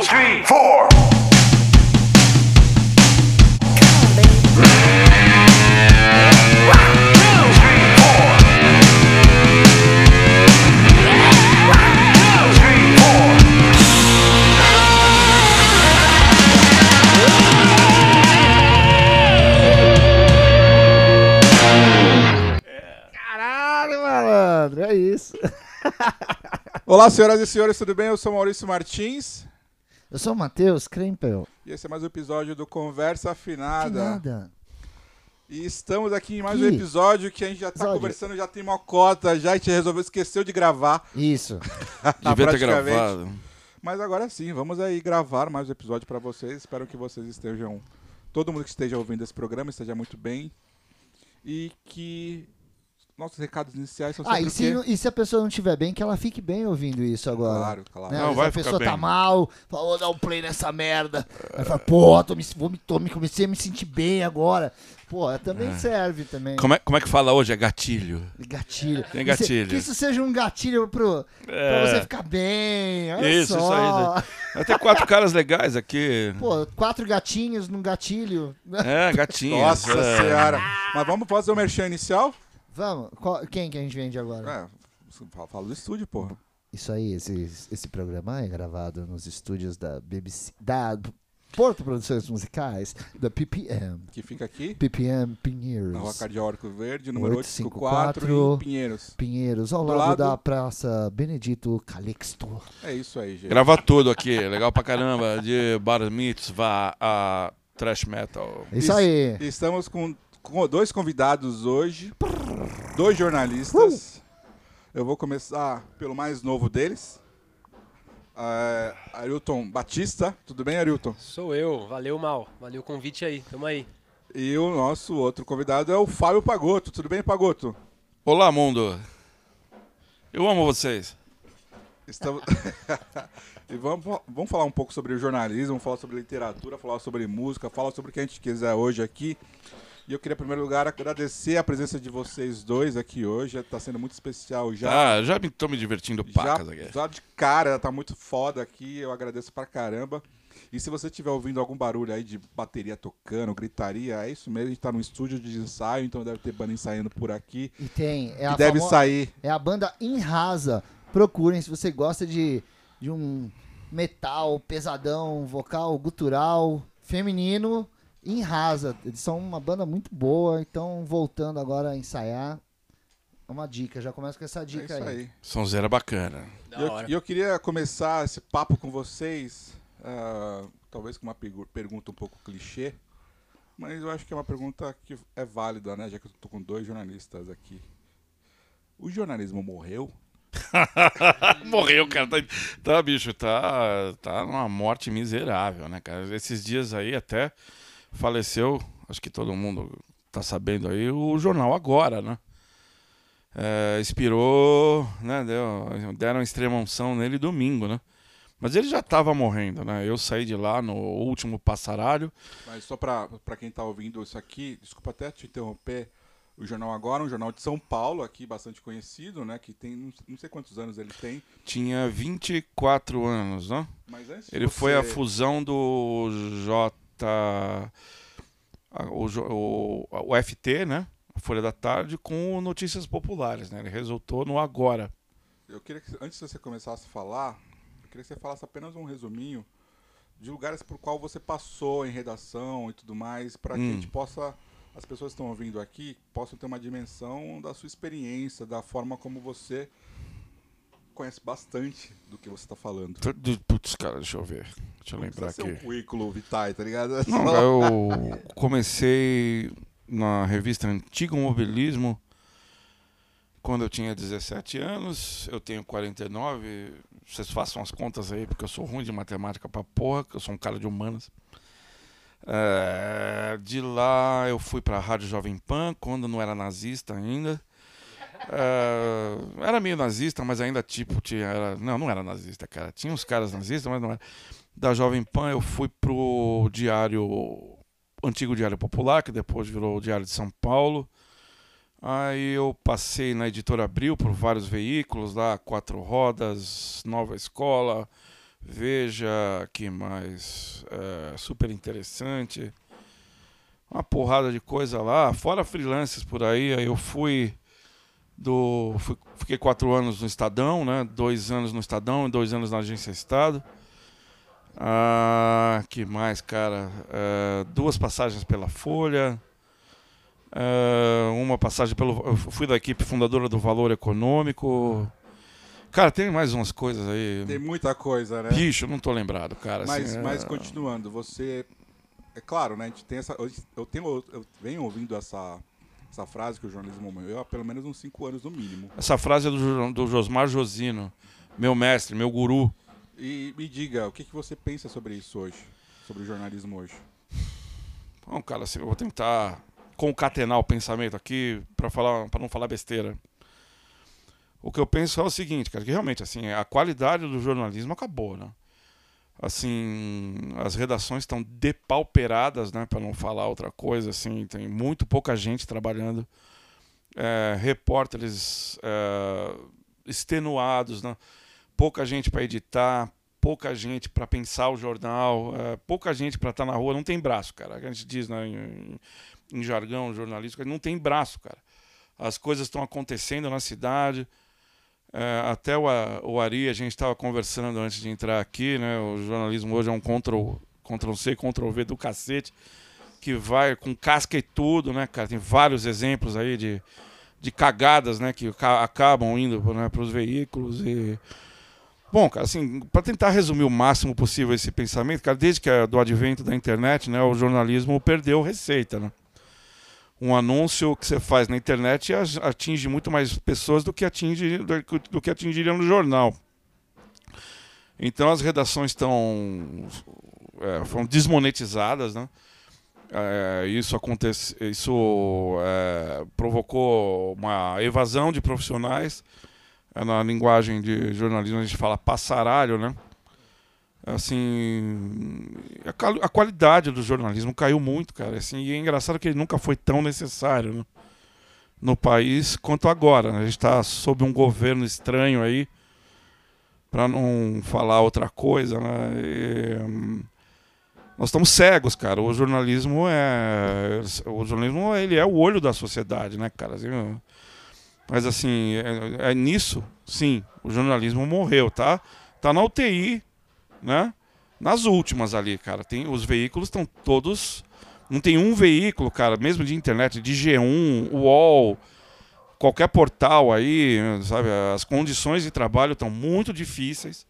Two, three, four. Caralho, malandro, é isso. Olá, senhoras e senhores, tudo bem? Eu sou Maurício Martins Eu sou o Matheus Krempel. e esse é mais um episódio do Conversa Afinada. Nada. E estamos aqui em mais Que um episódio que a gente já tá episódio? conversando, já tem uma cota, já a gente resolveu, esqueceu de gravar. Isso. Devia ter gravado. Mas agora sim, vamos aí gravar mais um episódio pra vocês. Espero que vocês estejam, todo mundo que esteja ouvindo esse programa esteja muito bem. E que nossos recados iniciais são Ah, sempre e o se, não- e se a pessoa não estiver bem, que ela fique bem ouvindo isso agora. Claro, claro. Né? Não, vai a ficar pessoa tá bem. mal, fala, vou dar um play nessa merda. Aí fala, pô, tô me, vou me, tô, me comecei a me sentir bem agora. Pô, também serve também. Como é, como é que fala hoje? É gatilho. Gatilho. Tem Que se- gatilho. Que isso seja um gatilho pro, pra É. você ficar bem. Olha Isso, só. isso aí, Vai ter quatro caras legais aqui. Pô, quatro gatinhos num gatilho. É, gatinhos. Nossa é. senhora. Mas vamos fazer o merchan inicial? Vamos, qual- quem que a gente vende agora? É, fala, do estúdio, porra. Isso aí, esse, esse programa é gravado nos estúdios da BBC, da Porto Produções Musicais, da PPM. Que fica aqui. PPM Na rua Pinheiros. Cardiórico Verde, número 854, 854, em Pinheiros. Pinheiros, ao Do lado, lado- da Praça Benedito Calixto. É isso aí, gente. Grava tudo aqui. Legal pra caramba. De bar mitzvah a trash metal. Isso Isso. aí. Estamos com, com dois convidados hoje, dois jornalistas. Eu vou começar pelo mais novo deles, é, Arilton Batista. Tudo bem, Arilton? Sou eu, valeu mal, valeu o convite aí, tamo aí. E o nosso outro convidado é o Fábio Pagotto. Tudo bem, Pagotto? Olá, mundo. Eu amo vocês. Estamos... e vamos, vamos falar um pouco sobre jornalismo, falar sobre literatura, falar sobre música, falar sobre o que a gente quiser hoje aqui. E eu queria, em primeiro lugar, agradecer a presença de vocês dois aqui hoje. Está sendo muito especial já. Ah, já me, tô me divertindo já, pacas aqui. já de cara, tá muito foda aqui. Eu agradeço pra caramba. E se você estiver ouvindo algum barulho aí de bateria tocando, gritaria, é isso mesmo. A gente tá num estúdio de ensaio, então deve ter banda ensaiando por aqui. E tem. É E a deve famo- sair. É a banda Inrasa. Procurem se você gosta de, de um metal pesadão, vocal gutural, feminino. Inrasa. Eles são uma banda muito boa, então voltando agora a ensaiar. É uma dica, já começa com essa É dica isso aí. aí. Sonzeira bacana. Da E eu, eu queria começar esse papo com vocês, ah, talvez com uma pergunta um pouco clichê, mas eu acho que é uma pergunta que é válida, né? Já que eu tô com dois jornalistas aqui. O jornalismo morreu? Morreu, cara. Tá, tá, bicho, tá, tá numa morte miserável, né, cara? Esses dias aí até faleceu, acho que todo mundo tá sabendo aí, o jornal Agora, né? É, expirou, né? Deu, deram extrema unção nele domingo, né? Mas ele já tava morrendo, né? Eu saí de lá no último passaralho. Mas só pra quem tá ouvindo isso aqui, desculpa até te interromper, o Jornal Agora, um jornal de São Paulo, aqui bastante conhecido, né? Que tem, não- sei quantos anos ele tem, Tinha 24 anos, né? mas antes Ele foi a você- fusão do J. a- O, o, o FT, né? A Folha da Tarde, com Notícias Populares, né? Ele resultou no Agora. Eu queria que, antes de você começasse a falar, eu queria que você falasse apenas um resuminho de lugares por qual você passou em redação e tudo mais, para que a Hum. gente possa, as pessoas que estão ouvindo aqui, possam ter uma dimensão da sua experiência, da forma como você conhece bastante do que você está falando. Putz, cara, deixa eu ver. Deixa eu Não lembrar ser aqui. um currículo vitae, tá ligado? É Não, só- eu comecei na revista Antigo Mobilismo quando eu tinha 17 anos. Eu tenho 49. Vocês façam as contas aí, porque eu sou ruim de matemática pra porra, que eu sou um cara de humanas. É, de lá eu fui pra Rádio Jovem Pan, quando não era nazista ainda. É, era meio nazista, mas ainda tipo tinha. Era, não, não era nazista, cara. Tinha uns caras nazistas, mas não era. Da Jovem Pan eu fui pro Diário. Antigo Diário Popular, que depois virou o Diário de São Paulo. Aí eu passei na Editora Abril por vários veículos lá, Quatro Rodas, Nova Escola, Veja que mais é, super interessante. Uma porrada de coisa lá, fora freelancers por aí. Aí eu fui do. Fiquei quatro anos no Estadão, né? Dois anos no Estadão e dois anos na Agência Estado. Ah, que mais, cara? É, duas passagens pela Folha. É, uma passagem pelo. Eu fui da equipe fundadora do Valor Econômico. Cara, tem mais umas coisas aí. Tem muita coisa, né? Bicho, não tô lembrado, cara. Mas, assim, é- mas continuando, você. É claro, né? A gente tem essa. Eu, tenho, eu venho ouvindo essa, essa frase que o jornalismo morreu há pelo menos uns cinco anos no mínimo. Essa frase é do, do Josmar Josino, meu mestre, meu guru. E me diga, o que, que você pensa sobre isso hoje? Sobre o jornalismo hoje? Bom, cara, assim, eu vou tentar concatenar o pensamento aqui para falar, para não falar besteira. O que eu penso é o seguinte, cara, que realmente assim, a qualidade do jornalismo acabou, né? Assim, as redações estão depauperadas, né, para não falar outra coisa, assim, tem muito pouca gente trabalhando. É, repórteres é, extenuados, né? pouca gente para editar, pouca gente para pensar o jornal, é, pouca gente para estar tá na rua, não tem braço, cara. A gente diz né, em, em jargão jornalístico, não tem braço, cara. As coisas estão acontecendo na cidade, é, até o, o Ari, a gente estava conversando antes de entrar aqui, né? O jornalismo hoje é um Ctrl, Ctrl C, Ctrl V do cacete, que vai com casca e tudo, né, cara? Tem vários exemplos aí de, de cagadas, né? Que acabam indo né, para os veículos e... Bom, cara, assim, para tentar resumir o máximo possível esse pensamento, cara, desde que é do advento da internet, né, o jornalismo perdeu receita, né? Um anúncio que você faz na internet atinge muito mais pessoas do que atinge do, que atingiria no jornal. Então as redações estão é, foram desmonetizadas, né? É, isso acontece, isso é, provocou uma evasão de profissionais. É, na linguagem de jornalismo a gente fala passaralho, né? Assim a, a, qualidade do jornalismo caiu muito, cara. Assim, e é engraçado que ele nunca foi tão necessário né, no país quanto agora. Né? A gente está sob um governo estranho aí, para não falar outra coisa, né? E, nós estamos cegos, cara. O jornalismo é o jornalismo ele é o olho da sociedade, né, cara? Assim, mas assim, é, é nisso, sim, o jornalismo morreu, tá? Tá na UTI, né? Nas últimas ali, cara, tem os veículos estão todos não tem um veículo, cara, mesmo de internet, de G1, UOL, qualquer portal aí, sabe? As condições de trabalho estão muito difíceis.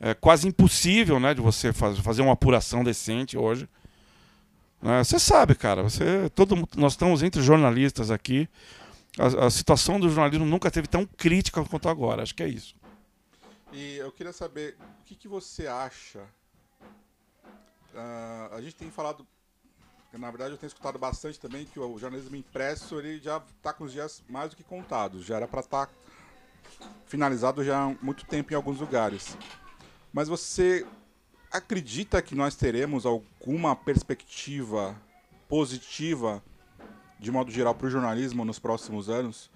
É quase impossível, né, de você faz, fazer uma apuração decente hoje. Né? Você sabe, cara, você, todo, nós estamos entre jornalistas aqui. A, a situação do jornalismo nunca teve tão crítica quanto agora. Acho que é isso. E eu queria saber o que, que você acha. Uh, a gente tem falado, na verdade eu tenho escutado bastante também que o jornalismo impresso ele já está com os dias mais do que contados. Já era para estar tá finalizado já há muito tempo em alguns lugares. Mas você acredita que nós teremos alguma perspectiva positiva, de modo geral, para o jornalismo nos próximos anos?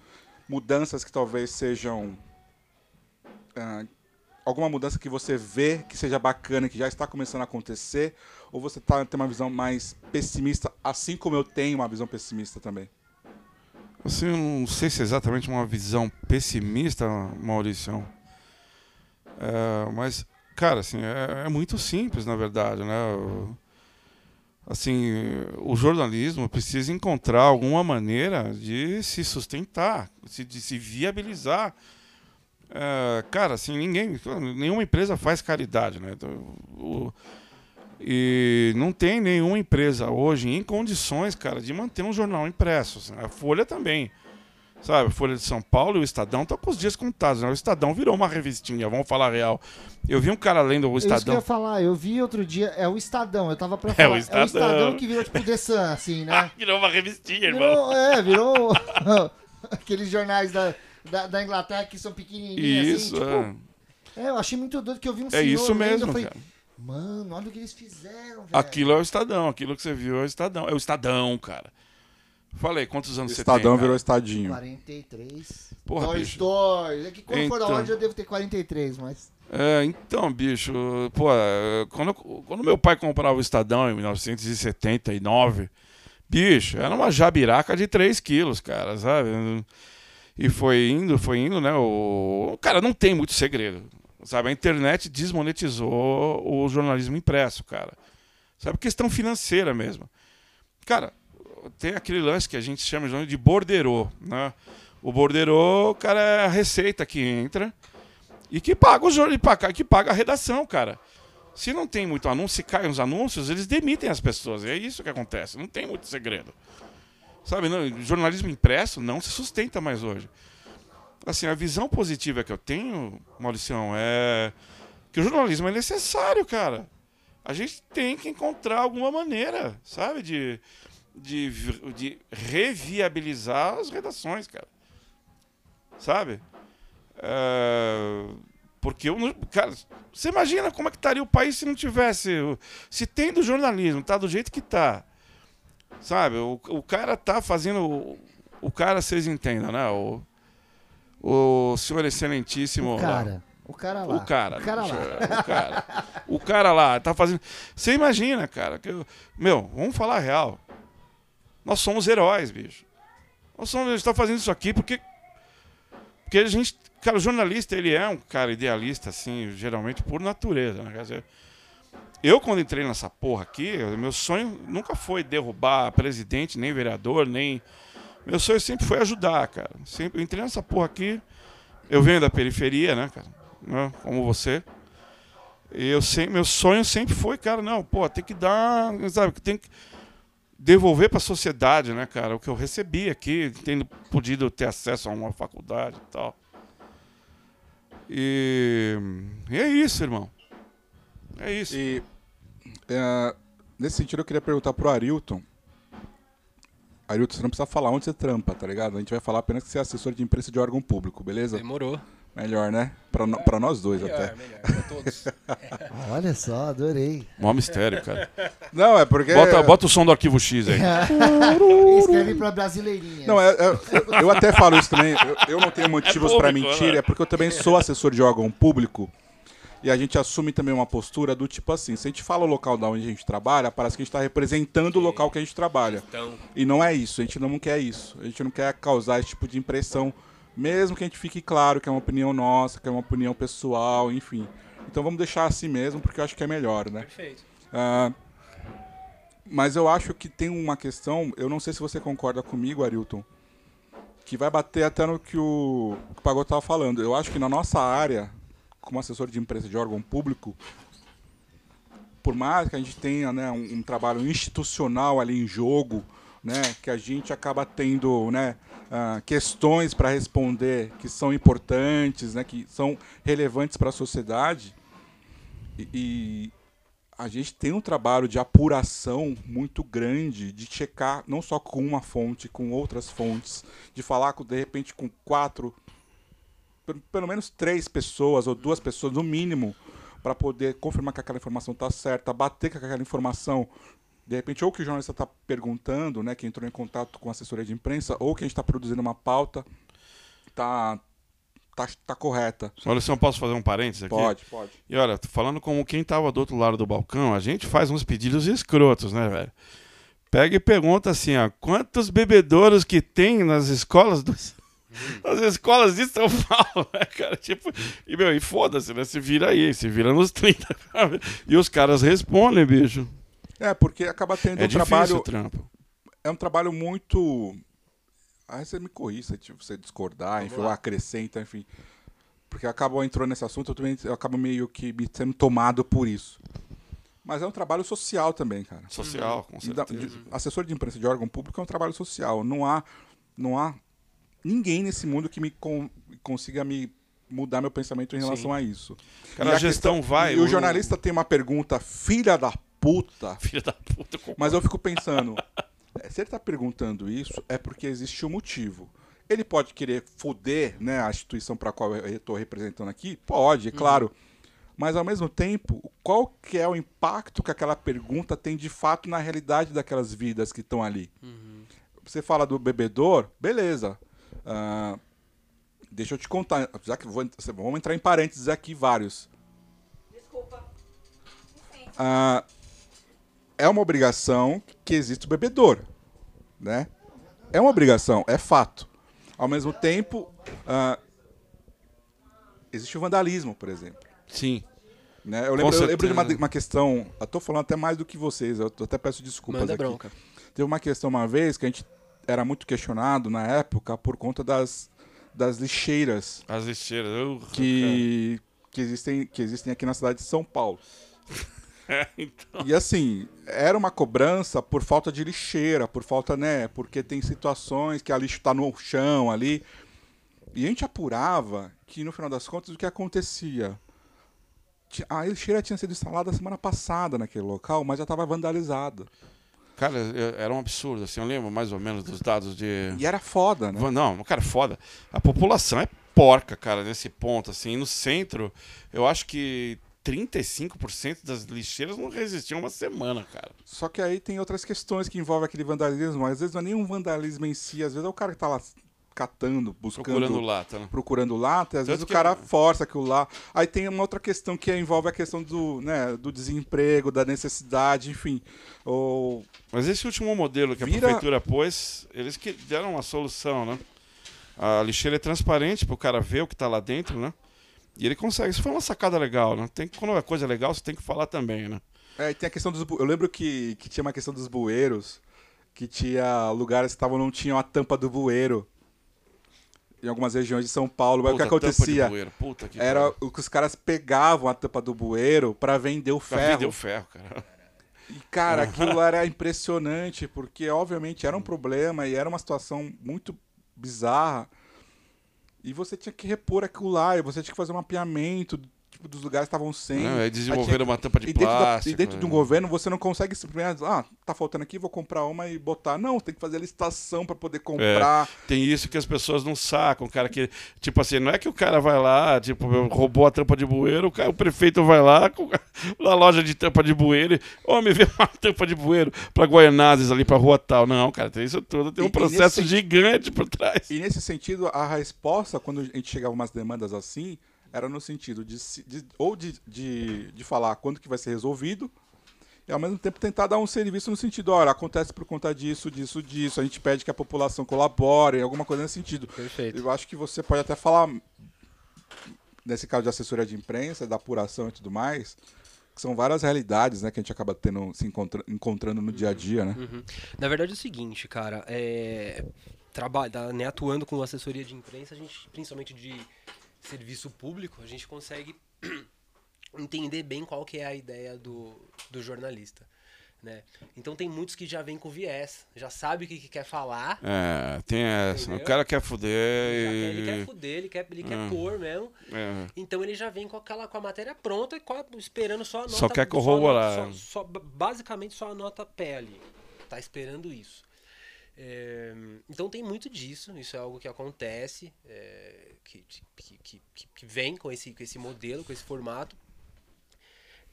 Mudanças que talvez sejam uh, alguma mudança que você vê que seja bacana, que já está começando a acontecer? Ou você tá, tem uma visão mais pessimista, assim como eu tenho uma visão pessimista também? Assim, eu não sei se é exatamente uma visão pessimista, Maurício. É, mas, cara, assim, é, é, muito simples, na verdade, né? Assim, o jornalismo precisa encontrar alguma maneira de se sustentar, de se viabilizar é, cara, assim, ninguém, nenhuma empresa faz caridade, né? Então, o, e não tem nenhuma empresa hoje em condições, cara, de manter um jornal impresso. Assim, a Folha também. Sabe, a Folha de São Paulo e o Estadão estão com os dias contados. Né? O Estadão virou uma revistinha, vamos falar real. Eu vi um cara lendo o Estadão. Isso que eu ia falar, eu vi outro dia, é o Estadão, eu tava pra falar. É o Estadão, é o Estadão que virou tipo The Sun, assim, né? virou uma revistinha, virou, irmão. É, virou aqueles jornais da da, da Inglaterra que são pequenininhos assim, isso, assim. Tipo, é. é. eu achei muito doido que eu vi um É isso mesmo, falei, cara. Mano, olha o que eles fizeram, velho. Aquilo é o Estadão, aquilo que você viu é o Estadão. É o Estadão, cara. Falei, quantos anos você tem? Estadão virou Estadinho. 43. Porra, dois, bicho. dois. É que quando então... for da hora eu devo ter 43, mas. É, então, bicho, pô, é, quando, quando meu pai comprava o Estadão em 1979, bicho, era uma jabiraca de 3 quilos, cara, sabe? E foi indo, foi indo, né? O, cara, não tem muito segredo, sabe? A internet desmonetizou o jornalismo impresso, cara. Sabe? Questão financeira mesmo. Cara, tem aquele lance que a gente chama de borderô, né? O borderô, cara, é a receita que entra e que paga os que paga a redação, cara. Se não tem muito anúncio, se caem os anúncios, eles demitem as pessoas. É isso que acontece. Não tem muito segredo. Sabe, não, jornalismo impresso não se sustenta mais hoje. Assim, a visão positiva que eu tenho, Mauricião, é que o jornalismo é necessário, cara. A gente tem que encontrar alguma maneira, sabe, de, de, de reviabilizar as redações, cara. Sabe? É, porque eu cara, você imagina como é que estaria o país se não tivesse, se tem do jornalismo, tá do jeito que tá, sabe? O, o cara tá fazendo, o, o cara vocês entendam, né? O, o senhor excelentíssimo. O cara. Lá, o cara lá. O cara. O cara lá. O cara, o cara lá tá fazendo. Você imagina, cara, que eu, meu, vamos falar real. Nós somos heróis, bicho. Nós somos, a gente tá fazendo isso aqui porque porque a gente Cara, o jornalista, ele é um cara idealista, assim, geralmente por natureza, né? Quer dizer, eu, quando entrei nessa porra aqui, meu sonho nunca foi derrubar presidente, nem vereador, nem. Meu sonho sempre foi ajudar, cara. Sempre eu entrei nessa porra aqui. Eu venho da periferia, né, cara? Né? Como você. E eu sempre, meu sonho sempre foi, cara, não, pô, tem que dar, sabe, tem que devolver para a sociedade, né, cara, o que eu recebi aqui, tendo podido ter acesso a uma faculdade e tal. E, e é isso, irmão. É isso. E é, nesse sentido eu queria perguntar pro Arilton. Arilton, você não precisa falar onde você trampa, tá ligado? A gente vai falar apenas que você é assessor de imprensa de órgão público, beleza? Demorou. Melhor, né? Pra, no, pra nós dois melhor, até. Melhor, pra todos. Olha só, adorei. Mó mistério, cara. Não, é porque. Bota, bota o som do arquivo X aí. Escreve pra brasileirinha. Não, é, é, eu até falo isso também. Eu, eu não tenho motivos É pra público, mentir, né? é porque eu também sou assessor de órgão público. E a gente assume também uma postura do tipo assim: se a gente fala o local da onde a gente trabalha, parece que a gente está representando o local que a gente trabalha. Então, E não é isso, a gente não quer isso. A gente não quer causar esse tipo de impressão, mesmo que a gente fique claro que é uma opinião nossa, que é uma opinião pessoal, enfim. Então vamos deixar assim mesmo, porque eu acho que é melhor, né? perfeito. Ah, mas eu acho que tem uma questão, eu não sei se você concorda comigo, Arilton, que vai bater até no que o, o estava falando. Eu acho que na nossa área, como assessor de empresa de órgão público, por mais que a gente tenha né, um, um trabalho institucional ali em jogo, né, que a gente acaba tendo né, ah, questões para responder que são importantes, né, que são relevantes para a sociedade, e, e a gente tem um trabalho de apuração muito grande, de checar não só com uma fonte, com outras fontes, de falar com, de repente com quatro, pelo, menos três pessoas ou duas pessoas no mínimo, para poder confirmar que aquela informação está certa, bater com aquela informação, de repente, ou que o jornalista está perguntando, né, que entrou em contato com a assessoria de imprensa, ou que a gente está produzindo uma pauta, tá, tá, tá correta. Olha, se eu posso fazer um parênteses aqui? Pode, pode. E olha, falando como quem tava do outro lado do balcão, a gente faz uns pedidos escrotos, né, velho? Pega e pergunta assim, ó, quantos bebedouros que tem nas escolas dos... Nas escolas de São Paulo, né, cara? Tipo, e, meu, e foda-se, né? Se vira aí, se vira nos 30. sabe? E os caras respondem, bicho. É, porque acaba tendo É um difícil trabalho. trampo. é um trabalho muito. Aí você me corrige se tipo, você discordar, Vamos enfim, ou acrescenta, enfim. Porque acabou entrando nesse assunto, eu também eu acabo meio que me sendo tomado por isso. Mas é um trabalho social também, cara. Social, com E da- certeza. de- assessor de imprensa de órgão público é um trabalho social. Não há, não há ninguém nesse mundo que me con- consiga me mudar meu pensamento em relação Sim. a isso. Cara, E a gestão vai, E o o- jornalista tem uma pergunta, filha da puta, Filha da puta. eu mas eu fico pensando, eh, se ele está perguntando isso, é porque existe um motivo. Ele pode querer foder né, a instituição para a qual eu estou representando aqui? Pode, é claro. Mas, ao mesmo tempo, qual que é o impacto que aquela pergunta tem de fato na realidade daquelas vidas que estão ali? Você fala do bebedor, beleza. Ah, deixa eu te contar, já que vou, vamos entrar em parênteses aqui vários. ah, é uma obrigação que existe o bebedor, né? É uma obrigação, é fato. Ao mesmo tempo, ah, existe o vandalismo, por exemplo. Sim. Né? Eu, lembro, eu lembro de uma, uma questão, eu tô falando até mais do que vocês, eu até peço desculpas Manda aqui. bronca. Teve uma questão uma vez que a gente era muito questionado na época por conta das, das lixeiras As lixeiras. eu- que, que, existem, que existem aqui na cidade de São Paulo. É, então. E assim, era uma cobrança por falta de lixeira, por falta, né? Porque tem situações que a lixo tá no chão ali. E a gente apurava que no final das contas o que acontecia? A lixeira tinha sido instalada semana passada naquele local, mas já estava vandalizada. Cara, era um absurdo, assim, eu lembro mais ou menos dos dados de... E era foda, né? Não, cara, foda. A população é porca, cara, nesse ponto, assim. No centro, eu acho que 35% das lixeiras não resistiam uma semana, cara. Só que aí tem outras questões que envolvem aquele vandalismo. Às vezes não é nem um vandalismo em si, às vezes é o cara que tá lá catando, buscando. Procurando lata, né? procurando lata, e às Tanto vezes o que- cara força aquilo lá. Aí tem uma outra questão que envolve a questão do, né, do desemprego, da necessidade, enfim. Ou Mas esse último modelo que a Vira- prefeitura pôs, eles que deram uma solução, né? A lixeira é transparente pro cara ver o que tá lá dentro, né? E ele consegue. Isso foi uma sacada legal, né? Tem, quando é coisa legal, você tem que falar também, né? É, e tem a questão dos. Eu lembro que, que tinha uma questão dos bueiros, que tinha lugares que estavam, não tinham a tampa do bueiro. Em algumas regiões de São Paulo. Mas o que Puta, acontecia? Puta que Era o que os caras pegavam a tampa do bueiro pra vender o Pra ferro. vender o ferro, cara. E, cara, aquilo era impressionante, porque obviamente era um problema e era uma situação muito bizarra. E você tinha que repor aquilo lá, e você tinha que fazer um mapeamento tipo, dos lugares estavam sem. Não, aí Aí desenvolveram tinha- uma tampa de e da- plástico. e dentro de um né? governo você não consegue simplesmente, ah, tá faltando aqui, vou comprar uma e botar. Não, tem que fazer a licitação pra poder comprar. Tem isso que as pessoas não sacam, cara. Que, tipo assim, não é que o cara vai lá, tipo, roubou a tampa de bueiro, o, cara- o prefeito vai lá com- na loja de tampa de bueiro, e, ô, me vê uma tampa de bueiro pra Guaianazes ali pra rua tal. Não, cara, tem isso tudo, tem E- um e processo nesse- gigante por trás. E nesse sentido, a resposta, quando a gente chegava a umas demandas assim, era no sentido de, de- ou de, de, de falar quando que vai ser resolvido, e ao mesmo tempo tentar dar um serviço no sentido, olha, acontece por conta disso, disso, disso, a gente pede que a população colabore, alguma coisa nesse sentido. Perfeito. Eu acho que você pode até falar, nesse caso de assessoria de imprensa, da apuração e tudo mais, que são várias realidades né, que a gente acaba tendo, se encontra- encontrando no dia a dia, né? Uhum. Na verdade é o seguinte, cara, é, trabalha, né, atuando com assessoria de imprensa, a gente, principalmente de serviço público, a gente consegue entender bem qual que é a ideia do, do jornalista. Né? Então tem muitos que já vêm com viés, já sabe o que, que quer falar, É, tem essa. O Entendeu? cara quer fuder. quer- ele quer e- fuder, ele quer, ele quer Ah. pôr mesmo. é. Então ele já vem com aquela com a matéria pronta e a- esperando só a nota. Só quer corroborar. nota- Só, só- basicamente só a nota pé ali. Tá esperando isso. É, então tem muito disso, isso é algo que acontece, é, que, que, que, que- vem com esse, com esse modelo, com esse formato.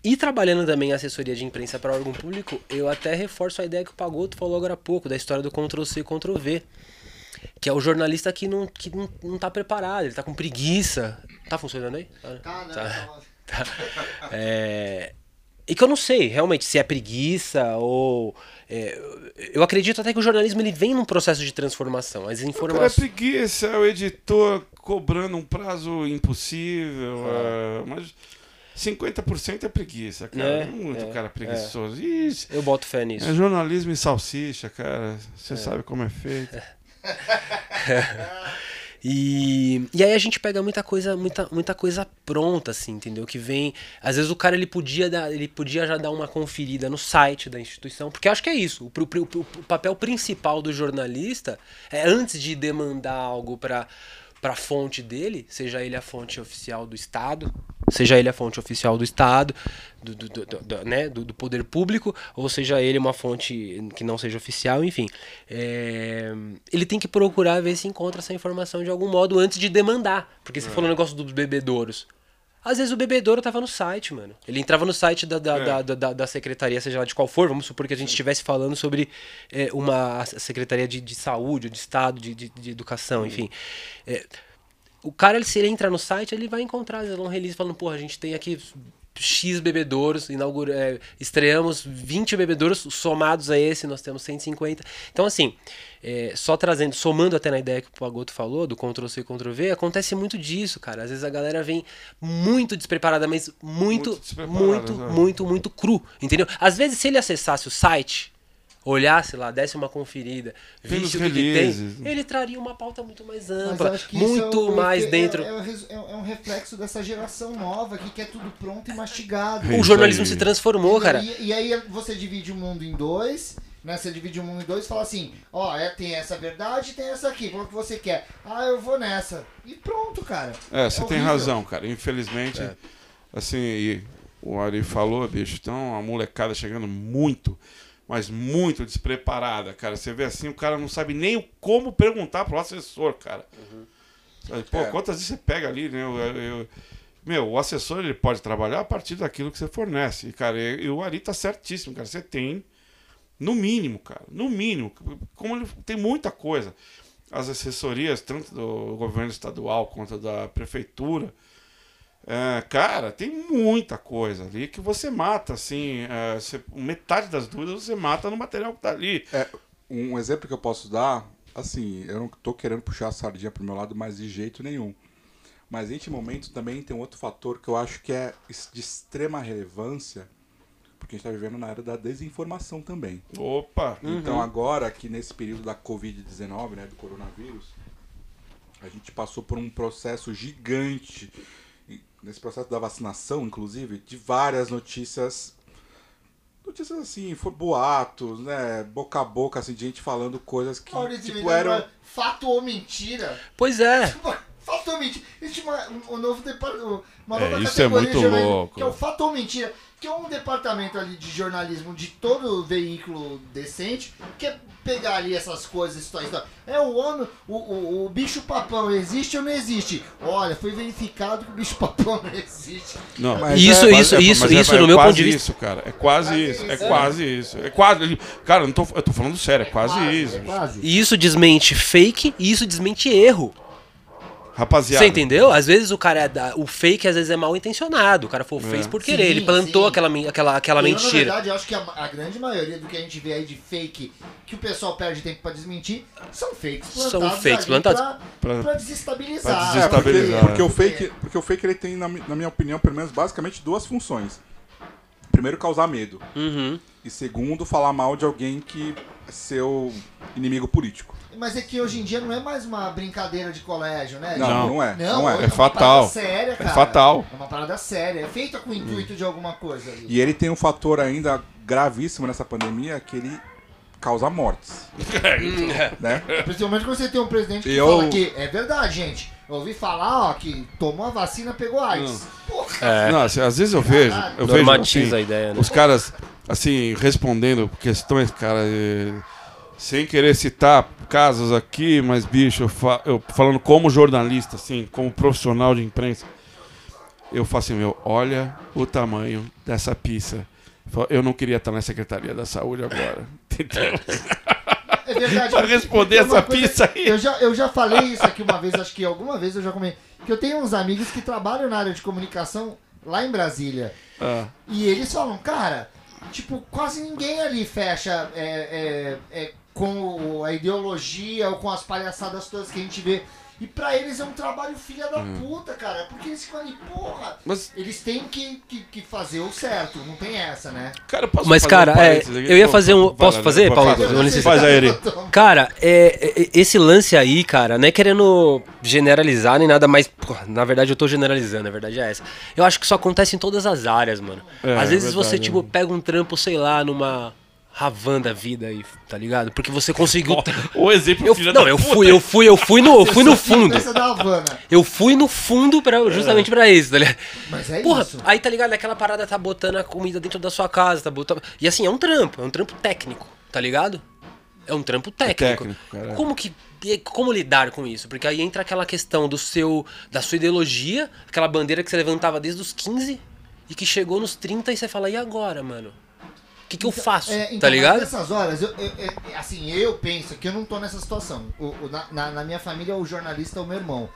E trabalhando também em assessoria de imprensa para órgão público, eu até reforço a ideia que o Pagoto falou agora há pouco, da história do Ctrl-C, Ctrl-V. Que é o jornalista que não, que não, não tá preparado, ele tá com preguiça. Tá funcionando aí? Tá, né? Tá, né? Tá. Tá. É, E que eu não sei realmente se é preguiça ou. é, eu acredito até que o jornalismo ele vem num processo de transformação. As é informações. preguiça, é o editor cobrando um prazo impossível. é, mas 50% é preguiça, cara. É, Muito é, cara preguiçoso. Ixi, Eu boto fé nisso. é jornalismo e salsicha, cara. Você sabe como é feito. E, e aí a gente pega muita coisa, muita, muita coisa pronta, assim, entendeu? Que vem. Às vezes o cara ele podia, dar, ele podia já dar uma conferida no site da instituição, porque acho que é isso. O, pr- pr- o papel principal do jornalista é antes de demandar algo para para a fonte dele, seja ele a fonte oficial do Estado, seja ele a fonte oficial do Estado, do, do, do- do- né, do, poder público, ou seja ele uma fonte que não seja oficial, enfim. É, ele tem que procurar ver se encontra essa informação de algum modo antes de demandar. Porque você falou o negócio dos bebedouros. Às vezes o bebedouro tava no site, mano. Ele entrava no site da, da, É. da, da, da- secretaria, seja lá de qual for. Vamos supor que a gente estivesse falando sobre é, uma secretaria de, de saúde, ou de estado, de, de, de educação, enfim. É, o cara, ele- se ele entrar no site, ele vai encontrar vezes, um release falando, porra, a gente tem aqui X bebedouros, inaugura, é, estreamos 20 bebedouros, somados a esse nós temos 150. Então, assim, é, só trazendo, somando até na ideia que o Pagoto falou, do Ctrl-C e Ctrl-V, acontece muito disso, cara. Às vezes a galera vem muito despreparada, mas muito, Muito muito, exato. muito, muito cru, entendeu? Às vezes, se ele acessasse o site, olhasse lá, desse uma conferida, Tem visse o que, que tem, ele traria uma pauta muito mais ampla, isso muito é o- mais é- dentro. É, é é- é um reflexo dessa geração nova que quer tudo pronto e mastigado. É O isso jornalismo se transformou, cara. E, e aí você divide o mundo em dois, né? Você divide o mundo em dois e fala assim, ó, é, tem essa verdade e tem essa aqui. Qual que você quer? Ah, eu vou nessa. E pronto, cara. É, você tem horrível. razão, cara. Infelizmente, assim, e o Ari falou, bicho, então a molecada chegando muito, mas muito despreparada, cara. Você vê assim, o cara não sabe nem o- como perguntar pro assessor, cara. Sabe, Pô, É. quantas vezes você pega ali, né? Eu- eu- meu, o assessor ele pode trabalhar a partir daquilo que você fornece. E, cara, e o Ari tá certíssimo, cara. Você tem, no mínimo, cara, no mínimo, como ele tem muita coisa. As assessorias, tanto do governo estadual quanto da prefeitura, é, cara, tem muita coisa ali que você mata, assim, é, você- metade das dúvidas você mata no material que tá ali. É, um exemplo que eu posso dar, assim, eu não tô querendo puxar a sardinha pro meu lado, mas de jeito nenhum. Mas neste momento também tem outro fator que eu acho que é de extrema relevância, porque a gente está vivendo na era da desinformação também. Opa! Então agora que nesse período da Covid-19, né, do coronavírus, a gente passou por um processo gigante, nesse processo da vacinação, inclusive, de várias notícias, notícias assim, for boatos, né, boca a boca, assim, de gente falando coisas que, Maurício, tipo, eram... fato ou mentira. Pois é. Fato ou mentira. Existe uma, um, um novo. Uma É, nova isso é categoria muito de jornalismo, louco. Que é o fato ou mentira. Que é um departamento ali de jornalismo de todo veículo decente. Que é pegar ali essas coisas, histórias. histórias. É o ano. O, o, o bicho papão existe ou não existe? Olha, foi verificado que o bicho papão não existe. Não, Mas Isso, é- isso, é- isso, mas é- isso, é no meu ponto de vista. isso, cara. É quase Quase isso. É isso, é. quase isso. É quase. Cara, eu não tô, eu tô falando sério, é quase, Quase, isso. é quase. E isso desmente fake e isso desmente erro. Rapaziada. Você entendeu? Às vezes o cara é da, o fake às vezes é mal intencionado. O cara foi, É. fez por querer. Sim, ele plantou sim. aquela, aquela, aquela Eu, Na mentira. verdade, eu acho que a, a grande maioria do que a gente vê aí de fake, que o pessoal perde tempo pra desmentir, são fakes São plantados. fakes ali plantados. Pra, Pra- pra desestabilizar. pra É, porque, desestabilizar. porque o fake, porque o fake ele tem, na, na minha opinião, pelo menos basicamente duas funções. Primeiro, causar medo. Uhum. E segundo, falar mal de alguém que é seu inimigo político. Mas é que hoje em dia não é mais uma brincadeira de colégio, né? Não, Não. não, é. Não, Não, é. uma É fatal. parada séria, cara. fatal. É uma parada séria. É feita com o intuito de alguma coisa ali. E ele tem um fator ainda gravíssimo nessa pandemia, que ele causa mortes. né? Principalmente quando você tem um presidente que Eu- fala que é verdade, gente. Eu ouvi falar, ó, que tomou a vacina, pegou AIDS. Porra. É. Não, assim, às vezes eu vejo. Eu vejo Normatiza assim, a ideia, né? os caras, assim, respondendo questões, cara, eh, sem querer citar casos aqui, mas, bicho, eu, fa- eu falando como jornalista, assim, como profissional de imprensa, eu falo assim, meu, olha o tamanho dessa pizza. Eu não queria estar na Secretaria da Saúde agora. Entendeu? É verdade. Pra responder uma essa pizza aí. Eu já, eu já falei isso aqui uma vez, acho que alguma vez eu já comentei. Que eu tenho uns amigos que trabalham na área de comunicação lá em Brasília. Ah, E eles falam, cara, tipo, quase ninguém ali fecha é, é, é, com a ideologia ou com as palhaçadas todas que a gente vê. E pra eles é um trabalho filha da puta, cara. Porque eles ficam ali, porra. mas, Eles têm que, que, que fazer o certo, não tem essa, né? cara, eu posso Mas, fazer cara, um é, eu ia fazer um- vai posso fazer, Paulo? faz, aí, Eri. Cara, é, é, esse lance aí, cara, não é querendo generalizar nem nada, mas pô, na verdade eu tô generalizando, a verdade é essa. Eu acho que isso acontece em todas as áreas, mano. É, Às vezes é você, verdade, tipo, né? pega um trampo, sei lá, numa Ravan da vida aí, tá ligado? Porque você conseguiu. O exemplo Eu, filha não, da eu puta. fui, eu fui, eu fui no, eu fui no fundo. Essa da Havana. Eu fui no fundo para justamente pra isso, tá ligado? Mas é Porra, isso. aí tá ligado? Aquela parada tá botando a comida dentro da sua casa, tá botando. E assim, é um trampo, é um trampo técnico, tá ligado? É um trampo técnico. técnico, cara. como que. Como lidar com isso? Porque aí entra aquela questão do seu. da sua ideologia, aquela bandeira que você levantava desde os 15 e que chegou nos 30 e você fala, e agora, mano? O que, que eu faço? É, então, tá ligado? Nessas horas, eu, eu- eu- assim, eu penso que eu não tô nessa situação. O- o- na, na- minha família, o jornalista é o meu irmão.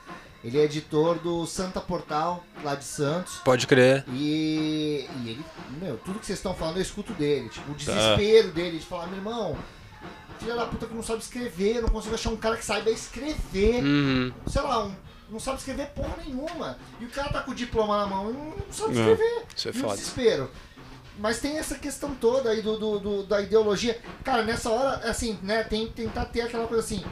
Ele é editor do Santa Portal, lá de Santos. Pode crer. E, e ele, meu, tudo que vocês estão falando eu escuto dele. Tipo, o desespero dele de falar, meu irmão, filha da puta que não sabe escrever, eu não consigo achar um cara que saiba escrever. Uhum. Sei lá, um, não sabe escrever porra nenhuma. E o cara tá com o diploma na mão e não, não sabe Não. escrever. Isso é E foda. desespero. Mas tem essa questão toda aí do, do- do- da ideologia. Cara, nessa hora, assim, né, tem que tentar ter aquela coisa assim.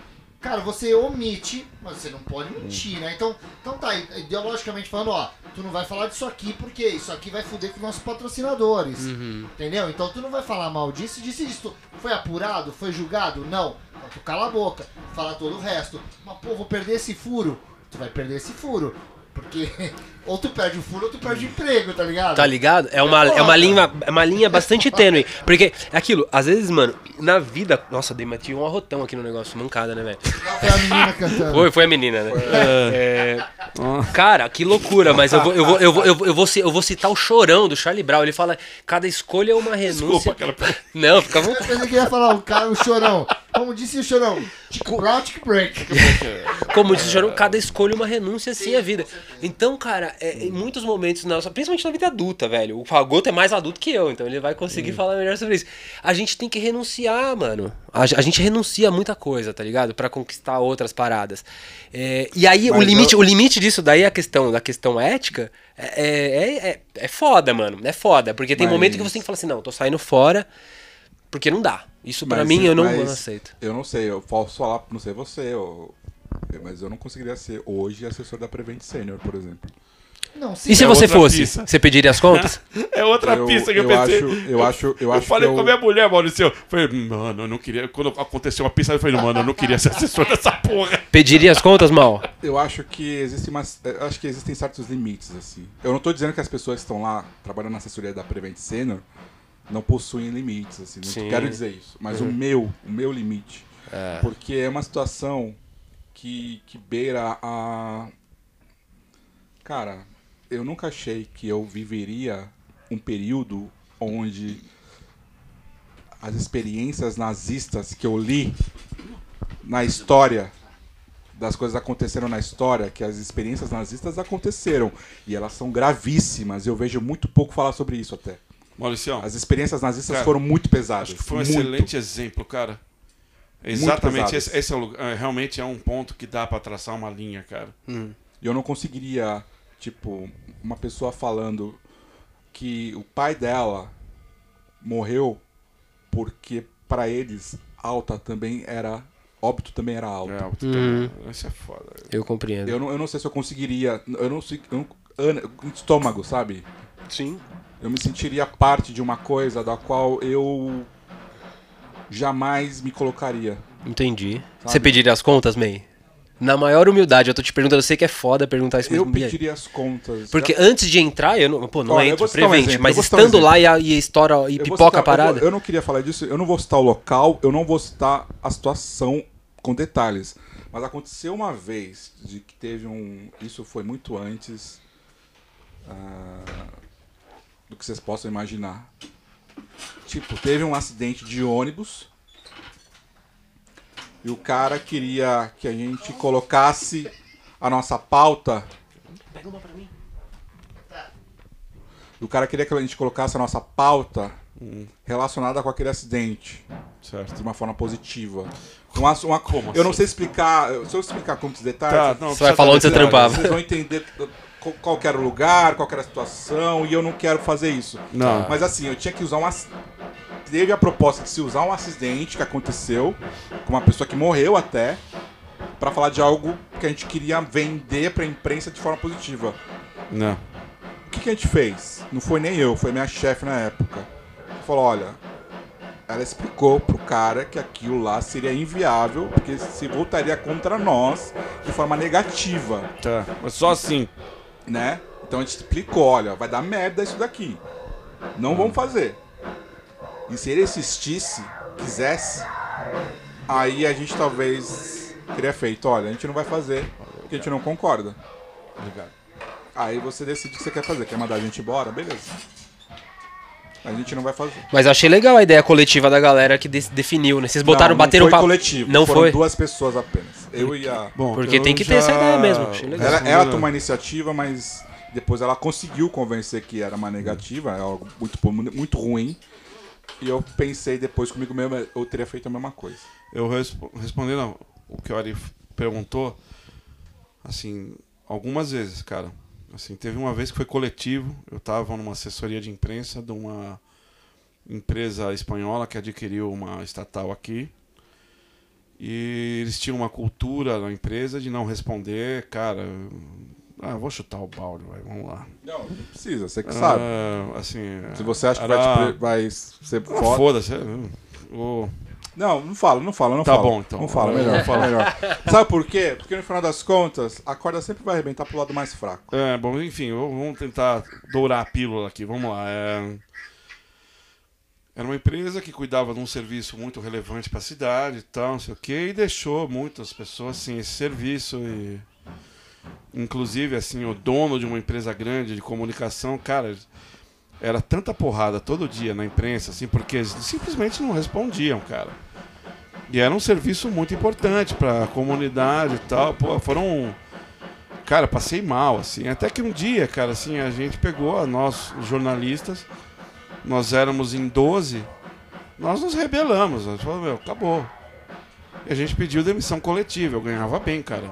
Cara, você omite, mas você não pode mentir, né? Então, então tá, ideologicamente falando, ó, tu não vai falar disso aqui porque isso aqui vai foder com nossos patrocinadores. Uhum. Entendeu? Então tu não vai falar mal disso, disso e disso. Foi apurado? Foi julgado? Não. Então tu cala a boca, fala todo o resto. Mas pô, vou perder esse furo. Tu vai perder esse furo. Porque ou tu perde o furo ou tu perde o emprego, tá ligado? Tá ligado? É uma, é uma linha, é uma linha bastante tênue. Porque é aquilo, às vezes, mano, na vida. Nossa, dei meti um arrotão aqui no negócio, mancada, né, velho? Foi a menina cantando. Foi, foi a menina, né? É, Cara, que loucura, mas eu vou, eu, vou, eu, vou, eu, vou, eu, vou, eu vou citar o chorão do Charlie Brown. Ele fala: cada escolha é uma renúncia. Desculpa, cara. Não, fica à Eu pensei que ia falar o cara, o chorão. Como disse o chorão, tic break. Como diz o chorão, cada escolha é uma renúncia, assim é a vida. Então, cara, é, em muitos momentos, na nossa, principalmente na vida adulta, velho. O Fagoto é mais adulto que eu, então ele vai conseguir falar melhor sobre isso. A gente tem que renunciar, mano. A, a gente renuncia a muita coisa, tá ligado? Pra conquistar outras paradas. É, e aí, o limite, eu- o limite disso daí, a questão da questão ética, é, é, é, é foda, mano. É foda. Porque tem Mas- momento que você tem que falar assim, não, tô saindo fora, porque não dá. Isso pra Mas- mim eu não mas aceito. Eu não sei, eu posso falar, não sei você, eu- mas eu não conseguiria ser hoje assessor da Prevent Senior, por exemplo. Não, sim. E se É você fosse? pista. Você pediria as contas? É outra Eu- pista que eu, eu pensei. acho- eu acho- eu acho falei que com eu- a minha mulher, Maurício. Eu falei, mano, eu não queria. Quando aconteceu uma pista, eu falei, mano, eu não queria ser assessor dessa porra. Pediria as contas, mal? Eu acho que existem umas, eu acho que existem certos limites assim. Eu não tô dizendo que as pessoas que estão lá trabalhando na assessoria da Prevent Senior não possuem limites assim, não Sim. quero dizer isso, mas o meu, o meu limite, porque é uma situação que que beira a Cara, eu nunca achei que eu viveria um período onde as experiências nazistas que eu li na história das coisas aconteceram na história, que as experiências nazistas aconteceram e elas são gravíssimas. Eu vejo muito pouco falar sobre isso até. Maurício, As experiências nazistas Cara, foram muito pesadas. acho que foi um muito. excelente exemplo, cara. Exatamente, esse, esse é o lugar. é, Realmente é um ponto que dá pra traçar uma linha, cara. E eu não conseguiria, tipo, uma pessoa falando que o pai dela morreu porque pra eles alta também era óbito também era alto. É, o- Uhum. Isso é foda. Eu compreendo. Eu não, eu não sei se eu conseguiria, eu não sei, eu não, estômago, sabe? Sim. Eu me sentiria parte de uma coisa da qual eu jamais me colocaria. Entendi. Sabe? Você pediria as contas, May? Na maior humildade, eu tô te perguntando, eu sei que é foda perguntar isso Eu mesmo. e aí? pediria as contas. Porque antes de entrar, eu não, pô, não Olha, eu entro, um prevente, exemplo, mas eu um estando exemplo. lá e, e estoura e Eu pipoca citar- a parada. Eu, vou- eu não queria falar disso, eu não vou citar o local, eu não vou citar a situação com detalhes. Mas aconteceu uma vez de que teve um. Isso foi muito antes ah, do que vocês possam imaginar. Tipo, teve um acidente de ônibus e o cara queria que a gente colocasse a nossa pauta. Pega uma pra mim. E o cara queria que a gente colocasse a nossa pauta relacionada com aquele acidente. Certo. de uma forma positiva. Uma, uma, Como eu não assim? sei explicar, eu- se eu explicar com muitos detalhes, Tá, não, Você vai falar onde você trampava. vocês vão entender qual- qual era o lugar, qual que era a situação, e eu não quero fazer isso. Não. Mas assim, eu tinha que usar um ac- Teve a proposta de se usar um acidente que aconteceu com uma pessoa que morreu até, pra falar de algo que a gente queria vender pra imprensa de forma positiva. Não. O que, que a gente fez? Não foi nem eu, foi minha chefe na época. Falou, olha, ela explicou pro cara que aquilo lá seria inviável, porque se voltaria contra nós de forma negativa, Tá. Mas só assim. né? Então a gente explicou, olha, vai dar merda isso daqui. Não vamos fazer. E se ele insistisse, quisesse, aí a gente talvez teria feito, olha, a gente não vai fazer, porque a gente não concorda. Obrigado. Aí você decide o que você quer fazer. Quer mandar a gente embora? Beleza. A gente não vai fazer. Mas eu achei legal a ideia coletiva da galera que de- definiu, né? Vocês botaram, não, não bateram foi papo. coletivo. Não Foram foi? duas pessoas apenas. eu ia. Bom, Porque tem que ter já- essa ideia mesmo, achei legal. Ela, ela tomou a iniciativa, mas depois ela conseguiu convencer que era uma negativa, é algo muito, muito ruim. E eu pensei depois comigo mesmo, eu teria feito a mesma coisa. Eu respo- respondendo o que o Ari perguntou, assim, algumas vezes, cara. Assim, teve uma vez que foi coletivo, eu estava numa assessoria de imprensa de uma empresa espanhola que adquiriu uma estatal aqui. E eles tinham uma cultura na empresa de não responder, cara. Ah, vou chutar o balde, vai, vamos lá. Não, não precisa, você que sabe. Ah, assim, Se você acha que era- vai, te vai ser Ah, foda. Foda-se. é, o- Não, não fala, não fala, não Tá fala. bom, então. Não fala, melhor, vou falar. melhor. Sabe por quê? Porque no final das contas, a corda sempre vai arrebentar pro lado mais fraco. É, bom, enfim, vamos tentar dourar a pílula aqui, vamos lá. É... Era uma empresa que cuidava de um serviço muito relevante para a cidade e tal, não sei o quê, e deixou muitas pessoas sem esse serviço e inclusive assim, o dono de uma empresa grande de comunicação, cara, era tanta porrada todo dia na imprensa assim, porque eles simplesmente não respondiam, cara. E era um serviço muito importante para a comunidade e tal, pô, foram Cara, passei mal, assim. Até que um dia, cara, assim, a gente pegou, nós, os jornalistas, nós éramos em 12, nós nos rebelamos. Nós falamos, meu, acabou. E a gente pediu demissão coletiva, eu ganhava bem, cara.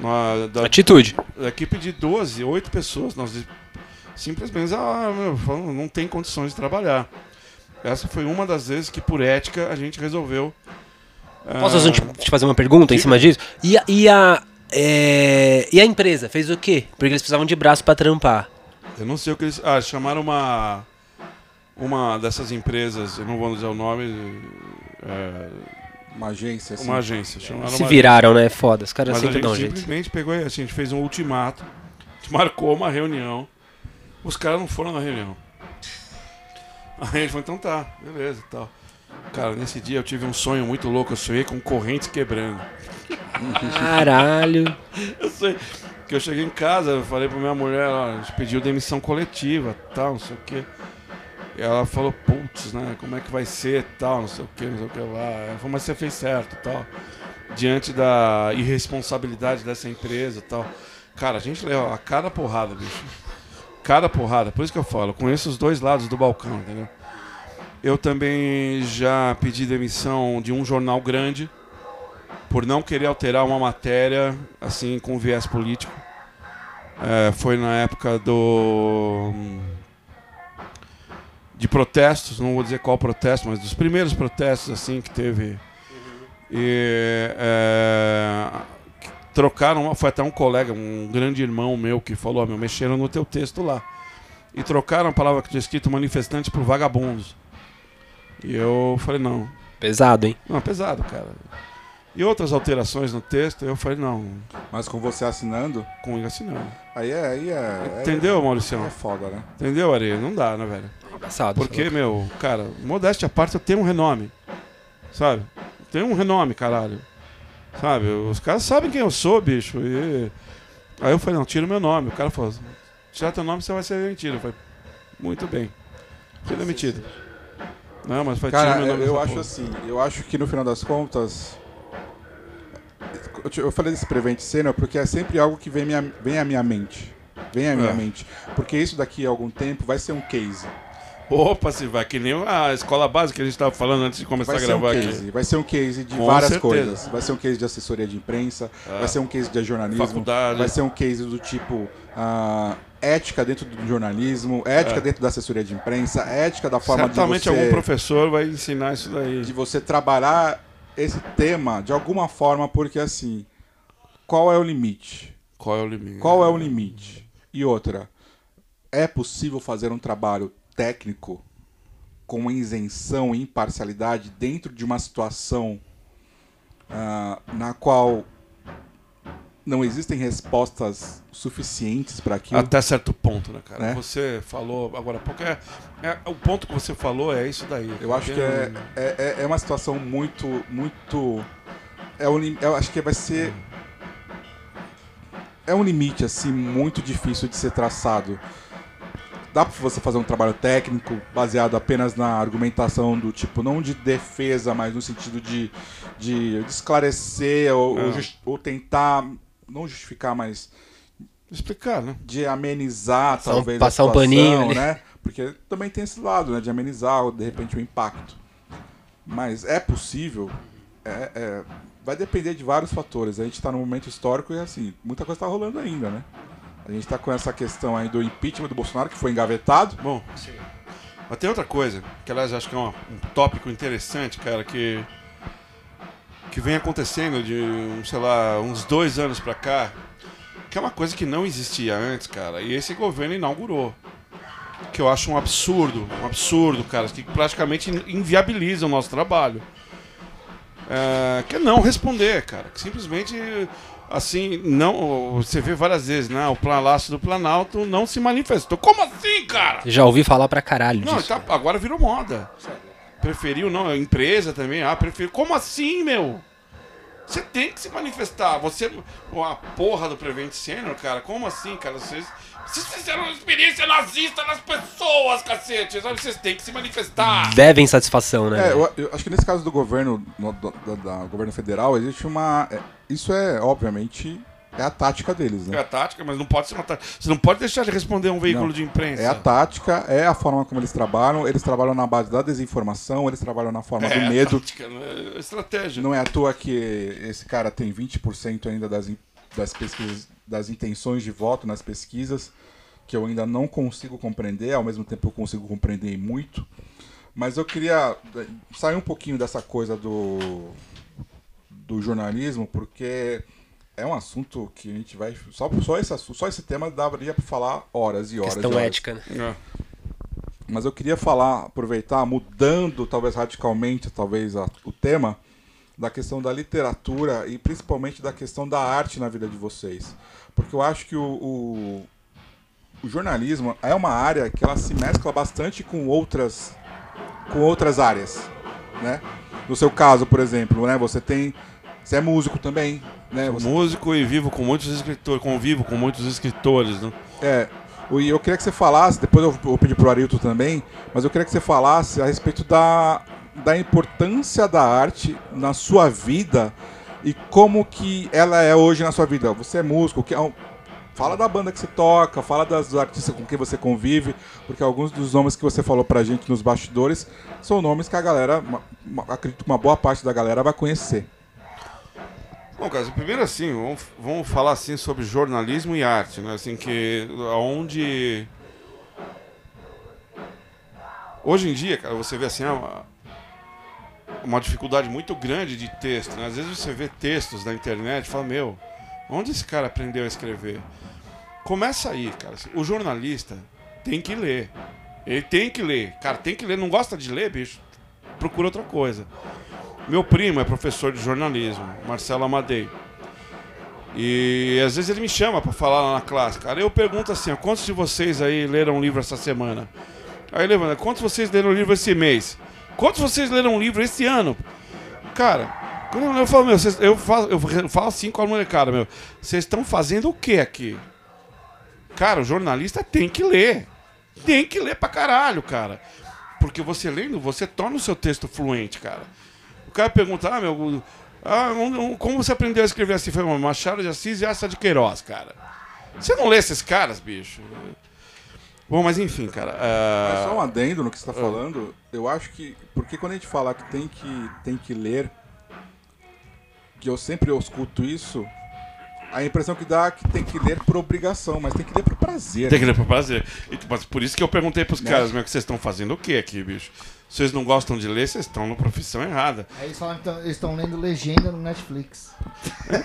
Nós, da, Atitude. da equipe de 12, 8 pessoas, nós simplesmente, ah, meu, não tem condições de trabalhar. Essa foi uma das vezes que, por ética, a gente resolveu. Posso ah, te, te fazer uma pergunta em diga. cima disso? E a, e a, é, e a empresa fez o quê? Porque eles precisavam de braço pra trampar. Eu não sei o que eles. Ah, chamaram uma. Uma dessas empresas, eu não vou dizer o nome. é, Uma agência, assim. uma agência. Chamaram Se uma viraram, né? Foda. Os caras Mas sempre gente dão jeito. simplesmente pegou assim, a gente fez um ultimato. A gente marcou uma reunião. Os caras não foram na reunião. Aí a gente falou, então tá, beleza e tal. Cara, nesse dia eu tive um sonho muito louco. Eu sonhei com correntes quebrando. Caralho. Eu sei. Que eu cheguei em casa, eu falei pra minha mulher, ó, a gente pediu demissão coletiva, tal, não sei o quê. Ela falou, putz, né, como é que vai ser, tal, não sei o quê, não sei o que lá. Ela falou, mas você fez certo, tal. Diante da irresponsabilidade dessa empresa, tal. Cara, a gente leva a cada porrada, bicho. Cada porrada. Por isso que eu falo, conheço os dois lados do balcão, entendeu? Eu também já pedi demissão de um jornal grande por não querer alterar uma matéria assim com viés político. É, foi na época do de protestos, não vou dizer qual protesto, mas dos primeiros protestos assim que teve. E é, trocaram, foi até um colega, um grande irmão meu que falou, "Ó, meu, mexeram no teu texto lá. E trocaram a palavra que tinha escrito manifestantes por vagabundos. E eu falei, não, Pesado, hein? não, é pesado, cara. E outras alterações no texto, eu falei, não, Mas com você assinando, com ele assinando. aí é. Aí é Entendeu, É, Mauricião? é foda, né? Entendeu, Areia? Não dá, né, velho? Embaçado. Porque, meu, cara, modéstia à parte, eu tenho um renome. Sabe? Tenho um renome, caralho. Sabe? Os caras sabem quem eu sou, bicho. E... Aí eu falei, não, tira o meu nome. O cara falou, tirar teu nome, você vai ser demitido. Eu falei, muito bem. Fui demitido. Não, mas foi Cara, tira meu eu, nome. eu acho porra. assim, eu acho que no final das contas. Eu falei desse Prevent Senior porque é sempre algo que vem, minha, vem à minha mente. Vem à minha É. mente. Porque isso daqui a algum tempo vai ser um case. Opa, se vai, que nem a escola básica que a gente tava falando antes de começar Vai a ser um gravar aqui. case. Vai ser um case de Com várias certeza. coisas. Vai ser um case de assessoria de imprensa, É. vai ser um case de jornalismo, Faculdade. vai ser um case do tipo ah, ética dentro do jornalismo, ética É. dentro da assessoria de imprensa, ética da forma Certamente de você algum professor vai ensinar isso daí. de você trabalhar esse tema de alguma forma, porque assim, qual é o limite? Qual é o limite? Qual é o limite? E outra, é possível fazer um trabalho técnico com isenção e imparcialidade dentro de uma situação ah, na qual não existem respostas suficientes para aquilo? Até certo ponto, né, cara? Né? Você falou agora, porque é, é- o ponto que você falou é isso daí. Eu acho que é, é, é- é uma situação muito, muito. É um, eu acho que vai ser. É um limite, assim, muito difícil de ser traçado. Dá pra você fazer um trabalho técnico baseado apenas na argumentação do tipo, não de defesa, mas no sentido de, de, de esclarecer ou, ou, justi- ou tentar, não justificar, mas Explicar, né? de amenizar, Passar um- talvez, passar a um situação, paninho ali. né? Porque também tem esse lado, né? De amenizar, ou de repente, o impacto. Mas é possível? É, é- vai depender de vários fatores. A gente está num momento histórico e, assim, muita coisa está rolando ainda, né? A gente está com essa questão aí do impeachment do Bolsonaro, que foi engavetado. Bom, mas tem outra coisa, que aliás acho que é uma- um tópico interessante, cara, que que vem acontecendo de, um, sei lá, uns dois anos pra cá, que é uma coisa que não existia antes, cara, e esse governo inaugurou. Que eu acho um absurdo, um absurdo, cara, que praticamente inviabiliza o nosso trabalho. É, que é não responder, cara, que simplesmente assim, não, você vê várias vezes, né, o Palácio do Planalto não se manifestou. Como assim, cara? Já ouvi falar pra caralho Não, disso. tá- agora virou moda. Preferiu, não, a empresa também. Ah, preferiu. Como assim, meu? Você tem que se manifestar. Você. A porra do Prevent Senior, cara, como assim, cara? Vocês, vocês fizeram uma experiência nazista nas pessoas, cacete. Sabe? Vocês têm que se manifestar. Devem satisfação, né? É, eu, eu acho que nesse caso do governo, no- do, da- da governo federal, existe uma. é, isso é, obviamente, é a tática deles, É né? a tática, mas não pode ser uma tática. Você não pode deixar de responder um veículo Não. de imprensa. É a tática, é a forma como eles trabalham. Eles trabalham na base da desinformação, eles trabalham na forma É, do a medo. tática, né? É estratégia. Não é à toa que esse cara tem 20% ainda das, das pesquisas, das intenções de voto nas pesquisas, que eu ainda não consigo compreender, ao mesmo tempo eu consigo compreender muito. Mas eu queria eh, sair um pouquinho dessa coisa do, do jornalismo, porque é um assunto que a gente vai. Só, só, esse, só esse tema daria para falar horas e horas. Questão e horas. ética, né? É. Mas eu queria falar, aproveitar, mudando talvez radicalmente talvez a- o tema, da questão da literatura e principalmente da questão da arte na vida de vocês. Porque eu acho que o, o, o jornalismo é uma área que ela se mescla bastante com outras, com outras áreas. Né? No seu caso, por exemplo, né, você tem. Você é músico também. Né? Você Músico e vivo com muitos escritores, convivo com muitos escritores, né? É, e eu queria que você falasse, depois eu vou pedir pro Arilton também, mas eu queria que você falasse a respeito da, da importância da arte na sua vida e como que ela é hoje na sua vida. Você é músico, que é um- fala da banda que você toca, fala das artistas com quem você convive, porque alguns dos nomes que você falou pra gente nos bastidores são nomes que a galera, acredito que uma boa parte da galera vai conhecer. Bom, cara, primeiro assim, vamos, vamos falar assim sobre jornalismo e arte, né? Assim que onde hoje em dia, cara, você vê assim é uma, uma dificuldade muito grande de texto, né? Às vezes você vê textos na internet e fala, meu, onde esse cara aprendeu a escrever? Começa aí, cara. O jornalista tem que ler. Ele tem que ler. Cara, tem que ler. Não gosta de ler, bicho? Procura outra coisa. Meu primo é professor de jornalismo, Marcelo Amadei. E às vezes ele me chama pra falar lá na classe. Cara, eu pergunto assim: quantos de vocês aí leram um livro essa semana? Aí levanta: quantos vocês leram um livro esse mês? Quantos vocês leram um livro esse ano? Cara, quando eu, eu falo, meu, vocês- eu falo, eu falo assim com a molecada, meu, vocês estão fazendo o que aqui? Cara, o jornalista tem que ler. Tem que ler pra caralho, cara. Porque você lendo, você torna o seu texto fluente, cara. O cara pergunta, ah, meu, ah, um- um- como você aprendeu a escrever assim? Foi Machado de Assis e Assa de Queiroz, cara. Você não lê esses caras, bicho? Bom, mas enfim, cara. ah, Mas só um adendo no que você está falando, eu acho que. Porque quando a gente fala que tem que, tem que ler, que eu sempre escuto isso, a impressão que dá é que tem que ler por obrigação, mas tem que ler por prazer. Tem que ler pra prazer. E, Mas por isso que eu perguntei pros Né? caras, meu, que vocês estão fazendo o que aqui, bicho? Vocês não gostam de ler, vocês estão na profissão errada. Aí eles falam que tão- eles estão lendo legenda no Netflix.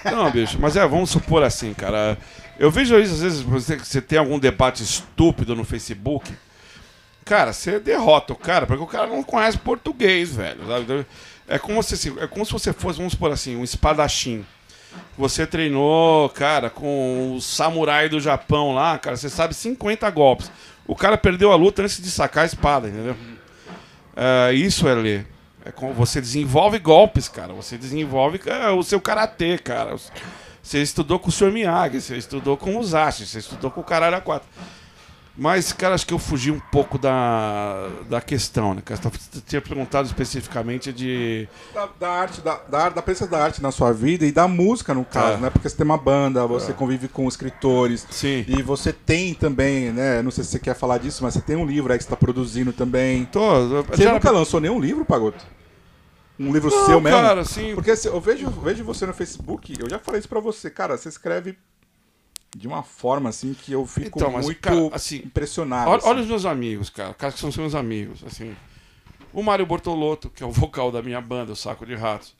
Não, bicho, mas é, vamos supor assim, cara. Eu vejo isso, às vezes, você, você tem algum debate estúpido no Facebook. Cara, você derrota o cara, porque o cara não conhece português, velho. sabe? É como se, assim, é como se você fosse, vamos supor assim, um espadachim. Você treinou, cara, com o samurai do Japão lá, cara, você sabe 50 golpes. O cara perdeu a luta antes de sacar a espada, entendeu? É, isso é ler. É como você desenvolve golpes, cara. Você desenvolve é, o seu karatê, cara. Você estudou com o Sr. Miyagi, você estudou com o Zashi, você estudou com o caralho a quatro. Mas, cara, acho que eu fugi um pouco da, da questão, né? cara? Você tinha perguntado especificamente de. Da, da arte, da, da, da presença da arte na sua vida e da música, no caso, É. né? Porque você tem uma banda, você convive com escritores. Sim. E você tem também, né? Não sei se você quer falar disso, mas você tem um livro aí que você tá produzindo também. Tô, Você já- nunca lançou nenhum livro, Pagoto? Um livro Não, seu mesmo? cara, sim. Porque assim, eu vejo, vejo você no Facebook, eu já falei isso pra você, cara, você escreve de uma forma assim que eu fico Então, muito cara, assim, impressionado. Olha, assim. olha os meus amigos, cara. Caras que são seus amigos, assim. O Mário Bortolotto, que é o vocal da minha banda, o Saco de Ratos.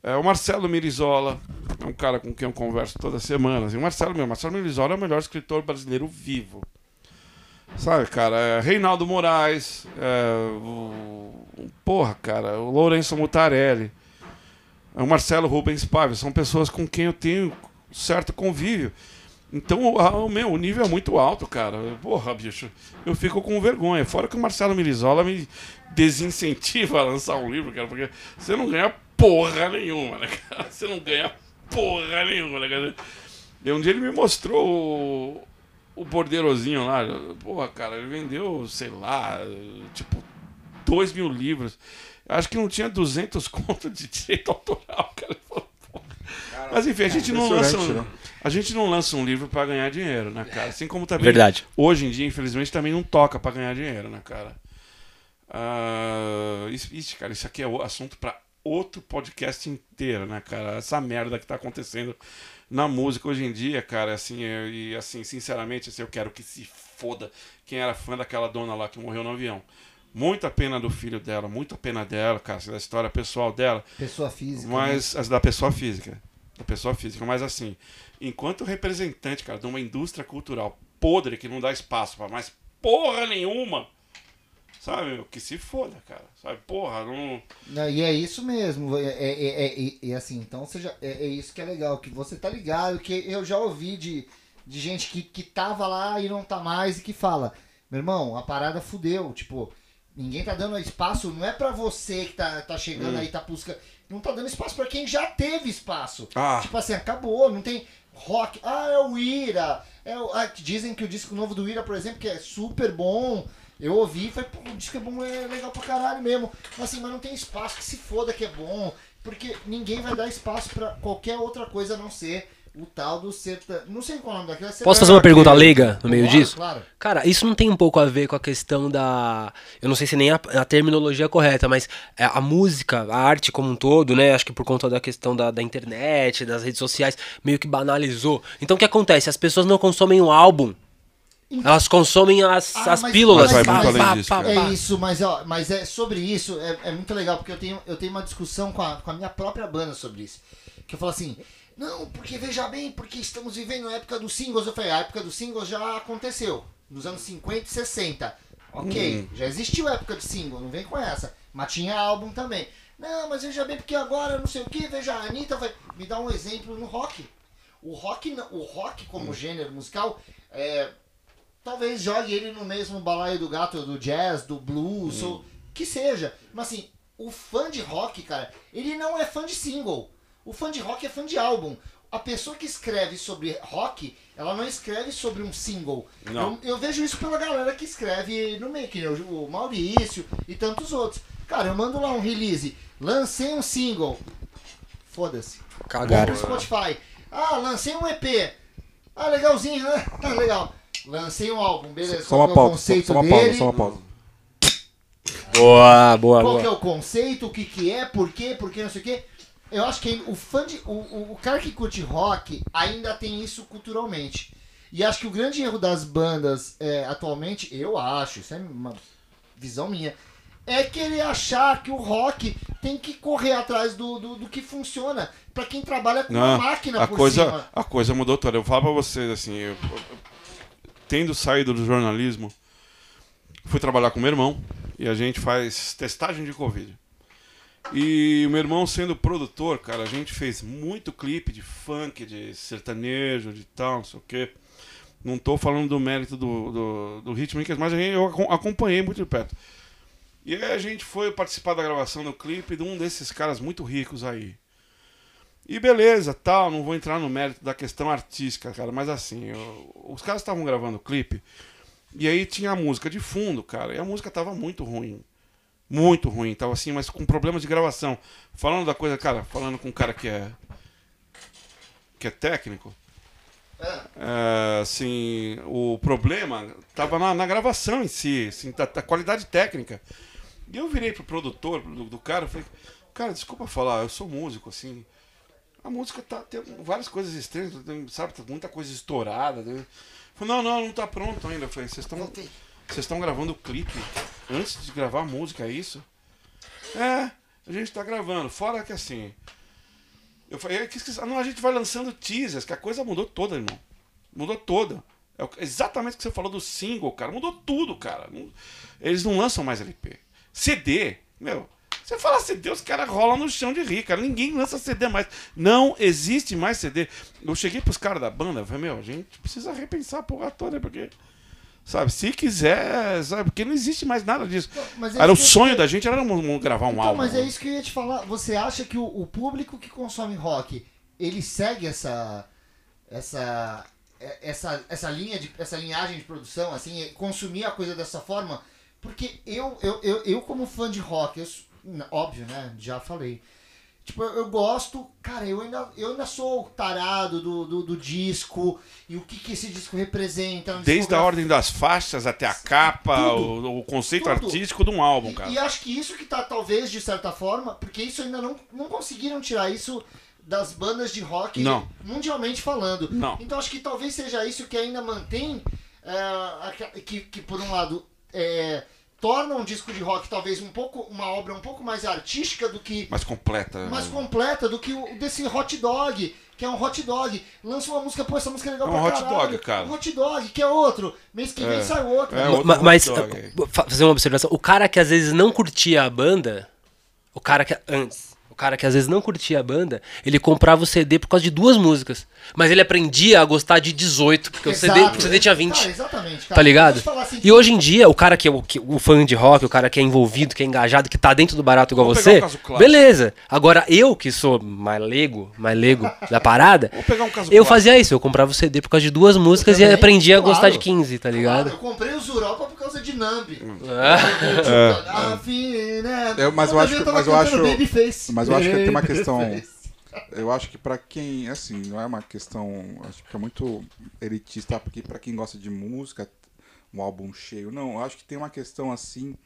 É, o Marcelo Mirizola, é um cara com quem eu converso toda semana. Assim. O Marcelo, meu, Marcelo Mirizola é o melhor escritor brasileiro vivo. Sabe, cara? É, Reinaldo Moraes, é, o, o- porra, cara, o Lourenço Mutarelli, é o Marcelo Rubens Paiva. São pessoas com quem eu tenho certo convívio. Então, o, a- o meu o nível é muito alto, cara. Porra, bicho, eu fico com vergonha. Fora que o Marcelo Mirizola me desincentiva a lançar um livro, cara, porque você não ganha porra nenhuma, né, cara? Você não ganha porra nenhuma, né, cara? E um dia ele me mostrou o, o bordeirozinho lá. Porra, cara, ele vendeu, sei lá, tipo, dois mil livros. Acho que não tinha 200 contos de direito autoral, cara. Ele falou, "Porra." Mas enfim, a gente não lança né? A gente não lança um livro pra ganhar dinheiro, né, cara? Assim como também Verdade. hoje em dia, infelizmente, também não toca pra ganhar dinheiro, né, cara? Ah, isso, isso, cara, isso aqui é o assunto pra outro podcast inteiro, né, cara? Essa merda que tá acontecendo na música hoje em dia, cara, assim, eu- e assim, sinceramente, assim, eu quero que se foda quem era fã daquela dona lá que morreu no avião. Muita pena do filho dela, muita pena dela, cara, da história pessoal dela. Pessoa física. né? Mas as da pessoa física. Da pessoa física. Mas assim, enquanto representante, cara, de uma indústria cultural podre que não dá espaço pra mais porra nenhuma. Sabe, meu, que se foda, cara. Sabe, porra, não. Não, e é isso mesmo. É, é, é, é- assim, então você já, é, é isso que é legal, que você tá ligado, que eu já ouvi de, de gente que, que tava lá e não tá mais e que fala, meu irmão, a parada fudeu, tipo, ninguém tá dando espaço, não é pra você que tá, tá chegando Hum. aí, tá buscando. Não tá dando espaço pra quem já teve espaço. Ah. Tipo assim, acabou, não tem rock. Ah, é o Ira. É o, ah, dizem que o disco novo do Ira, por exemplo, que é super bom. Eu ouvi e falei, pô, o disco é bom, é legal pra caralho mesmo. Mas assim, mas não tem espaço, que se foda que é bom. Porque ninguém vai dar espaço pra qualquer outra coisa a não ser o tal do serta... Não sei qual é o nome daquilo. é Posso fazer uma pergunta leiga no meio Claro, disso? Claro. Cara, isso não tem um pouco a ver com a questão da. Eu não sei se nem a, a terminologia é correta, mas é, a música, a arte como um todo, né? Acho que por conta da questão da, da internet, das redes sociais, meio que banalizou. Então o que acontece? As pessoas não consomem o álbum. Elas consomem as, Ah, as mas- pílulas. Mas pá, além disso. É isso, mas, ó, mas é sobre isso, é, é muito legal, porque eu tenho, eu tenho uma discussão com a, com a minha própria banda sobre isso. Que eu falo assim, não, porque veja bem, porque estamos vivendo a época dos singles. Eu falei, a época dos singles já aconteceu, nos anos 50 e 60. Ok, já existiu a época de single, não vem com essa. Mas tinha álbum também. Não, mas veja bem, porque agora não sei o que, veja, a Anitta vai. Me dá um exemplo no rock. O rock, o rock como gênero musical, é, talvez jogue ele no mesmo balaio do gato do jazz, do blues, ou que seja. Mas assim, o fã de rock, cara, ele não é fã de single. O fã de rock é fã de álbum. A pessoa que escreve sobre rock, ela não escreve sobre um single. Não. Eu, eu vejo isso pela galera que escreve no nem o Maurício e tantos outros. Cara, eu mando lá um release, lancei um single. Foda-se. Cagaram. No Spotify. Ah, lancei um EP. Ah, legalzinho, né? Tá legal. Lancei um álbum, beleza. Só Qual uma é o pausa, só, conceito só uma dele? pausa, só uma pausa. Boa, boa, Qual que é boa. o conceito? O que que é? Por quê? Por quê? Não sei o quê. Eu acho que o fã de, o, o, cara que curte rock ainda tem isso culturalmente. E acho que o grande erro das bandas é, atualmente, eu acho, isso é uma visão minha, é querer achar que o rock tem que correr atrás do, do, do que funciona. Pra quem trabalha com uma Não, máquina a por coisa, cima. a coisa mudou toda. Eu vou falar pra vocês, assim, eu- eu- tendo saído do jornalismo, fui trabalhar com meu irmão e a gente faz testagem de Covid. E o meu irmão sendo produtor, cara, a gente fez muito clipe de funk, de sertanejo, de tal, não sei o quê. Não tô falando do mérito do, do, do Hitmakers, mas eu acom- acompanhei muito de perto. E aí a gente foi participar da gravação do clipe de um desses caras muito ricos aí. E beleza, tal, não vou entrar no mérito da questão artística, cara, mas assim, eu- os caras estavam gravando o clipe E aí tinha a música de fundo, cara, e a música tava muito ruim. Muito ruim, tava assim, mas com problemas de gravação. Falando da coisa, cara, falando com um cara que é. que é técnico. É, assim, o problema tava na, na gravação em si, assim, da, da qualidade técnica. E eu virei pro produtor do, do cara falei, cara, desculpa falar, eu sou músico, assim. A música tá tem várias coisas estranhas, sabe, tá muita coisa estourada. Né? Falei, não, não, não tá pronto ainda. Eu falei, vocês estão. Vocês estão gravando o clipe antes de gravar música, é isso? É, a gente tá gravando. Fora que assim. Eu falei, que, não, a gente vai lançando teasers, que a coisa mudou toda, irmão. Mudou toda. É exatamente o que você falou do single, cara. Mudou tudo, cara. Eles não lançam mais LP. CD, meu. Você fala CD, os caras rolam no chão de rir, cara. Ninguém lança CD mais. Não existe mais CD. Eu cheguei pros caras da banda, falei, meu, a gente precisa repensar a porra toda, porque. Sabe, se quiser, sabe, porque não existe mais nada disso. Não, é era o sonho da gente, era um, gravar um então, álbum. Mas é isso que eu ia te falar. Você acha que o, o público que consome rock, ele segue essa. essa. essa, essa linha de. essa linhagem de produção, assim, consumir a coisa dessa forma? Porque eu, eu, eu, eu como fã de rock, eu, óbvio, né? Já falei. Tipo, eu, gosto, cara, eu ainda, eu ainda sou tarado do, do, do disco e o que, que esse disco representa. Desde a ordem das faixas até a capa, tudo, o, o, conceito tudo. artístico de um álbum, cara. E, e, acho que isso que tá, talvez, de certa forma, porque isso ainda não, não conseguiram tirar isso das bandas de rock não. mundialmente falando. Não. Então acho que talvez seja isso que ainda mantém, é, que, que por um lado. É, torna um disco de rock talvez um pouco uma obra um pouco mais artística do que mais completa. mais completa do que o desse hot dog que é um hot dog. Lança uma música pô essa música é legal é um pra hot caralho. dog cara. Um hot dog que é outro. Mês que vem é. sai outro, é, outro mas fazer uma observação. O cara que às vezes não curtia a banda o cara que antes o cara que às vezes não curtia a banda, ele comprava o CD por causa de duas músicas. Mas ele aprendia a gostar de 18, porque Exato. o CD, o CD tinha 20. Cara, exatamente, cara. Tá ligado? Assim, e hoje em dia, o cara que é o, que, o fã de rock, o cara que é envolvido, que é engajado, que tá dentro do barato igual você, um beleza. Agora, eu que sou mais leigo, mais leigo da parada, um eu clássico. fazia isso. Eu comprava o CD por causa de duas músicas também, e aprendia claro. a gostar de 15, tá ligado? Claro, eu comprei o Zuropa por causa de Nambi. É. Né? Eu, mas eu acho, mas eu acho, mas eu acho que tem uma questão. Eu acho que para quem, assim, não é uma questão, acho que é muito elitista, porque para quem gosta de música, um álbum cheio, não, eu acho que tem uma questão assim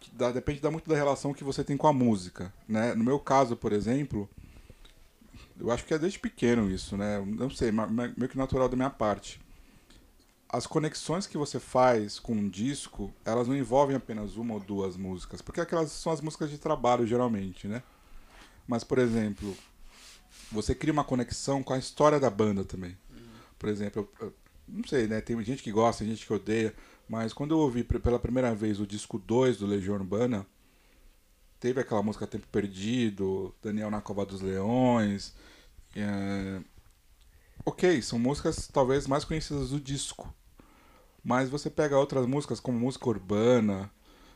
que dá, depende dá muito da relação que você tem com a música, né? No meu caso, por exemplo, eu acho que é desde pequeno isso, né? Não sei, meio que natural da minha parte. As conexões que você faz com um disco, elas não envolvem apenas uma ou duas músicas, porque aquelas são as músicas de trabalho geralmente, né? Mas, por exemplo, você cria uma conexão com a história da banda também. Por exemplo, eu, não sei, né? Tem gente que gosta, tem gente que odeia. Mas quando eu ouvi pela primeira vez o disco 2 do Legião Urbana, teve aquela música Tempo Perdido, Daniel na Cova dos Leões. É... Ok, são músicas talvez mais conhecidas do disco. Mas você pega outras músicas como música urbana,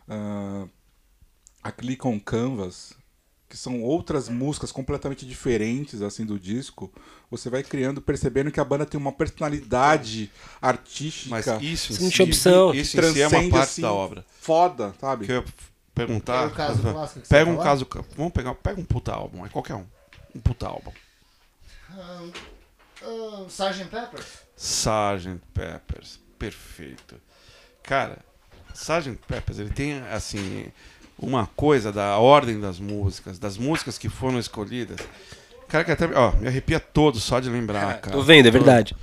uh, a Click on Canvas, que são outras músicas completamente diferentes assim do disco, você vai criando, percebendo que a banda tem uma personalidade artística. Mas isso em si, opção. Isso em si é uma parte assim, da obra. Foda, sabe? Que eu perguntar. Pega, caso clássico pega um caso, vamos pegar, pega um puta álbum, é qualquer um, um puta álbum. Um, um, Sgt. Peppers. Sgt. Peppers, perfeito. Cara, Sgt. Peppers, ele tem assim uma coisa da ordem das músicas, das músicas que foram escolhidas. Cara, que até. Ó, me arrepia todo só de lembrar, cara. Tô vendo, é verdade.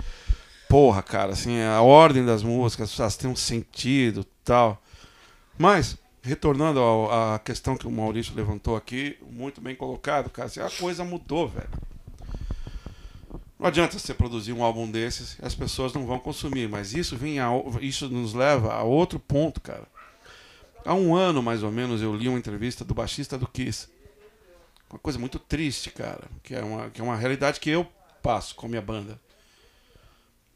Porra, cara, assim, a ordem das músicas, elas têm um sentido tal. Mas, retornando à questão que o Maurício levantou aqui, muito bem colocado, cara, assim, a coisa mudou, velho. Não adianta você produzir um álbum desses as pessoas não vão consumir, mas isso vem a, isso nos leva a outro ponto, cara. Há um ano, mais ou menos, eu li uma entrevista do baixista do Kiss. Uma coisa muito triste, cara. Que é uma, que é uma realidade que eu passo com a minha banda.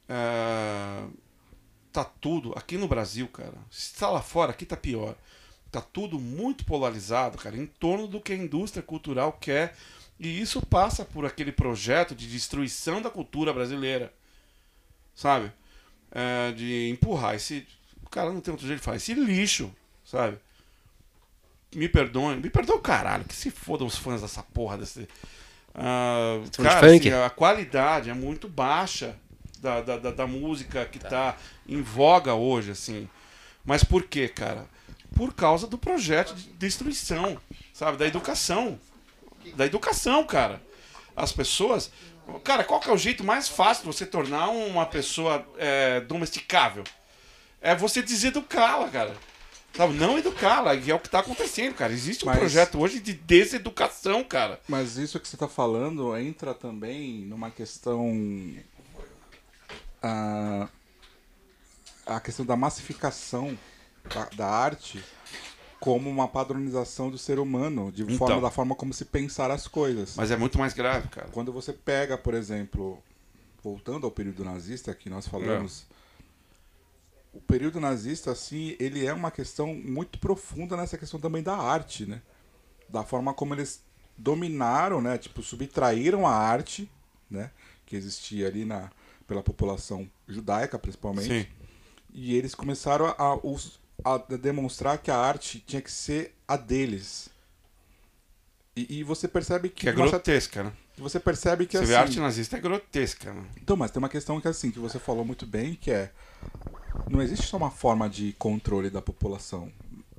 É, tá tudo, aqui no Brasil, cara. Se tá lá fora, aqui tá pior. Tá tudo muito polarizado, cara, em torno do que a indústria cultural quer. E isso passa por aquele projeto de destruição da cultura brasileira. Sabe? é, de empurrar esse. O cara não tem outro jeito de falar. Esse lixo, sabe? Me perdoem. Me perdoa o caralho. Que se fodam os fãs dessa porra desse. Ah, cara, assim, a qualidade é muito baixa da, da, da, da música que tá. em voga hoje, assim. Mas por quê, cara? Por causa do projeto de destruição, sabe? Da educação. Da educação, cara. As pessoas. Cara, qual que é o jeito mais fácil de você tornar uma pessoa é, domesticável? É você deseducá-la, cara. Sabe? Não educá-la, e é o que tá acontecendo, cara. Existe um Mas- projeto hoje de deseducação, cara. Mas isso que você está falando entra também numa questão. ah, a questão da massificação da, da arte como uma padronização do ser humano, de Então. forma da forma como se pensar as coisas. Mas é muito mais grave, cara. Quando você pega, por exemplo, voltando ao período nazista que nós falamos, o período nazista, assim, ele é uma questão muito profunda nessa questão também da arte, né? Da forma como eles dominaram, né? Tipo, subtraíram a arte, né? Que existia ali na, pela população judaica, principalmente. Sim. E eles começaram a, a os- a demonstrar que a arte tinha que ser a deles. E, e você percebe que... Que é uma certa- grotesca, né? você percebe que Você assim... vê a arte nazista é grotesca, né? Então, mas tem uma questão que assim, que você falou muito bem, que é não existe só uma forma de controle da população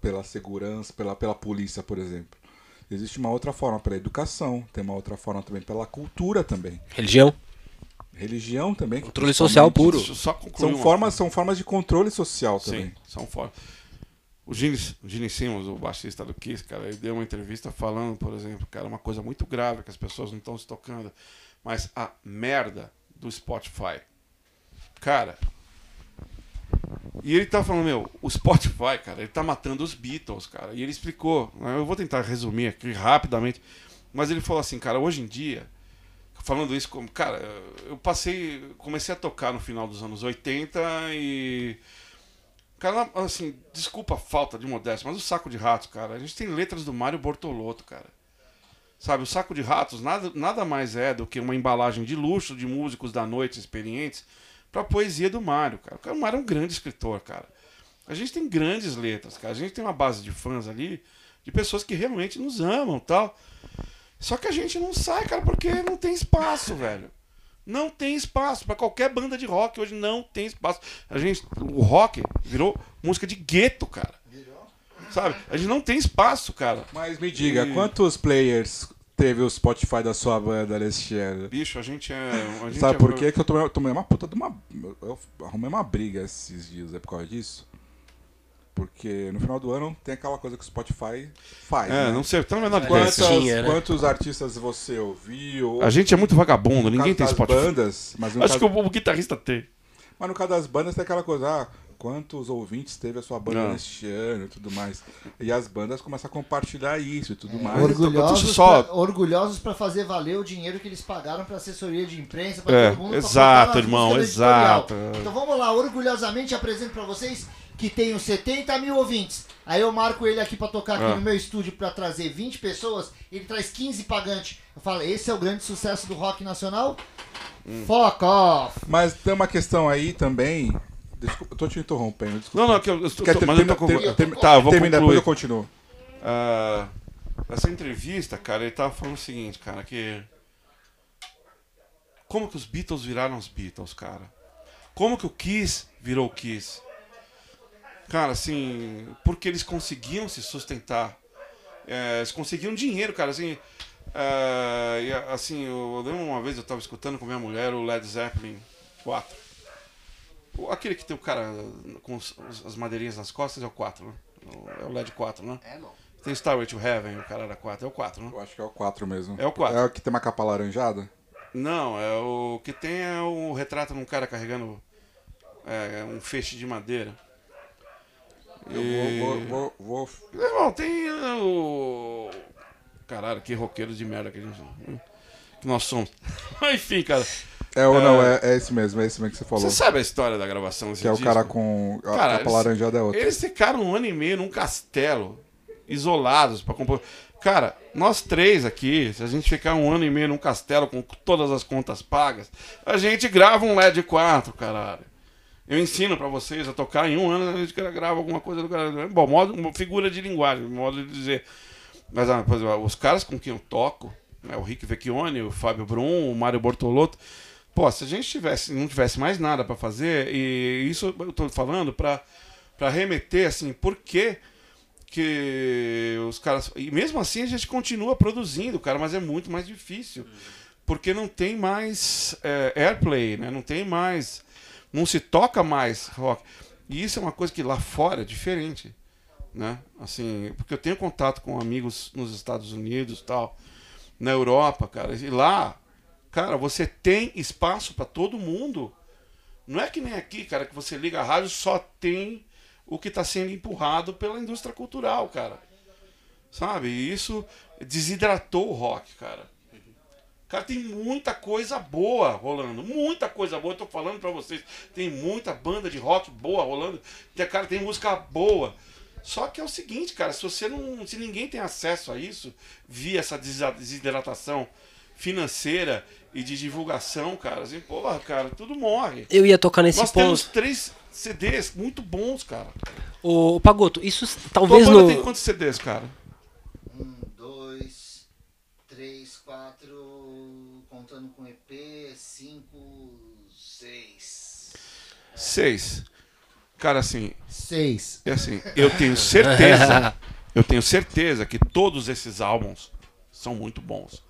pela segurança, pela, pela polícia, por exemplo. Existe uma outra forma pela educação, tem uma outra forma também pela cultura também. Religião. Religião também. Controle social puro. São formas, são formas de controle social também. Sim, são fortes. O Gene, o Gene Simmons, o baixista do Kiss, cara, ele deu uma entrevista falando, por exemplo, cara, uma coisa muito grave que as pessoas não estão se tocando, mas a merda do Spotify. Cara, e ele tá falando, meu, o Spotify, cara, ele tá matando os Beatles, cara. E ele explicou, eu vou tentar resumir aqui rapidamente, mas ele falou assim, cara, hoje em dia, falando isso como, cara, eu passei, comecei a tocar no final dos anos 80 e Cara, assim, desculpa a falta de modéstia, mas o Saco de Ratos, cara, a gente tem letras do Mário Bortolotto, cara. Sabe, o Saco de Ratos nada, nada mais é do que uma embalagem de luxo de músicos da noite experientes pra poesia do Mário, cara. O Mário é um grande escritor, cara. A gente tem grandes letras, cara. A gente tem uma base de fãs ali, de pessoas que realmente nos amam tal. Só que a gente não sai, cara, porque não tem espaço, velho. Não tem espaço para qualquer banda de rock hoje não tem espaço. A gente, o rock virou música de gueto, cara. Sabe? A gente não tem espaço, cara. Mas me diga, E- quantos players teve o Spotify da sua banda, Alexandre? Bicho, a gente é. A gente Sabe é- por quê? Que eu tomei, eu tomei uma puta de uma. Eu arrumei uma briga esses dias, é por causa disso. Porque no final do ano tem aquela coisa que o Spotify faz. É, né? não sei, tá no menor Quantas, ideia. Tinha, né? Quantos artistas você ouviu? A gente é muito vagabundo, ninguém tem Spotify. bandas, mas Acho caso, que o, o guitarrista tem. mas no caso das bandas tem aquela coisa, ah, quantos ouvintes teve a sua banda Não. neste ano e tudo mais. E as bandas começam a compartilhar isso e tudo mais. Orgulhosos, só- pra, orgulhosos pra fazer valer o dinheiro que eles pagaram pra assessoria de imprensa, pra É, todo mundo. exato, irmão, do editorial. exato. Então vamos lá, orgulhosamente apresento pra vocês que tenho 70 mil ouvintes. Aí eu marco ele aqui pra tocar aqui Ah. no meu estúdio pra trazer 20 pessoas, ele traz 15 pagantes. Eu falo, esse é o grande sucesso do rock nacional? Hum. Fuck off! Mas tem uma questão aí também. Desculpa, eu tô te interrompendo, desculpa. Não, não, que eu, eu, Quer tô, ter- mas eu tô conclu- termina- Tá, eu vou termina, depois eu continuo. Ah, essa entrevista, cara, ele tava falando o seguinte, cara, que. Como que os Beatles viraram os Beatles, cara? Como que o Kiss virou o Kiss? Cara, assim, porque eles conseguiam se sustentar. É, eles conseguiam dinheiro, cara, assim. é, e, assim, eu lembro uma vez eu tava escutando com minha mulher o Led Zeppelin 4. O- Aquele que tem o cara com os- as madeirinhas nas costas é o 4, né? O- É o LED 4, né? É, não. Tem Starway to Heaven, o cara era 4. É o 4, né? Eu acho que é o 4 mesmo. É o 4. É o que tem uma capa laranjada? Não, é o que tem é o retrato de um cara carregando é, um feixe de madeira. Eu E- vou, vou, vou, vou- Irmão, tem é, o. Caralho, que roqueiro de merda que a gente. Que nós somos. Enfim, cara. É ou É. não, é, é esse mesmo, é esse mesmo que você falou. Você sabe a história da gravação desse que é o disco? cara com. A Cara, capa eles- laranjada é outra. Eles ficaram um ano e meio num castelo, isolados pra compor. Cara, nós três aqui, se a gente ficar um ano e meio num castelo com todas as contas pagas, a gente grava um LED 4, caralho. Eu ensino pra vocês a tocar em um ano, a gente grava alguma coisa do cara. Bom, modo, uma figura de linguagem, modo de dizer. Mas ah, por exemplo, os caras com quem eu toco, né, o Rick Vecchione, o Fábio Brum, o Mário Bortolotto, pô, se a gente tivesse, não tivesse mais nada pra fazer, e isso eu tô falando pra, pra remeter, assim, por que que os caras. E mesmo assim a gente continua produzindo, cara, mas é muito mais difícil. Porque não tem mais é, airplay, né? Não tem mais. Não se toca mais rock. E isso é uma coisa que lá fora é diferente. Né? Assim, porque eu tenho contato com amigos nos Estados Unidos tal, na Europa, cara. E lá, cara, você tem espaço para todo mundo. Não é que nem aqui, cara, que você liga a rádio só tem o que está sendo empurrado pela indústria cultural, cara. Sabe? E isso desidratou o rock, cara. Cara, tem muita coisa boa rolando. Muita coisa boa. Eu tô falando pra vocês. Tem muita banda de rock boa rolando. Cara, tem música boa. Só que é o seguinte, cara, se você não. Se ninguém tem acesso a isso, via essa desidratação financeira e de divulgação, cara, assim, porra, cara, tudo morre. Eu ia tocar nesse Nós ponto. temos três CDs muito bons, cara. Ô, Pagoto, isso Tua talvez banda no. tem quantos CDs, cara? P56. Seis. Cara, assim. Seis. É assim, eu tenho certeza. eu tenho certeza que todos esses álbuns são muito bons.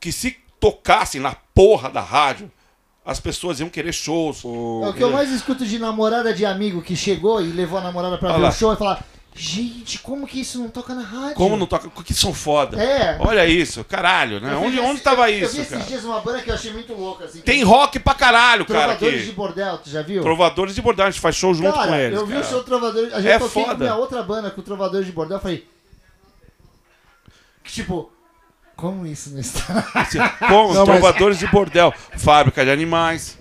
Que se tocassem na porra da rádio, as pessoas iam querer shows. Ou... É o que eu mais escuto de namorada de amigo que chegou e levou a namorada pra Olha ver lá. o show e falar: Gente, como que isso não toca na rádio? Como não toca? Que são foda. É. Olha isso, caralho, né? Eu Onde, esse- onde tava eu, Eu vi isso, esses cara? dias uma banda que eu achei muito louca. Assim, Tem rock pra caralho, cara, Trovadores de. Bordel, tu já viu? Trovadores de Bordão, a gente faz show junto cara, com eles. eu vi cara. o show Trovadores. A gente É toquei com foda. minha outra banda, com o Trovadores de Bordel. Eu falei. que, Tipo, como isso não está? Como Não, mas- trovadores de bordel, fábrica de animais,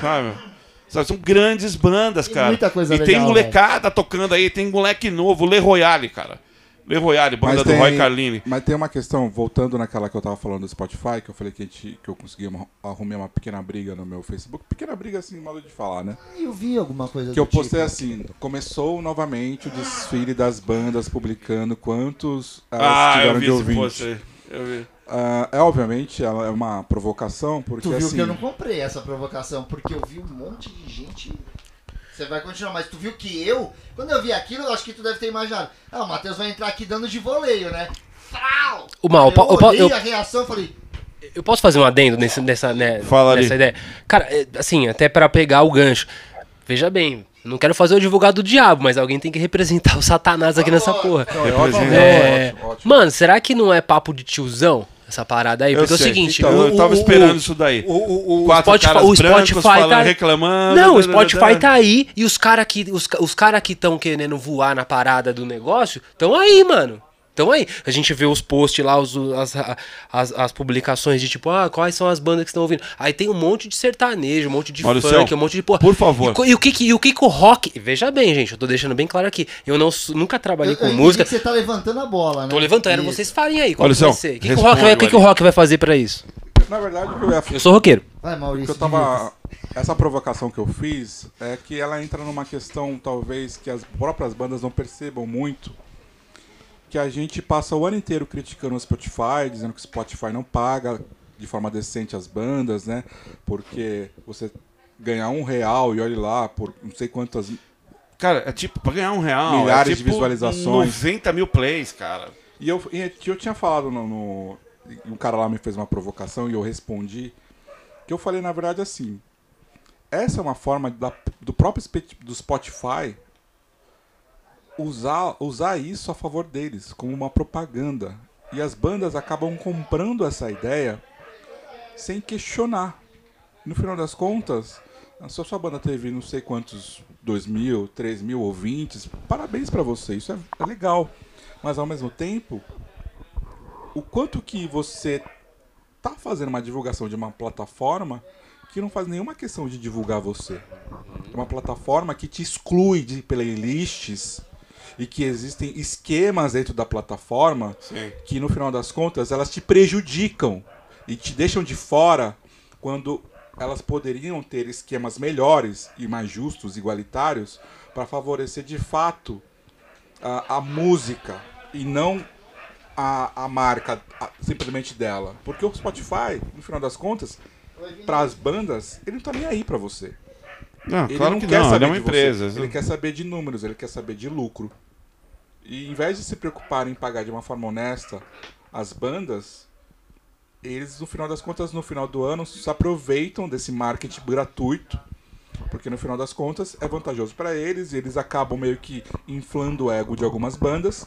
sabe? Sabe, São grandes bandas, cara. muita coisa e tem legal, molecada tocando aí, tem moleque novo, Le Royale, cara. Le Royale, banda Mas do tem, Roy Carlini. mas tem uma questão, voltando naquela que eu tava falando do Spotify, que eu falei que, a gente, que eu consegui uma, arrumei uma pequena briga no meu Facebook. Pequena briga, assim, modo de falar, né? Eu vi alguma coisa Que eu tipo. postei assim, começou novamente o desfile das bandas publicando quantos elas Ah, eu tiveram vi de esse ouvinte. aí. Eu vi. Ah, é obviamente ela é uma provocação, porque Tu viu assim. que eu não comprei essa provocação, porque eu vi um monte de gente. Você vai continuar, mas tu viu que eu, quando eu vi aquilo, eu acho que tu deve ter imaginado. Ah, o Matheus vai entrar aqui dando de voleio, né? Frau! O Mal, eu eu, po- olhei eu- a reação e falei, eu posso fazer um adendo nesse, nessa, né, Fala ali. nessa ideia? Cara, é, assim, até pra pegar o gancho. Veja bem, não quero fazer o advogado do diabo, mas alguém tem que representar o satanás aqui nessa porra. Não, é ótimo, É, ótimo, ótimo. Mano, será que não é papo de tiozão? Essa parada aí? Eu Porque é o sei. seguinte, Então, o- eu tava o- esperando o- isso daí. O, Spotify, o Spotify tá... reclamando. Não, o da, da, da, Spotify da. tá aí e os caras que os, os cara que estão querendo voar na parada do negócio estão aí, mano. Estão aí. A gente vê os posts lá, os, as, as, as publicações de tipo, ah, quais são as bandas que estão ouvindo. Aí tem um monte de sertanejo, um monte de Maurício, funk, um monte de porra. por favor. E, e o que, e o que que o rock. Veja bem, gente, eu tô deixando bem claro aqui. Eu não nunca trabalhei eu, com eu música. que você tá levantando a bola, né? Tô levantando, era Isso. vocês falem aí. Qual Olha só, ser? O que, que, o rock o que, que o rock vai fazer pra isso? Na verdade, eu ia Eu sou roqueiro. Vai, Maurício. que eu tava. Essa provocação que eu fiz é que ela entra numa questão, talvez, que as próprias bandas não percebam muito. Que a gente passa o ano inteiro criticando o Spotify, dizendo que o Spotify não paga de forma decente as bandas, né? Porque você ganhar um real e olhe lá por não sei quantas. Cara, é tipo, pra ganhar um real. Milhares é de tipo visualizações. 90 mil plays, cara. E eu, e eu tinha falado no, no. Um cara lá me fez uma provocação e eu respondi. Que eu falei, na verdade, assim. Essa é uma forma da- do próprio do Spotify usar, usar isso a favor deles, como uma propaganda. E as bandas acabam comprando essa ideia sem questionar. No final das contas, se a sua banda teve não sei quantos, 2 mil, 3 mil ouvintes, parabéns pra você, isso é, é legal. Mas ao mesmo tempo, o quanto que você tá fazendo uma divulgação de uma plataforma que não faz nenhuma questão de divulgar você. Uma plataforma que te exclui de playlists e que existem esquemas dentro da plataforma Sim. que no final das contas elas te prejudicam e te deixam de fora quando elas poderiam ter esquemas melhores e mais justos, igualitários, para favorecer de fato a, a música e não a, a marca a- simplesmente dela. Porque o Spotify, no final das contas, para as bandas, ele não tá nem aí para você. Não, Ele claro não que quer não, saber ele é uma de você. empresa. Ele quer saber de números, ele quer saber de lucro. E em vez de se preocupar em pagar de uma forma honesta as bandas, eles, no final das contas, no final do ano, se aproveitam desse marketing gratuito. Porque no final das contas é vantajoso para eles e eles acabam meio que inflando o ego de algumas bandas.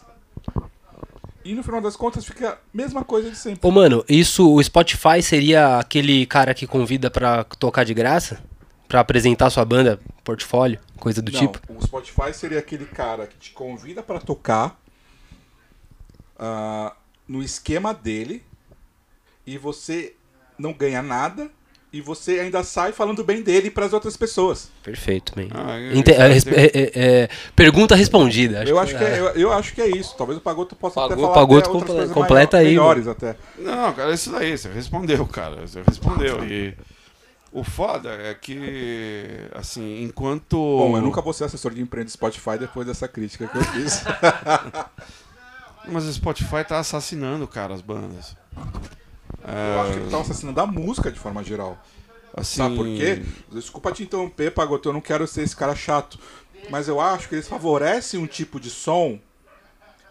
E no final das contas fica a mesma coisa de sempre. Ô, mano, isso, o Spotify seria aquele cara que convida pra tocar de graça? Pra apresentar sua banda, portfólio, coisa do Não, tipo? O Spotify seria aquele cara que te convida para tocar ah, no esquema dele e você não ganha nada e você ainda sai falando bem dele para as outras pessoas. Perfeito, man. Ah, é, é, é, é, pergunta respondida. eu, acho que é, eu, eu acho que é isso. Talvez o Pagoto possa até Pagou- falar Pagoto até outras completa maior- aí, melhores até. Não, cara, isso daí, você respondeu, cara. Você respondeu. E o foda é que, assim, enquanto. Bom, eu nunca vou ser assessor de imprensa do Spotify depois dessa crítica que eu fiz. Mas o Spotify tá assassinando, cara, as bandas. eu acho que ele tá assassinando a música de forma geral. Assim, Sabe por quê? Desculpa te interromper, Pagoto, eu não quero ser esse cara chato. Mas eu acho que eles favorecem um tipo de som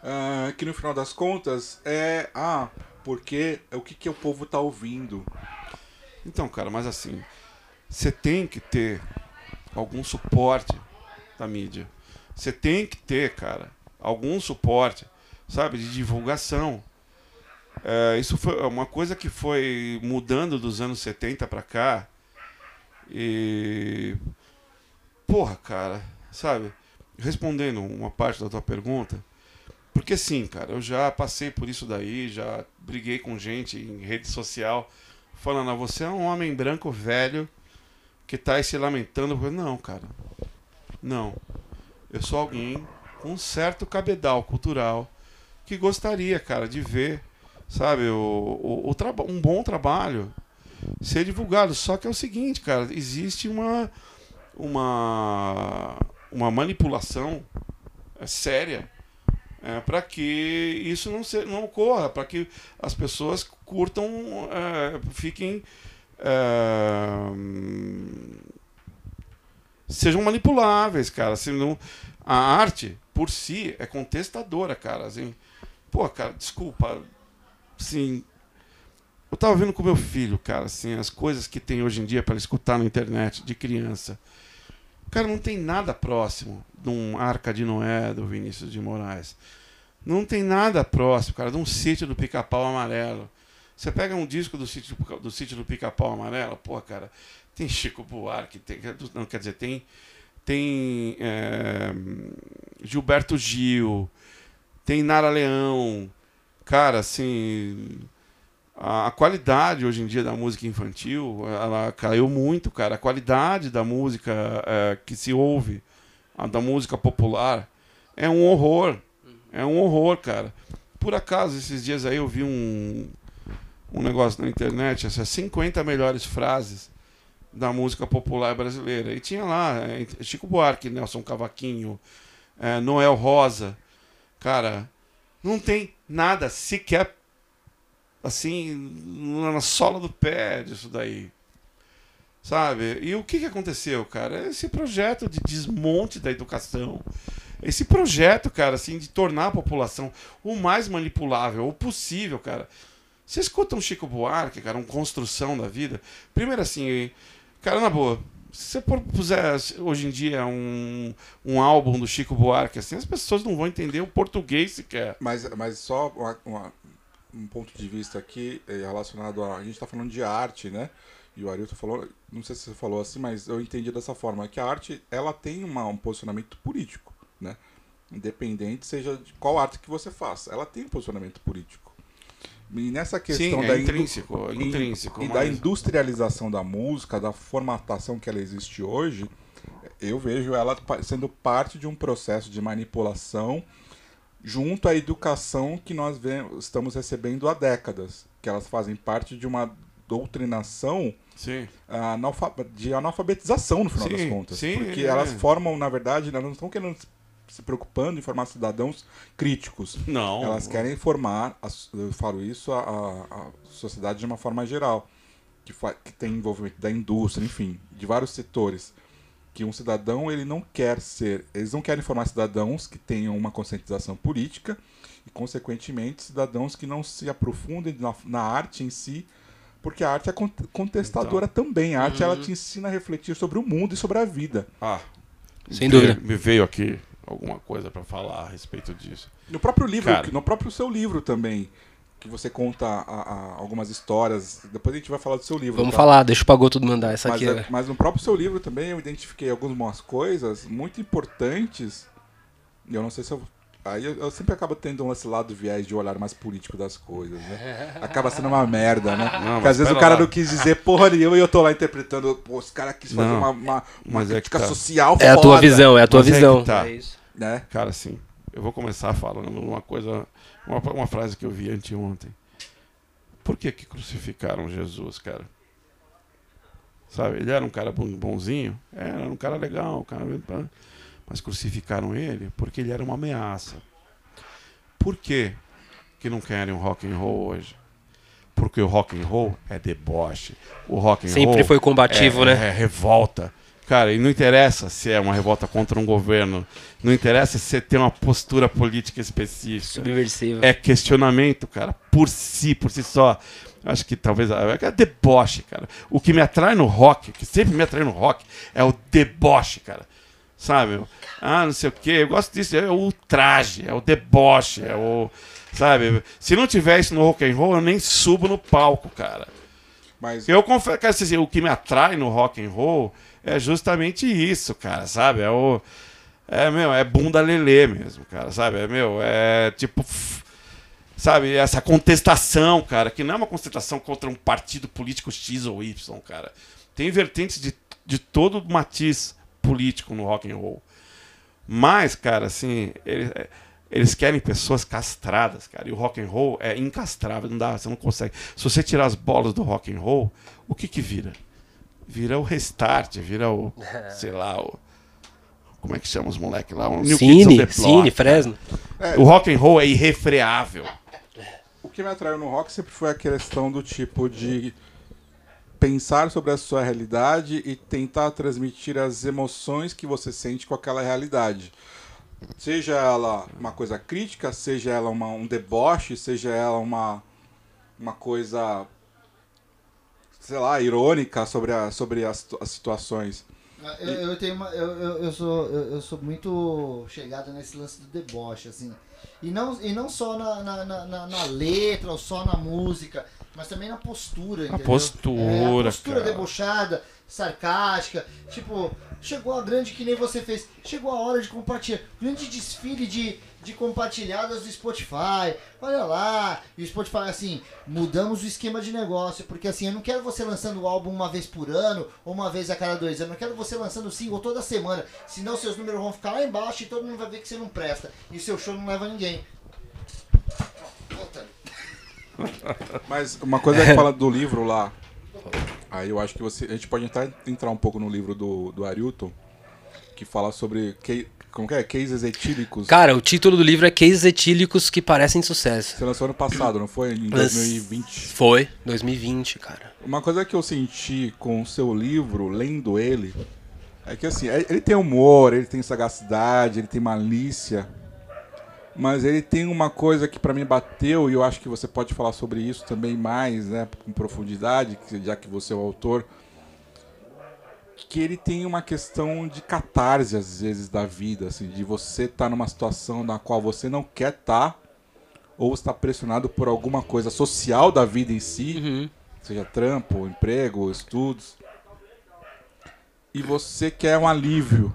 ah, que no final das contas é. Ah, porque é o que, que o povo tá ouvindo. Então, cara, mas assim, você tem que ter algum suporte da mídia. Você tem que ter, cara, algum suporte, sabe, de divulgação. É, isso foi uma coisa que foi mudando dos anos 70 pra cá. E. Porra, cara, sabe? Respondendo uma parte da tua pergunta. Porque sim, cara, eu já passei por isso daí, já briguei com gente em rede social falando, ah, você é um homem branco velho que tá aí se lamentando. Não, cara. Não. Eu sou alguém com um certo cabedal cultural que gostaria, cara, de ver, sabe, o, o, o um bom trabalho ser divulgado. Só que é o seguinte, cara, existe uma uma uma manipulação é, séria é, para que isso não, se, não ocorra, para que as pessoas curtam, é, fiquem. é, sejam manipuláveis, cara. Assim, não, a arte, por si, é contestadora, cara. Assim, pô, cara, desculpa. Assim, eu tava vendo com meu filho, cara, assim, as coisas que tem hoje em dia para escutar na internet de criança. Cara, não tem nada próximo de um Arca de Noé do Vinícius de Moraes. Não tem nada próximo, cara, de um sítio do Pica-Pau Amarelo. Você pega um disco do sítio do, sítio do Pica-Pau Amarelo, pô, cara, tem Chico Buarque, tem, não quer dizer, tem tem é, Gilberto Gil, tem Nara Leão. Cara, assim, a, qualidade hoje em dia da música infantil, ela caiu muito, cara. A qualidade da música é, que se ouve, a da música popular, é um horror. É um horror, cara. Por acaso, esses dias aí eu vi um, um negócio na internet, essas 50 melhores frases da música popular brasileira. E tinha lá é, Chico Buarque, Nelson Cavaquinho, é, Noel Rosa. Cara, não tem nada sequer assim na sola do pé disso daí. Sabe? E o que, que aconteceu, cara? Esse projeto de desmonte da educação. Esse projeto, cara, assim, de tornar a população o mais manipulável o possível, cara. Você escuta um Chico Buarque, cara, uma construção da vida. Primeiro assim, cara, na boa, se você puser hoje em dia um, um álbum do Chico Buarque, assim, as pessoas não vão entender o português sequer. Mas, mas só uma- uma- um ponto de vista aqui eh, relacionado a. A gente está falando de arte, né? E o Arilton falou, não sei se você falou assim, mas eu entendi dessa forma, que a arte ela tem uma- um posicionamento político, né? Independente seja de qual arte que você faça, ela tem um posicionamento político. E nessa questão Sim, da é indu- intrínseco, é in- intrínseco. e da mas- industrialização da música, da formatação que ela existe hoje, eu vejo ela sendo parte de um processo de manipulação junto à educação que nós estamos recebendo há décadas, que elas fazem parte de uma doutrinação Sim. analfa- de analfabetização, no final Sim, das contas. sim, porque é. elas formam, na verdade, elas não estão querendo se preocupando em formar cidadãos críticos. Não. Elas querem formar, eu falo isso, a, a- sociedade de uma forma geral, que, que tem envolvimento da indústria, enfim, de vários setores. Que um cidadão, ele não quer ser, eles não querem formar cidadãos que tenham uma conscientização política e, consequentemente, cidadãos que não se aprofundem na, na arte em si, porque a arte é con- contestadora também. A arte, ela te ensina a refletir sobre o mundo e sobre a vida. Ah, Sem veio- dúvida. Me veio aqui alguma coisa pra falar a respeito disso. No próprio livro, Cara. no próprio seu livro também, que você conta a- a- algumas histórias. Depois a gente vai falar do seu livro. Vamos tá? falar, deixa o Pagoto mandar essa Mas, aqui. é- é- mas no próprio seu livro também eu identifiquei algumas coisas muito importantes. E eu não sei se eu. Aí eu, eu sempre acabo tendo esse lado viés de olhar mais político das coisas, né? Acaba sendo uma merda, né? Não, Porque às vezes o cara lá. não quis dizer porra nenhuma e eu tô lá interpretando, pô, os caras quis fazer Não, uma, uma, uma é crítica tá. social É a tua visão, é a tua Mas é que visão. tá. É isso. Né? Cara, assim, eu vou começar falando uma coisa, uma, uma frase que eu vi anteontem. Por que que crucificaram Jesus, cara? Sabe, ele era um cara bon- bonzinho, era um cara legal, um cara... mas crucificaram ele porque ele era uma ameaça. Por que que não querem o rock and roll hoje? Porque o rock and roll é deboche. O rock and Sempre roll foi combativo, é, né? É revolta. Cara, e não interessa se é uma revolta contra um governo, não interessa se você tem uma postura política específica. Subversivo. É questionamento, cara, por si, por si só. Acho que talvez é deboche, cara. O que me atrai no rock, que sempre me atrai no rock, é o deboche, cara. Sabe? Ah, não sei o quê. Eu gosto disso. É o ultraje, é o deboche, é o. Sabe? Se não tiver isso no rock and roll, eu nem subo no palco, cara. Mas Eu confesso que assim, o que me atrai no rock and roll é justamente isso, cara, sabe? É o é meu, é bunda lelê mesmo, cara, sabe? É meu, é tipo sabe, essa contestação, cara, que não é uma contestação contra um partido político X ou Y, cara. Tem vertentes de, de todo matiz político no rock and roll. Mas, cara, assim, ele- é, eles querem pessoas castradas, cara. E o rock and roll é incastrável, não dá, você não consegue. Se você tirar as bolas do rock and roll, o que que vira? Vira o restart, vira o, sei lá, o como é que chama os moleques lá? O New Kids on Cine, Block, Cine, cara. Fresno. O rock and roll é irrefreável. O que me atraiu no rock sempre foi a questão do tipo de pensar sobre a sua realidade e tentar transmitir as emoções que você sente com aquela realidade. Seja ela uma coisa crítica, seja ela uma, um deboche, seja ela uma, uma coisa, sei lá, irônica sobre, a, sobre as, as situações. Eu, eu tenho uma, eu, eu, eu sou eu, eu sou muito chegado nesse lance do deboche assim e não e não só na, na, na, na- letra ou só na música mas também na postura entendeu? postura, é, a postura cara. debochada sarcástica tipo chegou a grande que nem você fez chegou a hora de compartilhar grande desfile de de compartilhadas do Spotify. Olha lá, e o Spotify assim, mudamos o esquema de negócio, porque assim, eu não quero você lançando o álbum uma vez por ano ou uma vez a cada dois anos, eu quero você lançando o single toda semana, senão seus números vão ficar lá embaixo e todo mundo vai ver que você não presta e seu show não leva ninguém. Mas uma coisa que fala do livro lá, aí eu acho que você, a gente pode entrar, entrar um pouco no livro do, do Arilton, que fala sobre que, como que é? Cases etílicos. Cara, o título do livro é Cases Etílicos que Parecem Sucesso. Você lançou ano passado, não foi? Em Mas- 2020. Foi, 2020, cara. Uma coisa que eu senti com o seu livro, lendo ele, é que assim, é- ele tem humor, ele tem sagacidade, ele tem malícia, mas ele tem uma coisa que pra mim bateu, e eu acho que você pode falar sobre isso também mais, né, com profundidade, já que você é o autor, que ele tem uma questão de catarse, às vezes, da vida, assim, de você estar numa situação na qual você não quer estar, ou está pressionado por alguma coisa social da vida em si, Uhum. seja trampo, emprego, estudos, e você quer um alívio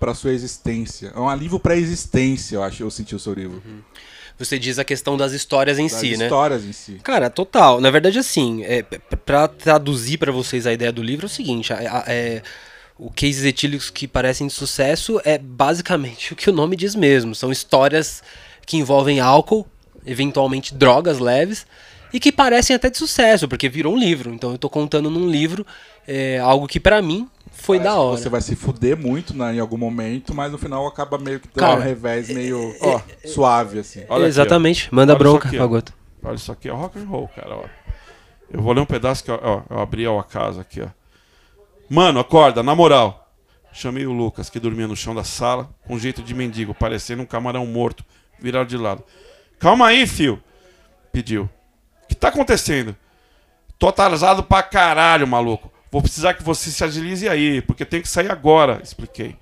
para sua existência, é um alívio para a existência, eu acho, eu senti o seu livro, Você diz a questão das histórias em das si, né? histórias em si. Cara, total. Na verdade, assim, é, p- pra traduzir pra vocês a ideia do livro é o seguinte: é, o cases etílicos que parecem de sucesso é basicamente o que o nome diz mesmo. São histórias que envolvem álcool, eventualmente drogas leves, e que parecem até de sucesso, porque virou um livro. Então eu tô contando num livro é, algo que pra mim foi Parece da hora. Você vai se fuder muito né, em algum momento, mas no final acaba meio que dando Cara, um revés meio ó, suave, assim. Olha aqui. Exatamente. Manda Olha bronca, aqui. Pagoto. Olha isso aqui, é rock and roll, cara, ó. Eu vou ler um pedaço que ó, ó, eu abri ó, a casa aqui, ó. Mano, acorda, na moral. Chamei o Lucas, que dormia no chão da sala, com jeito de mendigo, parecendo um camarão morto, virado de lado. Calma aí, fio, pediu. Que tá acontecendo? Tô atrasado pra caralho, maluco. Vou precisar que você se agilize aí, porque tem que sair agora, expliquei.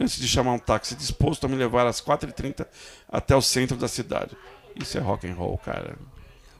Antes de chamar um táxi disposto a me levar às 4h30 até o centro da cidade. Isso é rock and roll, cara.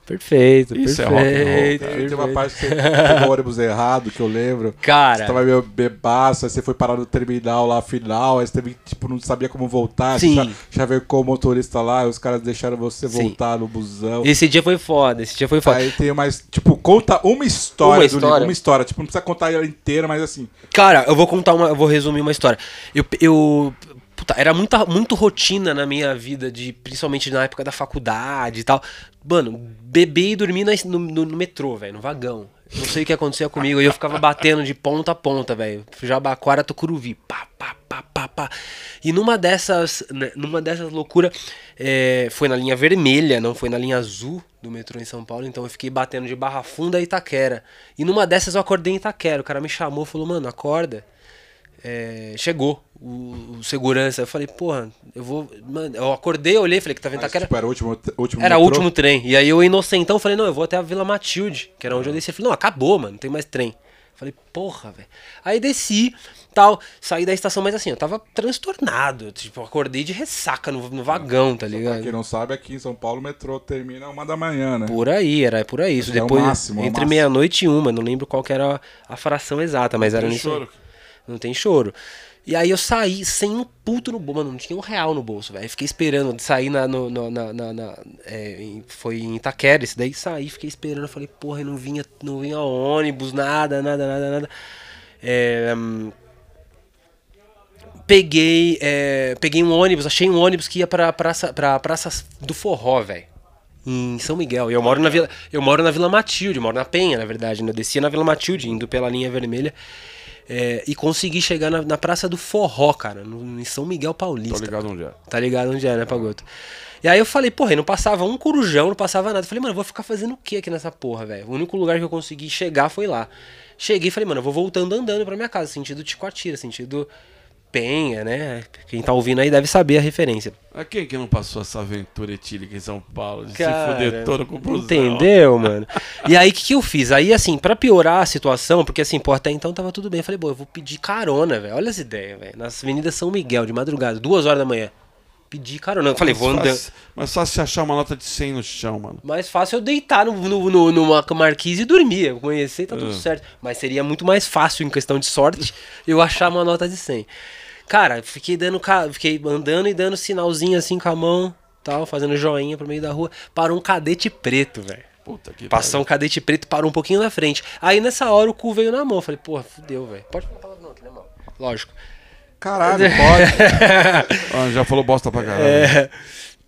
Perfeito, Isso é perfeito. rock and roll, cara. Aí tem uma parte que você pegou o ônibus errado, que eu lembro. Você Cara, tava meio bebaço, aí você foi parar no terminal lá final, aí você teve, tipo, não sabia como voltar. Sim. Você já, já veio com o motorista lá, os caras deixaram você Sim. voltar no busão. esse dia foi foda, esse dia foi foda. Aí tem mais, tipo, conta uma história Uma do história? livro, uma história. Tipo, não precisa contar ela inteira, mas assim. Cara, eu vou contar uma. Eu vou resumir uma história. Eu. eu puta, era muita, muito rotina na minha vida, de, principalmente na época da faculdade e tal. Mano, beber e dormir na- no, no- no metrô, velho, no vagão. Não sei o que acontecia comigo. Eu ficava batendo de ponta a ponta, velho. Jabaquara, Tucuruvi. Pá, pá, pá, pá, pá. E numa dessas. né, Numa dessas loucuras. é, foi na linha vermelha, não foi na linha azul do metrô em São Paulo. Então eu fiquei batendo de Barra Funda a Itaquera. E numa dessas eu acordei em Itaquera. O cara me chamou falou, mano, acorda. É, chegou o, o segurança. Eu falei, porra, eu vou. Mano, eu acordei, olhei, falei que tava em Mas, Itaquera. tipo, era o último, último Era o último trem. E aí eu, inocentão, falei, não, eu vou até a Vila Matilde, que era onde eu desci. Ele falou, não, acabou, mano, não tem mais trem. Falei, porra, velho. Aí desci, tal, saí da estação, mas assim, eu tava transtornado. Tipo, eu acordei de ressaca no, no vagão, tá Pra ligado? quem não sabe, aqui em São Paulo o metrô termina uma da manhã, né? Por aí, era por aí. Isso É depois, máximo, é entre meia-noite e uma, não lembro qual que era a, fração exata, mas era Tem nisso. choro. Não tem choro. E aí eu saí sem um puto no bolso, mano, não tinha um real no bolso, velho. Fiquei esperando, saí na, no, na, na- na- é, foi em Itaquera, esse daí saí, fiquei esperando, falei, porra, não vinha, não vinha ônibus, nada, nada, nada, nada. É, peguei, é, peguei um ônibus, achei um ônibus que ia pra praça, pra praça do Forró, velho. Em São Miguel. E eu moro na Vila, eu moro na Vila Matilde, moro na Penha, na verdade, né? Eu descia na Vila Matilde, indo pela linha vermelha. É, e consegui chegar na, na Praça do Forró, cara, no, em São Miguel Paulista. Tô ligado onde é. Tá ligado onde é, né, Pagoto? E aí eu falei, porra, e não passava um corujão, não passava nada. Eu falei, mano, eu vou ficar fazendo o que aqui nessa porra, velho? O único lugar que eu consegui chegar foi lá. Cheguei e falei, mano, eu vou voltando andando pra minha casa, sentido Ticoatira, sentido Penha, né? Quem tá ouvindo aí deve saber a referência. A quem que não passou essa aventura etílica em São Paulo? De Cara, se fuder todo com o busão? Entendeu, mano? E aí, o que, que eu fiz? Aí, assim, pra piorar a situação, porque assim, pô, até então tava tudo bem. Eu falei, pô, eu vou pedir carona, velho. Olha as ideias, velho. Nas avenidas São Miguel, de madrugada, duas horas da manhã. Pedi carona. Eu falei, vou andando. fácil- Mas só se achar uma nota de 100 no chão, mano. Mais fácil eu deitar no, no, no- numa marquise e dormir. Eu conhecer, tá tudo Ah. certo. Mas seria muito mais fácil, em questão de sorte, eu achar uma nota de 100. Cara, fiquei dando fiquei andando e dando sinalzinho assim com a mão, tal, fazendo joinha pro meio da rua. Parou um cadete preto, velho. Puta que Passou um cadete preto, parou um pouquinho na frente. Aí nessa hora o cu veio na mão. Falei, porra, fudeu, velho. Pode falar palavrão aqui, né, mano? Lógico. Caralho, pode. Ah, já falou bosta pra caralho. É.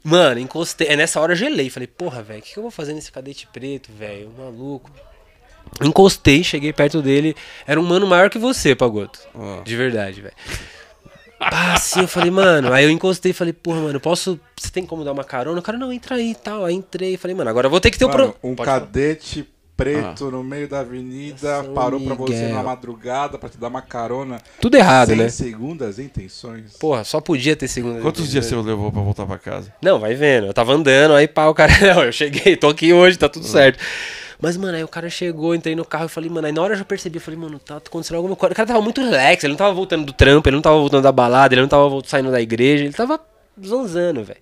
Mano, encostei. É nessa hora eu gelei. Falei, porra, velho, o que, que eu vou fazer nesse cadete preto, velho? Maluco. Encostei, cheguei perto dele. Era um mano maior que você, Pagoto. Ah. De verdade, velho. Ah, assim, eu falei, mano. Aí eu encostei e falei, porra, mano, posso. Você tem como dar uma carona? O cara, não, entra aí e tal. Aí entrei falei, mano, agora eu vou ter que ter o Mano, pro. um Pode falar. Preto no meio da avenida São parou pra você na madrugada pra te dar uma carona. Tudo errado, sem né? segundas intenções. Porra, só podia ter segunda. Quantos dias você levou pra voltar pra casa? Não, vai vendo. Eu tava andando, aí pá, o cara. Não, eu cheguei, tô aqui hoje, tá tudo certo. Mas, mano, aí o cara chegou, entrei no carro e falei, mano, aí na hora eu já percebi, eu falei, mano, tá acontecendo alguma coisa. O cara tava muito relax, ele não tava voltando do trampo, ele não tava voltando da balada, ele não tava saindo da igreja, ele tava zanzando, velho.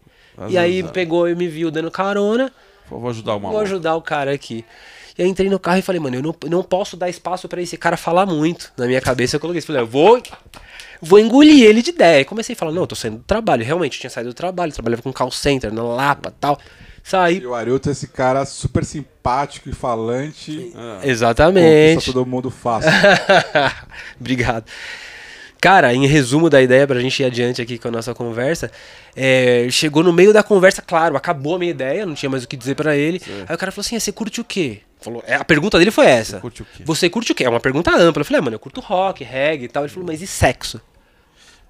E aí pegou e me viu dando carona, Vou ajudar uma vou ajudar o cara aqui. E aí entrei no carro e falei, mano, eu não, não posso dar espaço pra esse cara falar muito. Na minha cabeça eu coloquei isso. Falei, eu vou, vou engolir ele de ideia. E comecei a falar, não, eu tô saindo do trabalho. Realmente, eu tinha saído do trabalho, trabalhava com call center, na Lapa tal. Saí. E o Arilton é esse cara super simpático e falante. Exatamente. Conquista todo mundo fácil. Obrigado. Cara, em resumo da ideia, pra gente ir adiante aqui com a nossa conversa, é, chegou no meio da conversa, claro, acabou a minha ideia, não tinha mais o que dizer pra ele. Aí o cara falou assim: "Ah, você curte o quê? Falou, é, a pergunta dele foi essa. curte o quê? Você curte o quê? É uma pergunta ampla. Eu falei, ah, mano, eu curto rock, reggae e tal. Ele falou, mas e sexo?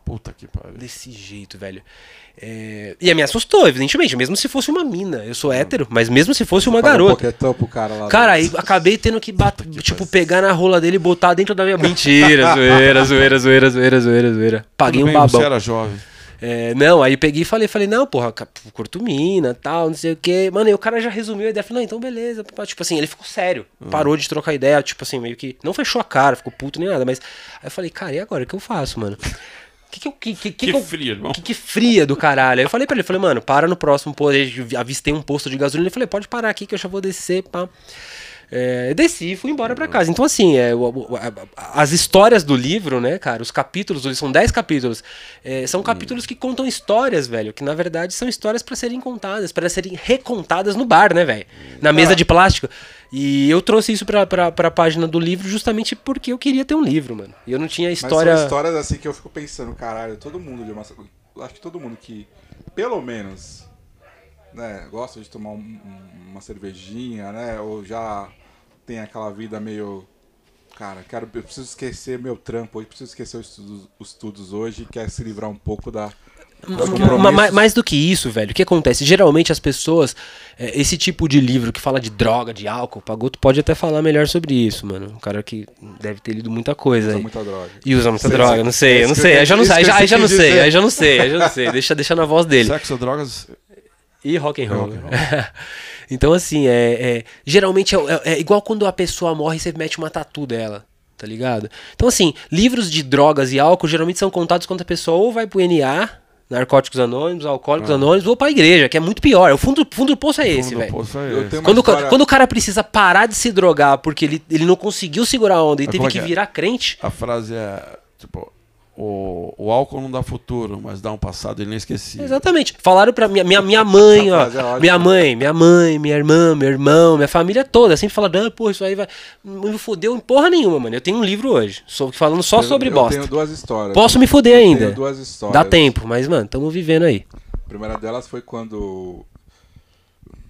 Puta que pariu. Desse jeito, velho. É, E me assustou, evidentemente, mesmo se fosse uma mina. Eu sou hétero, mas mesmo se fosse uma Paga um garota. boquetão pro cara lá. Cara, aí acabei tendo que, bat- tipo, pegar na rola dele e botar dentro da minha. Mentira, zoeira, zoeira, zoeira, zoeira, zoeira, zoeira. Paguei Tudo um bem, babão. Você era jovem. É, não, aí peguei e falei, falei, não, porra, curto mina, tal, não sei o quê. Mano, e o cara já resumiu a ideia. Falei, não, então beleza. Tipo assim, ele ficou sério. Parou de trocar ideia, tipo assim, meio que. Não fechou a cara, ficou puto nem nada, mas. Aí eu falei, cara, e agora? O que eu faço, mano? Que que. Que, que, que, Que frio, irmão. que, que fria do caralho. Aí eu falei pra ele, falei, mano, para no próximo posto. Avistei um posto de gasolina. Ele falei, pode parar aqui que eu já vou descer, pá. É, eu desci e fui embora pra casa. Então, assim, é, as histórias do livro, né, cara? Os capítulos, são 10 capítulos. é, são capítulos que contam histórias, velho. Que na verdade são histórias pra serem contadas, pra serem recontadas no bar, né, velho? Na mesa de plástico. E eu trouxe isso pra, pra, pra página do livro justamente porque eu queria ter um livro, mano. E eu não tinha Mas história. são histórias assim que eu fico pensando, caralho, todo mundo de uma. Acho que todo mundo que, pelo menos, né, gosta de tomar um- um- uma cervejinha, né? Ou já tem aquela vida meio. Cara, quero, eu preciso esquecer meu trampo hoje, preciso esquecer os estudos, os estudos hoje e quer se livrar um pouco da. dos Ma- ma- compromissos. ma- mais do que isso, velho, o que acontece? Geralmente as pessoas, é, esse tipo de livro que fala de droga, de álcool, o Pagoto pode até falar melhor sobre isso, mano. Um cara que deve ter lido muita coisa Usa aí. muita droga. E usa muita Sei, droga, não sei, eu não Isso sei, que eu- aí já não sei, aí já, não sei, aí já não sei, aí já não sei. Deixa, deixa na voz dele. Sexo, drogas. E rock and roll. Rock and roll. então, assim, é, é- geralmente é, é- é igual quando a pessoa morre e você mete uma tatu dela, tá ligado? Então, assim, livros de drogas e álcool geralmente são contados quando a pessoa ou vai pro NA, Narcóticos Anônimos, Alcoólicos Anônimos, ou pra igreja, que é muito pior. O fundo, fundo do poço é esse, Fundo do velho. poço é Eu esse. tenho uma Quando, história- quando o cara precisa parar de se drogar porque ele, ele não conseguiu segurar a onda e Mas teve é que que é? virar crente, A frase é, tipo, o, o álcool não dá futuro, mas dá um passado inesquecível. Exatamente. Falaram pra minha, minha, minha mãe, ó. é. Minha mãe, minha mãe, minha irmã, meu irmão, minha família toda. Sempre falaram, ah, pô, isso aí vai. Não me fodeu em porra nenhuma, mano. Eu tenho um livro hoje. Falando só Eu- sobre eu bosta. tenho duas histórias. Posso me foder Eu ainda. Tenho duas histórias. Dá tempo, mas, mano, tamo vivendo aí. A primeira delas foi quando.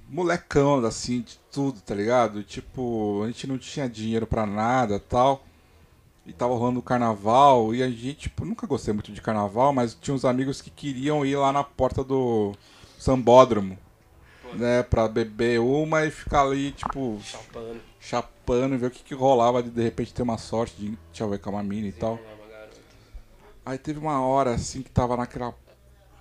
Molecão, assim, de tudo, tá ligado? Tipo, a gente não tinha dinheiro pra nada tal. E tava rolando o carnaval. E a gente, tipo, nunca gostei muito de carnaval, mas tinha uns amigos que queriam ir lá na porta do sambódromo. Né, pra beber uma e ficar ali, tipo, chapando e ver o que, que rolava de de repente ter uma sorte de eu ver com uma mina e tal. Aí teve uma hora assim que tava naquela.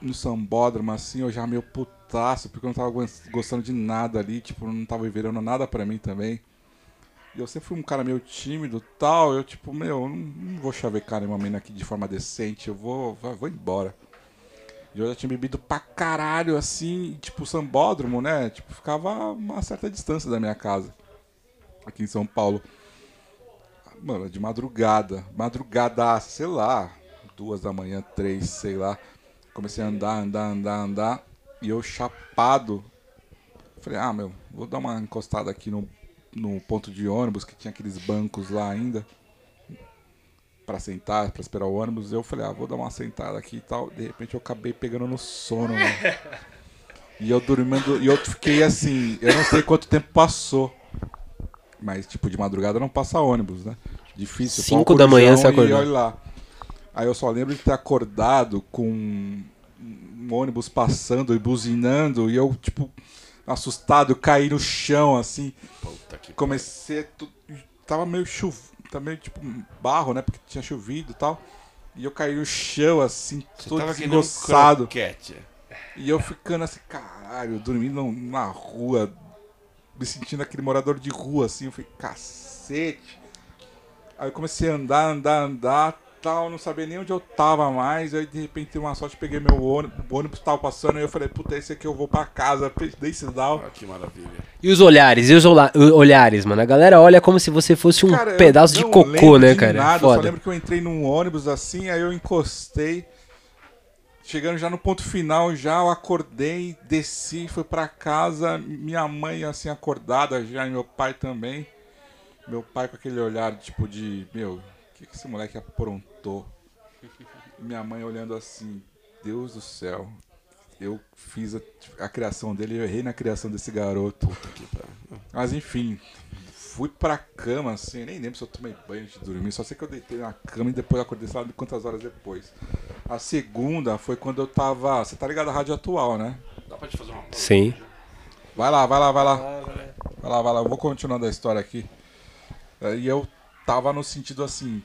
no sambódromo, assim, eu já meio putaço, porque eu não tava gos- gostando de nada ali, tipo, não tava virando nada pra mim também. Eu sempre fui um cara meio tímido tal, eu tipo, meu, eu não, não vou chavecar nenhuma mina aqui de forma decente, eu vou, vou, vou embora. E eu já tinha bebido pra caralho, assim, tipo, o sambódromo, né? Tipo, ficava a uma certa distância da minha casa, aqui em São Paulo. Mano, de madrugada, madrugada, sei lá, duas da manhã, três, sei lá. Comecei a andar, andar, andar, andar. E eu chapado. Falei, ah, meu, vou dar uma encostada aqui no, no ponto de ônibus, que tinha aqueles bancos lá ainda. Pra sentar, pra esperar o ônibus. Eu falei, ah, vou dar uma sentada aqui e tal. De repente eu acabei pegando no sono, mano. E eu dormindo, e eu fiquei assim, eu não sei quanto tempo passou. Mas, tipo, de madrugada não passa ônibus, né? Difícil. Cinco da manhã você e acordou. olha lá. Aí eu só lembro de ter acordado com um ônibus passando e buzinando e eu, tipo, assustado, caí no chão, assim. Puta que Comecei. tu- Tava meio chuv... Tava meio tipo barro, né? Porque tinha chovido e tal. E eu caí no chão, assim, Você todo desgoçado. E eu ficando assim, caralho, dormindo na rua, me sentindo aquele morador de rua, assim, eu falei, cacete. Aí eu comecei a andar, andar, andar, tal, não sabia nem onde eu tava mais, aí de repente uma sorte, peguei meu ônibus, o ônibus tava passando, e eu falei, puta, esse aqui eu vou pra casa, dei sinal. Ah, que maravilha. E os olhares, e os olhares, mano. A galera olha como se você fosse um Cara, eu pedaço de não cocô, né, de cara? Nada, eu só Foda. lembro que eu entrei num ônibus assim, aí eu encostei. Chegando já no ponto final, já eu acordei, desci, fui pra casa. Minha mãe assim acordada já, e meu pai também. Meu pai com aquele olhar tipo de, meu, que, que esse moleque aprontou? Minha mãe olhando assim, Deus do céu. Eu fiz a, a criação dele, eu errei na criação desse garoto. Mas enfim, fui pra cama, assim, nem lembro se eu tomei banho antes de dormir, só sei que eu deitei na cama e depois acordei, lá quantas horas depois. A segunda foi quando eu tava. Você tá ligado à rádio atual, né? Dá pra te fazer uma Sim. Vai lá, vai lá, vai lá. Vai lá, vai lá. Eu vou continuando a história aqui. E eu tava no sentido assim.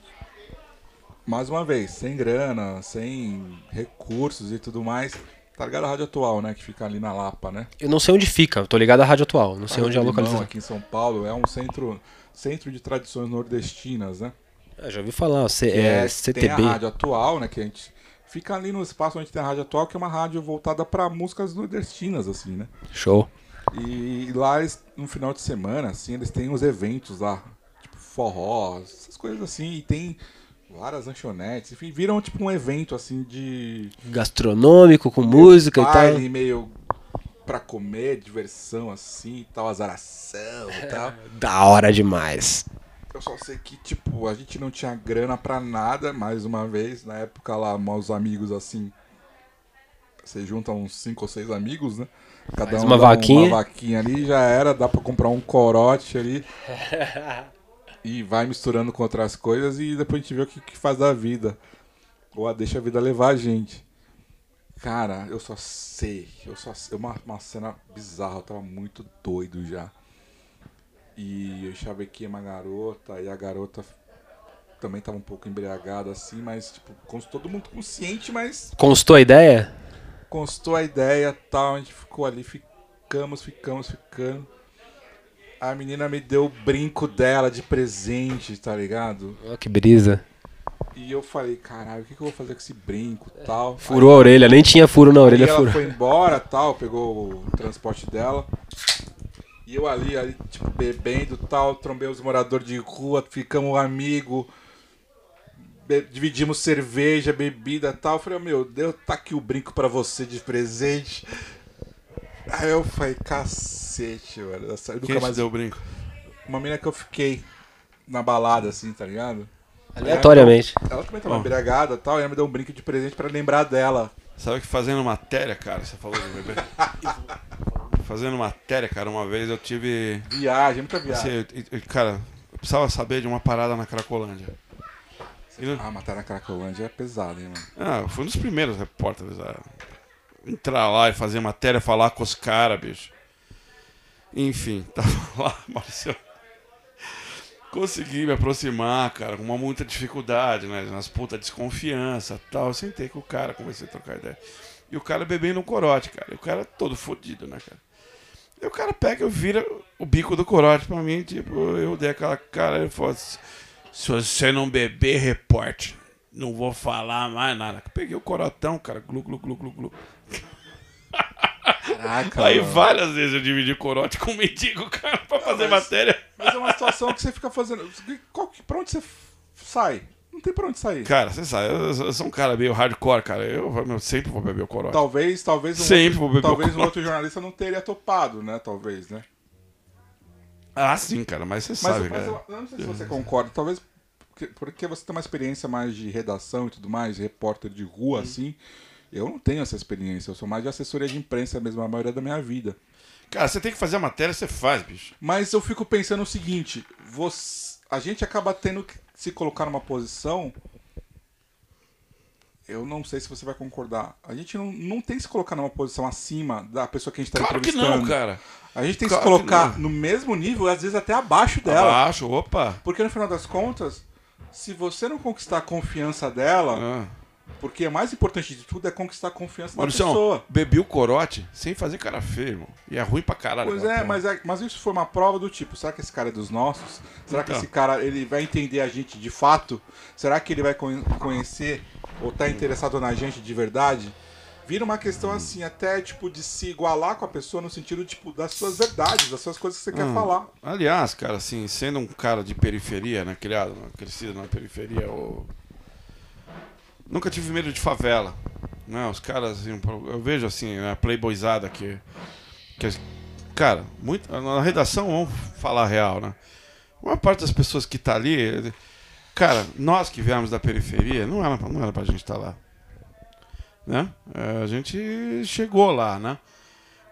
Mais uma vez, sem grana, sem recursos e tudo mais. Tá ligado a rádio atual, né? Que fica ali na Lapa, né? Eu não sei onde fica, eu tô ligado à rádio atual, não sei onde é a localização. Aqui em São Paulo. É um centro, centro de tradições nordestinas, né? Ah, já ouvi falar, C, Que é, Tem a CTB. rádio atual, né? Que a gente fica ali no espaço onde tem a rádio atual, que é uma rádio voltada pra músicas nordestinas, assim, né? Show. E lá, eles, no final de semana, assim, eles têm os eventos lá, forró, essas coisas assim, e tem várias lanchonetes, enfim, viram tipo um evento assim de Gastronômico, com música e tal. meio pra comer, diversão assim, e tal, azaração e tal. Da hora demais. Eu só sei que, tipo, a gente não tinha grana pra nada, mais uma vez, na época lá, meus amigos assim, você junta uns cinco ou seis amigos, né? Cada Faz um uma vaquinha. Uma vaquinha ali já era, dá pra comprar um corote ali. e vai misturando com outras coisas e depois a gente vê o que, que faz da vida. Ou a deixa a vida levar a gente. Cara, eu só sei. Eu só sei. Uma, uma cena bizarra, eu tava muito doido já. E eu chavequei uma garota e a garota também tava um pouco embriagada assim, mas tipo, com todo mundo consciente, mas Constou a ideia? constou a ideia tal, a gente ficou ali, ficamos, ficamos, ficando. A menina me deu o brinco dela de presente, tá ligado? Ó, que brisa. E eu falei, caralho, o que, que eu vou fazer com esse brinco tal? Furou a orelha, nem tinha furo na Aí orelha, ela furou. foi embora tal, pegou o transporte dela. E eu ali, ali, tipo, bebendo tal, trombei os moradores de rua, ficamos amigos. be- dividimos cerveja, bebida tal. Eu falei, meu Deus, tá aqui o brinco pra você de presente. Aí eu falei, cacete, mano. Eu nunca mais. deu o brinco? Uma mina que eu fiquei na balada, assim, tá ligado? Aleatoriamente. Ela também tava Bom. embriagada tal, e ela me deu um brinco de presente pra lembrar dela. Sabe que fazendo matéria, cara, você falou de bebê? fazendo matéria, cara, uma vez eu tive. Viagem, muita viagem. Assim, eu- eu- cara, eu precisava saber de uma parada na Cracolândia. E Ah, matar na Cracolândia é pesado, hein, mano. Ah, eu fui um dos primeiros repórteres a entrar lá e fazer matéria, falar com os caras, bicho. Enfim, tava lá, Maurício. Consegui me aproximar, cara, com uma muita dificuldade, né? Nas puta desconfiança tal. Eu sentei com o cara, comecei a trocar ideia. E o cara bebendo um corote, cara. E o cara todo fodido, né, cara? E o cara pega e vira o bico do corote pra mim, tipo, eu dei aquela cara, ele falou assim, se você não beber, reporte. Não vou falar mais nada. Peguei o corotão, cara, glu, glu, glu, glu, glu. Caraca. Aí mano. várias vezes eu dividi corote com o mendigo, cara, pra fazer mas- matéria. Mas é uma situação que você fica fazendo. Qual, que- pra onde você sai? Não tem pra onde sair. Cara, você sabe, eu, eu sou um cara meio hardcore, cara. Eu, eu sempre vou beber o corote. Talvez, talvez um, Sempre vou outro, beber talvez um coca. outro jornalista não teria topado, né? Talvez, né? Ah, sim, cara, mas você Mas, sabe, mas cara. eu, eu não sei se você concorda. Talvez porque, porque você tem uma experiência mais de redação e tudo mais, de repórter de rua, assim. Eu não tenho essa experiência. Eu sou mais de assessoria de imprensa mesmo, a maioria da minha vida. Cara, você tem que fazer a matéria, você faz, bicho. Mas eu fico pensando o seguinte: você, a gente acaba tendo que se colocar numa posição. Eu não sei se você vai concordar. A gente não, não tem que se colocar numa posição acima da pessoa que a gente está Claro que entrevistando. não, cara. A gente tem que Claro se que colocar não. no mesmo nível, às vezes até abaixo dela. Abaixo, opa. Porque no final das contas, se você não conquistar a confiança dela, Ah. Porque o mais importante de tudo é conquistar a confiança da pessoa. bebi o corote sem fazer cara feio, irmão. E é ruim pra caralho. Pois cara. é, mas, é, mas isso foi uma prova do tipo, será que esse cara é dos nossos? Será que Então. esse cara ele vai entender a gente de fato? Será que ele vai con- conhecer ou tá interessado na gente de verdade? Vira uma questão assim, até tipo de se igualar com a pessoa no sentido tipo das suas verdades, das suas coisas que você quer Ah. falar. Aliás, cara, assim, sendo um cara de periferia, né? Criado, crescido na periferia, eu... nunca tive medo de favela. Né? Os caras, assim, eu vejo assim, a playboyzada que, que. Cara, muito, na redação, vamos falar real, né? A maior parte das pessoas que tá ali Cara, nós que viemos da periferia, não era, não era pra gente estar lá. Né? É, A gente chegou lá, né?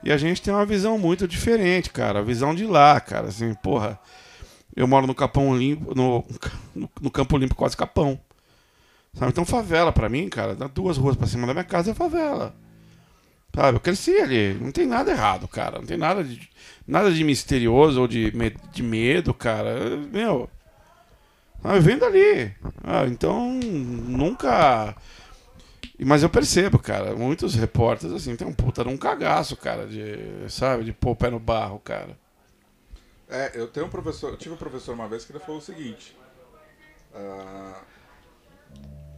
E a gente tem uma visão muito diferente, cara. A visão de lá, cara. Assim, porra. Eu moro no Capão Limpo, no, no Campo Limpo, quase Capão. Sabe? Então, favela pra mim, cara, duas ruas pra cima da minha casa é favela. Sabe? Eu cresci ali. Não tem nada errado, cara. Não tem nada de, nada de misterioso ou de, me- de medo, cara. Meu. Ah, vem dali. Ah, então, nunca. Mas eu percebo, cara, muitos repórteres, assim, tem um puta de um cagaço, cara, de, sabe, de pôr o pé no barro, cara. É, eu tenho um professor, eu tive um professor uma vez que ele falou o seguinte. ah,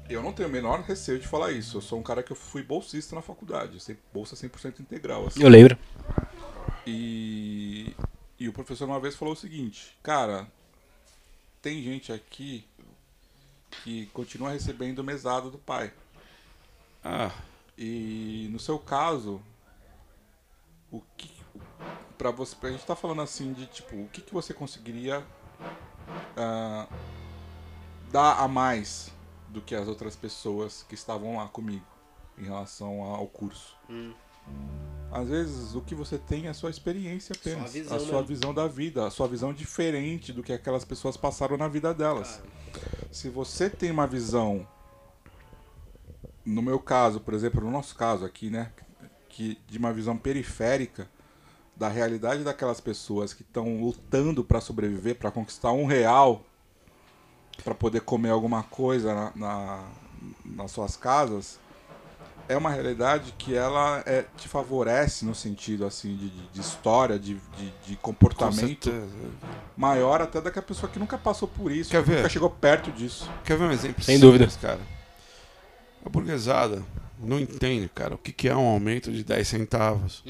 eu não tenho o menor receio de falar isso. Eu sou um cara que eu fui bolsista na faculdade, bolsa 100% integral. Assim. Eu lembro. E, e o professor uma vez falou o seguinte, cara, tem gente aqui que continua recebendo mesada do pai. Ah, E no seu caso, o que para você, a gente tá falando assim de tipo, o que, que você conseguiria ah, dar a mais do que as outras pessoas que estavam lá comigo em relação ao curso? Às vezes o que você tem é a sua experiência apenas, visão a sua mesmo. visão da vida, a sua visão diferente do que aquelas pessoas passaram na vida delas. Se você tem uma visão no meu caso, por exemplo, no nosso caso aqui, né, que de uma visão periférica da realidade daquelas pessoas que estão lutando para sobreviver, para conquistar um real, para poder comer alguma coisa na, na- nas suas casas, é uma realidade que ela é, te favorece no sentido assim de, de- história, de, de- de com comportamento maior até da que a pessoa que nunca passou por isso, Quer que nunca ver? chegou perto disso. Quer ver um exemplo Sem simples, dúvida. cara? A burguesada não entende, cara, o que, que é um aumento de 10 centavos.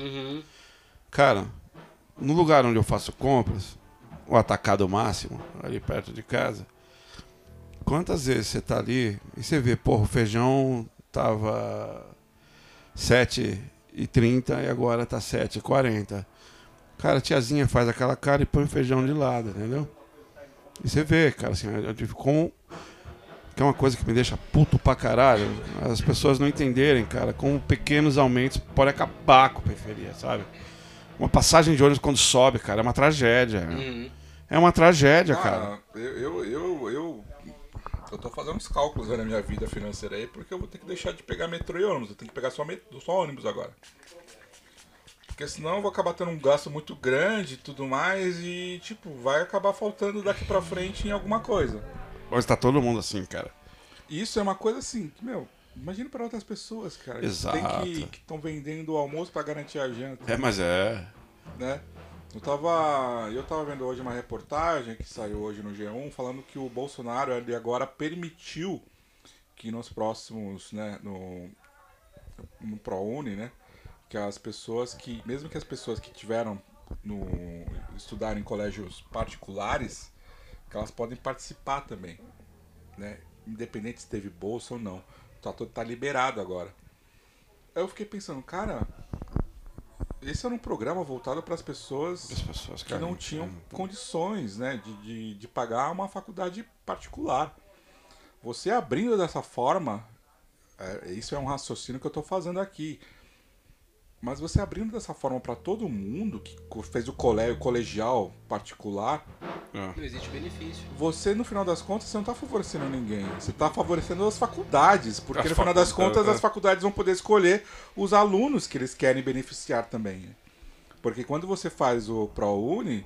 Cara, no lugar onde eu faço compras, o atacado máximo, ali perto de casa, quantas vezes você tá ali e você vê, porra, o feijão tava 7,30 e agora tá 7,40. Cara, a tiazinha faz aquela cara e põe o feijão de lado, entendeu? E você vê, cara, assim, eu tive com que é uma coisa que me deixa puto pra caralho, as pessoas não entenderem, cara, como pequenos aumentos podem acabar com a periferia, sabe? Uma passagem de ônibus quando sobe, cara, é uma tragédia. É uma tragédia, cara. eu, eu, eu, eu, eu tô fazendo uns cálculos aí na minha vida financeira aí, porque eu vou ter que deixar de pegar metrô e ônibus. Eu tenho que pegar só, met- só ônibus agora. Porque senão eu vou acabar tendo um gasto muito grande e tudo mais, e tipo, vai acabar faltando daqui pra frente em alguma coisa. Hoje tá todo mundo assim, cara. Isso é uma coisa assim, que, meu, imagina para outras pessoas, cara. Exato. Que estão vendendo o almoço pra garantir a janta. É, mas é. né? Eu tava, eu tava vendo hoje uma reportagem que saiu hoje no G1 falando que o Bolsonaro ele agora permitiu que nos próximos, né, no, no ProUni, né, que as pessoas que, mesmo que as pessoas que tiveram no estudar em colégios particulares, que elas podem participar também, né, independente se teve bolsa ou não. Tá, tá liberado agora. Aí eu fiquei pensando, cara, esse era um programa voltado para as pessoas As pessoas, que não tinham condições né, de, de, de pagar uma faculdade particular. Você abrindo dessa forma, é, isso é um raciocínio que eu estou fazendo aqui. Mas você abrindo dessa forma para todo mundo que fez o colégio colegial particular, É. Não existe benefício. você no final das contas você não está favorecendo ninguém. Você está favorecendo as faculdades, porque As no final das faculdades, contas é. as faculdades vão poder escolher os alunos que eles querem beneficiar também. Porque quando você faz o ProUni,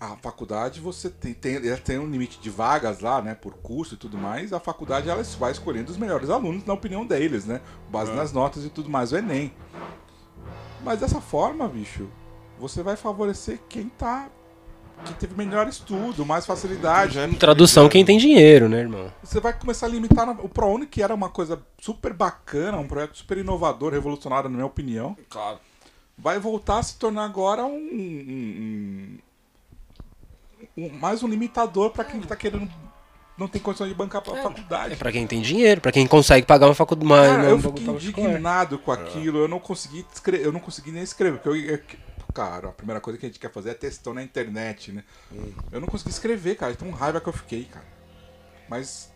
a faculdade você tem, tem, ela tem um limite de vagas lá, né, por curso e tudo mais. A faculdade ela vai escolhendo os melhores alunos na opinião deles, né, base É. nas notas e tudo mais, o Enem. Mas dessa forma, bicho, você vai favorecer quem tá que teve melhor estudo, mais facilidade. Em tradução, quem tem dinheiro, né, irmão? Você vai começar a limitar o ProUni, que era uma coisa super bacana, um projeto super inovador, revolucionário, na minha opinião, Claro. vai voltar a se tornar agora um, um- um- um- mais um limitador para quem tá querendo não tem condição de bancar pra É faculdade. pra quem tem dinheiro, pra quem consegue pagar uma faculdade. Cara, uma, eu fiquei indignado com aquilo, eu não consegui escrever, eu não consegui nem escrever, porque eu, eu- cara, a primeira coisa que a gente quer fazer é textão na internet, né? Eu não consegui escrever, cara, tão raiva que eu fiquei, cara. Mas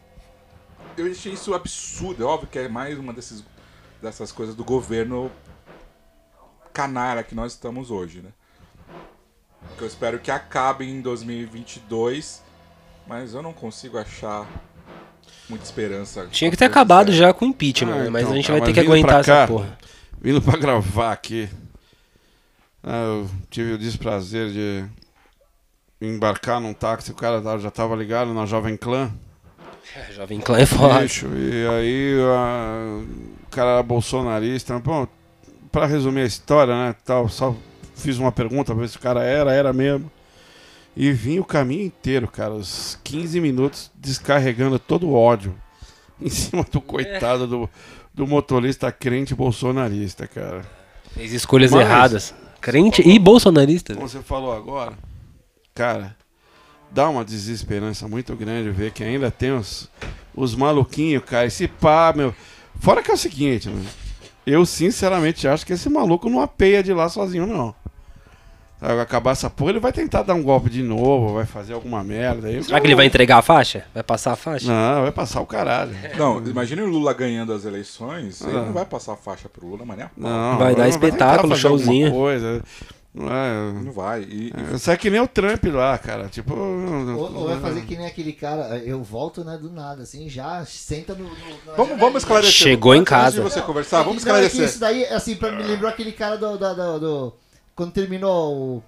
eu achei isso absurdo. É óbvio que é mais uma desses, dessas coisas do governo canalha que nós estamos hoje, né? Que eu espero que acabe em 2022, mas eu não consigo achar muita esperança. Tinha que ter acabado já. já com o impeachment, Ah, né? mas então, a gente cara, vai ter mas que aguentar cá, essa porra. Vindo pra gravar aqui. Ah, eu tive o desprazer de embarcar num táxi, o cara já tava ligado na Jovem Clã. É, Jovem Clã é foda. Bicho, e aí ah, o cara era bolsonarista. Bom, pra resumir a história, né? Tal, só fiz uma pergunta pra ver se o cara era, era mesmo. E vim o caminho inteiro, cara, os 15 minutos descarregando todo o ódio em cima do coitado do, do motorista crente bolsonarista, cara. Fez escolhas Mas- erradas. Crente e bolsonarista. Como você falou agora, cara, dá uma desesperança muito grande ver que ainda tem os, os maluquinhos, cara. Esse pá, meu. Fora que é o seguinte? Eu sinceramente acho que esse maluco não apeia de lá sozinho, não. Vai acabar essa porra, ele vai tentar dar um golpe de novo, vai fazer alguma merda. Aí, Será que ele vai entregar a faixa? Vai passar a faixa? Não, vai passar o caralho. Não, imagine o Lula ganhando as eleições, ele Ah. não vai passar a faixa pro Lula, mas nem a pau. Não, Vai dar espetáculo, alguma showzinho. Coisa. Não é, Não vai. E, e Isso é que nem o Trump lá, cara. Tipo. Ou, ou vai fazer que nem aquele cara, eu volto, né, do nada, assim, já senta no. no- Vamos, vamos esclarecer. Chegou em Antes casa. de você Não, conversar, é vamos não, é esclarecer. Isso daí, assim, pra me lembrou aquele cara do. do, do- do- quando terminou o-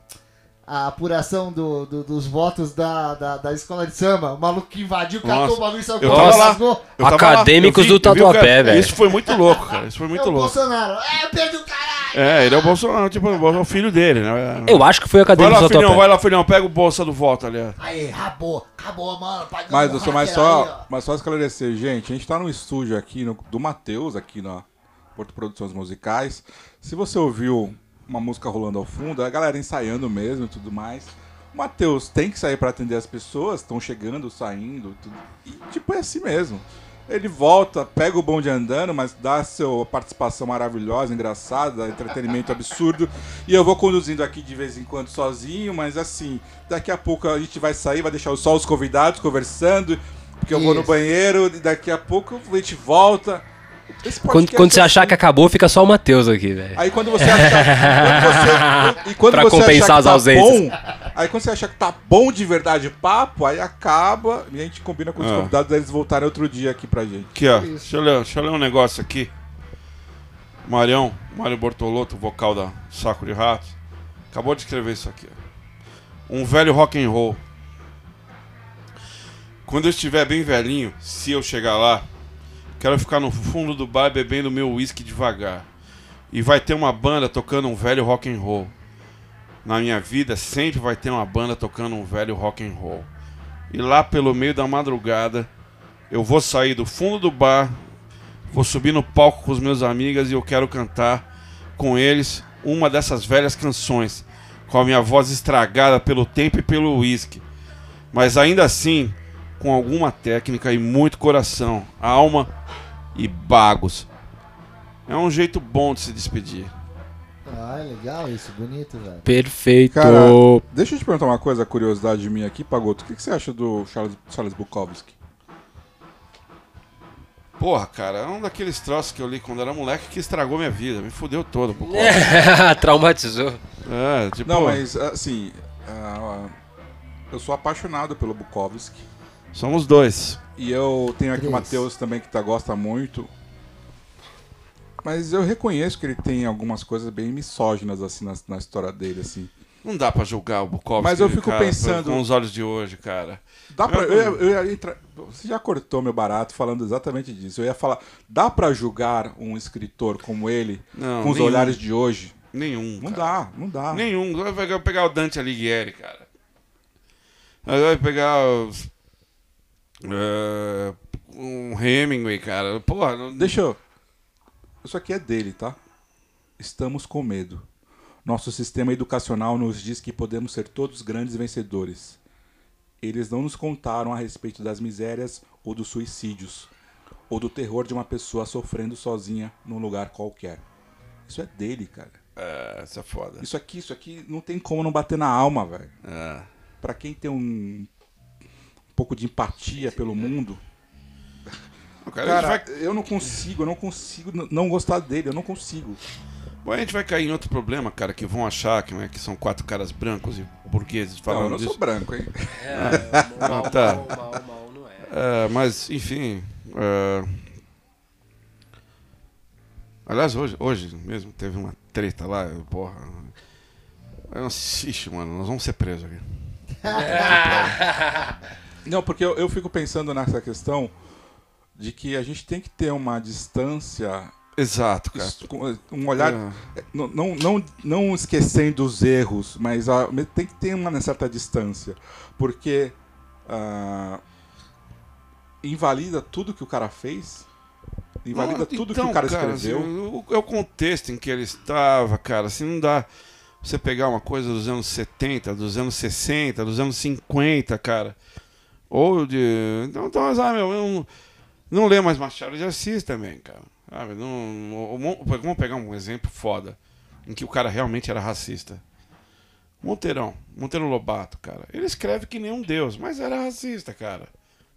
a apuração do- do- dos votos da, da, da escola de samba, o maluco que invadiu, catou Nossa, o bagulho e saiu eu correndo, tava lá. rasgou. Eu tava Acadêmicos lá, eu do eu Tatuapé, velho. Isso foi muito louco, cara. Isso foi É muito o louco. Bolsonaro. É, eu perdi o caralho! É, ele é o Bolsonaro, tipo, o filho dele, né? Eu acho que foi o Vai acadêmico lá, do filhão, vai Tatuapé. lá, filhão, pega o bolsa do voto ali. ó. Aí, acabou, acabou, mano. Mas, um eu sou mais hacker aí, só, mas só esclarecer, gente. A gente tá no estúdio aqui no- do Matheus, aqui na Porto Produções Musicais. Se você ouviu uma música rolando ao fundo, a galera ensaiando mesmo e tudo mais. O Matheus tem que sair pra atender as pessoas, estão chegando, saindo, tudo. E tipo, é assim mesmo. Ele volta, pega o bonde andando, mas dá sua participação maravilhosa, engraçada, entretenimento absurdo. E eu vou conduzindo aqui de vez em quando sozinho, mas assim, daqui a pouco a gente vai sair, vai deixar só os convidados conversando, porque eu vou no Isso. banheiro, e daqui a pouco a gente volta. Esse Quando, quando você é achar assim. que acabou, fica só o Matheus aqui, velho. Aí quando você achar. quando você, e quando Pra você compensar achar as que tá ausências. Bom, aí quando você achar que tá bom de verdade o papo, aí acaba e a gente combina com os Ah. convidados eles voltarem outro dia aqui pra gente. Aqui, ó. Deixa eu, ler, deixa eu ler um negócio aqui. Marião, Mário Bortolotto, vocal da Saco de Ratos, acabou de escrever isso aqui. ó. Um velho rock and roll. Quando eu estiver bem velhinho, se eu chegar lá, quero ficar no fundo do bar bebendo meu uísque devagar. E vai ter uma banda tocando um velho rock and roll. Na minha vida sempre vai ter uma banda tocando um velho rock and roll. E lá pelo meio da madrugada, eu vou sair do fundo do bar, vou subir no palco com os meus amigos e eu quero cantar com eles uma dessas velhas canções, com a minha voz estragada pelo tempo e pelo uísque. Mas ainda assim, com alguma técnica e muito coração, alma e bagos. É um jeito bom de se despedir. Ah, legal isso, bonito, velho. Perfeito. Cara, deixa eu te perguntar uma coisa, curiosidade minha aqui, Pagoto. O que, que você acha do Charles, Charles Bukowski? Porra, cara, é um daqueles troços que eu li quando era moleque que estragou minha vida, me fudeu todo. Traumatizou. É, tipo, Não, mas assim, ah, eu sou apaixonado pelo Bukowski. somos dois. E eu tenho aqui o. Matheus também que tá, gosta muito. Mas eu reconheço que ele tem algumas coisas bem misóginas assim na, na história dele, assim. Não dá pra julgar o Bukowski. Mas eu fico cara, pensando- Com os olhos de hoje, cara. Dá pra, Eu- eu, eu entrar- você já cortou meu barato falando exatamente disso. Eu ia falar, dá pra julgar um escritor como ele Não, com os nenhum. olhares de hoje? Nenhum. Não cara. dá, não dá. Nenhum. Vai pegar, pegar o Dante Alighieri, cara. Vai pegar os. É, um Hemingway, cara. Porra, não- Deixa eu. Isso aqui é dele, tá? Estamos com medo. Nosso sistema educacional nos diz que podemos ser todos grandes vencedores. Eles não nos contaram a respeito das misérias ou dos suicídios, ou do terror de uma pessoa sofrendo sozinha num lugar qualquer. Isso é dele, cara. É, isso é foda. Isso aqui, isso aqui não tem como não bater na alma, velho. É. Pra quem tem um pouco de empatia pelo mundo. O cara, Cara, vai- eu não consigo, eu não consigo não gostar dele, eu não consigo. Bom, a gente vai cair em outro problema, cara, que vão achar que, né, que são quatro caras brancos e burgueses Não, falando eu não disso. sou branco, hein? É, mal, tá. mal, mal, mal não é. É, mas, enfim. é, Aliás, hoje, hoje mesmo teve uma treta lá, eu, porra. Eu, ixi, mano, nós vamos ser presos aqui. Não, porque eu, eu fico pensando nessa questão de que a gente tem que ter uma distância, Exato, cara. um olhar, É. não, não, não, não esquecendo os erros, mas tem que ter uma certa distância, porque ah, invalida tudo que o cara fez, invalida Não, tudo então, que o cara cara, escreveu. assim, é o contexto em que ele estava, cara. Assim, não dá você pegar uma coisa dos anos 70, dos anos 60, dos anos 50, cara. Ou de. Então, então meu, eu não, não lê mais Machado de Assis também, cara. Sabe? Não, vamos pegar um exemplo foda, em que o cara realmente era racista. Monteirão, Monteiro Lobato, cara. Ele escreve que nem um deus, mas era racista, cara.